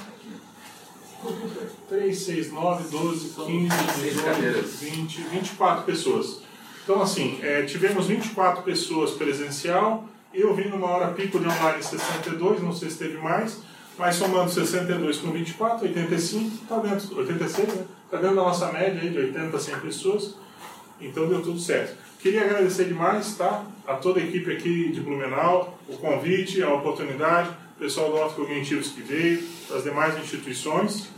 3, 6, 9, 12, 15, 18, 20, 24 pessoas. Então, assim, é, tivemos 24 pessoas presencial, eu vim numa hora pico de online 62, não sei se teve mais, mas somando 62 com 24, 85, está dentro, 86, né? Está dentro da nossa média aí de 80 a 100 pessoas, então deu tudo certo. Queria agradecer demais tá, a toda a equipe aqui de Blumenau, o convite, a oportunidade, o pessoal do Auto Cognitivos que veio, das demais instituições.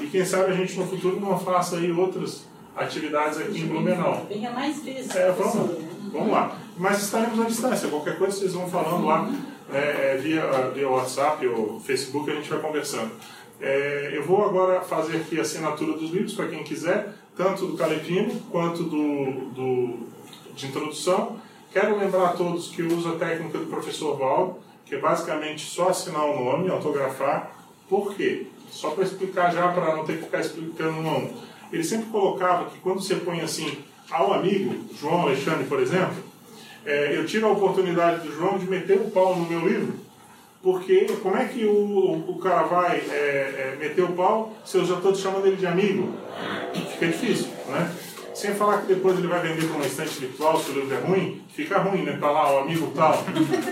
E quem sabe a gente no futuro não faça aí outras atividades aqui em Blumenau. Venha mais vezes. É, vamos, vamos lá. Mas estaremos à distância, qualquer coisa vocês vão falando lá é, via, via WhatsApp ou Facebook, a gente vai conversando. É, eu vou agora fazer aqui a assinatura dos livros para quem quiser, tanto do Calepino quanto do, do de introdução. Quero lembrar a todos que uso a técnica do professor Val, que é basicamente só assinar o nome, autografar. Por quê? Só para explicar já, para não ter que ficar explicando um. Ele sempre colocava que quando você põe assim, ao amigo, João Alexandre, por exemplo, é, eu tive a oportunidade do João de meter o pau no meu livro, porque como é que o, o cara vai é, é, meter o pau se eu já estou chamando ele de amigo? Fica difícil, né? Sem falar que depois ele vai vender para uma estante virtual, se o livro é ruim, fica ruim, né? Tá lá o amigo tal.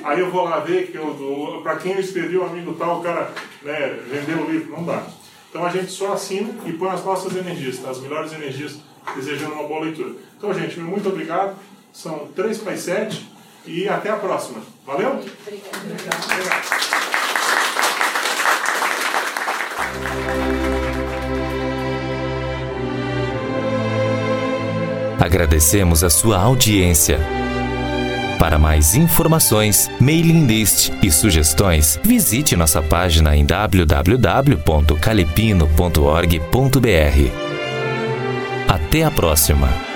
Aí eu vou lá ver que eu, para quem eu escrevi o amigo tal, o cara né, vendeu o livro. Não dá. Então a gente só assina e põe as nossas energias, tá? as melhores energias, desejando uma boa leitura. Então, gente, muito obrigado. São três para sete e até a próxima. Valeu? Obrigado. obrigado. Agradecemos a sua audiência. Para mais informações, mailing list e sugestões, visite nossa página em www.calepino.org.br. Até a próxima!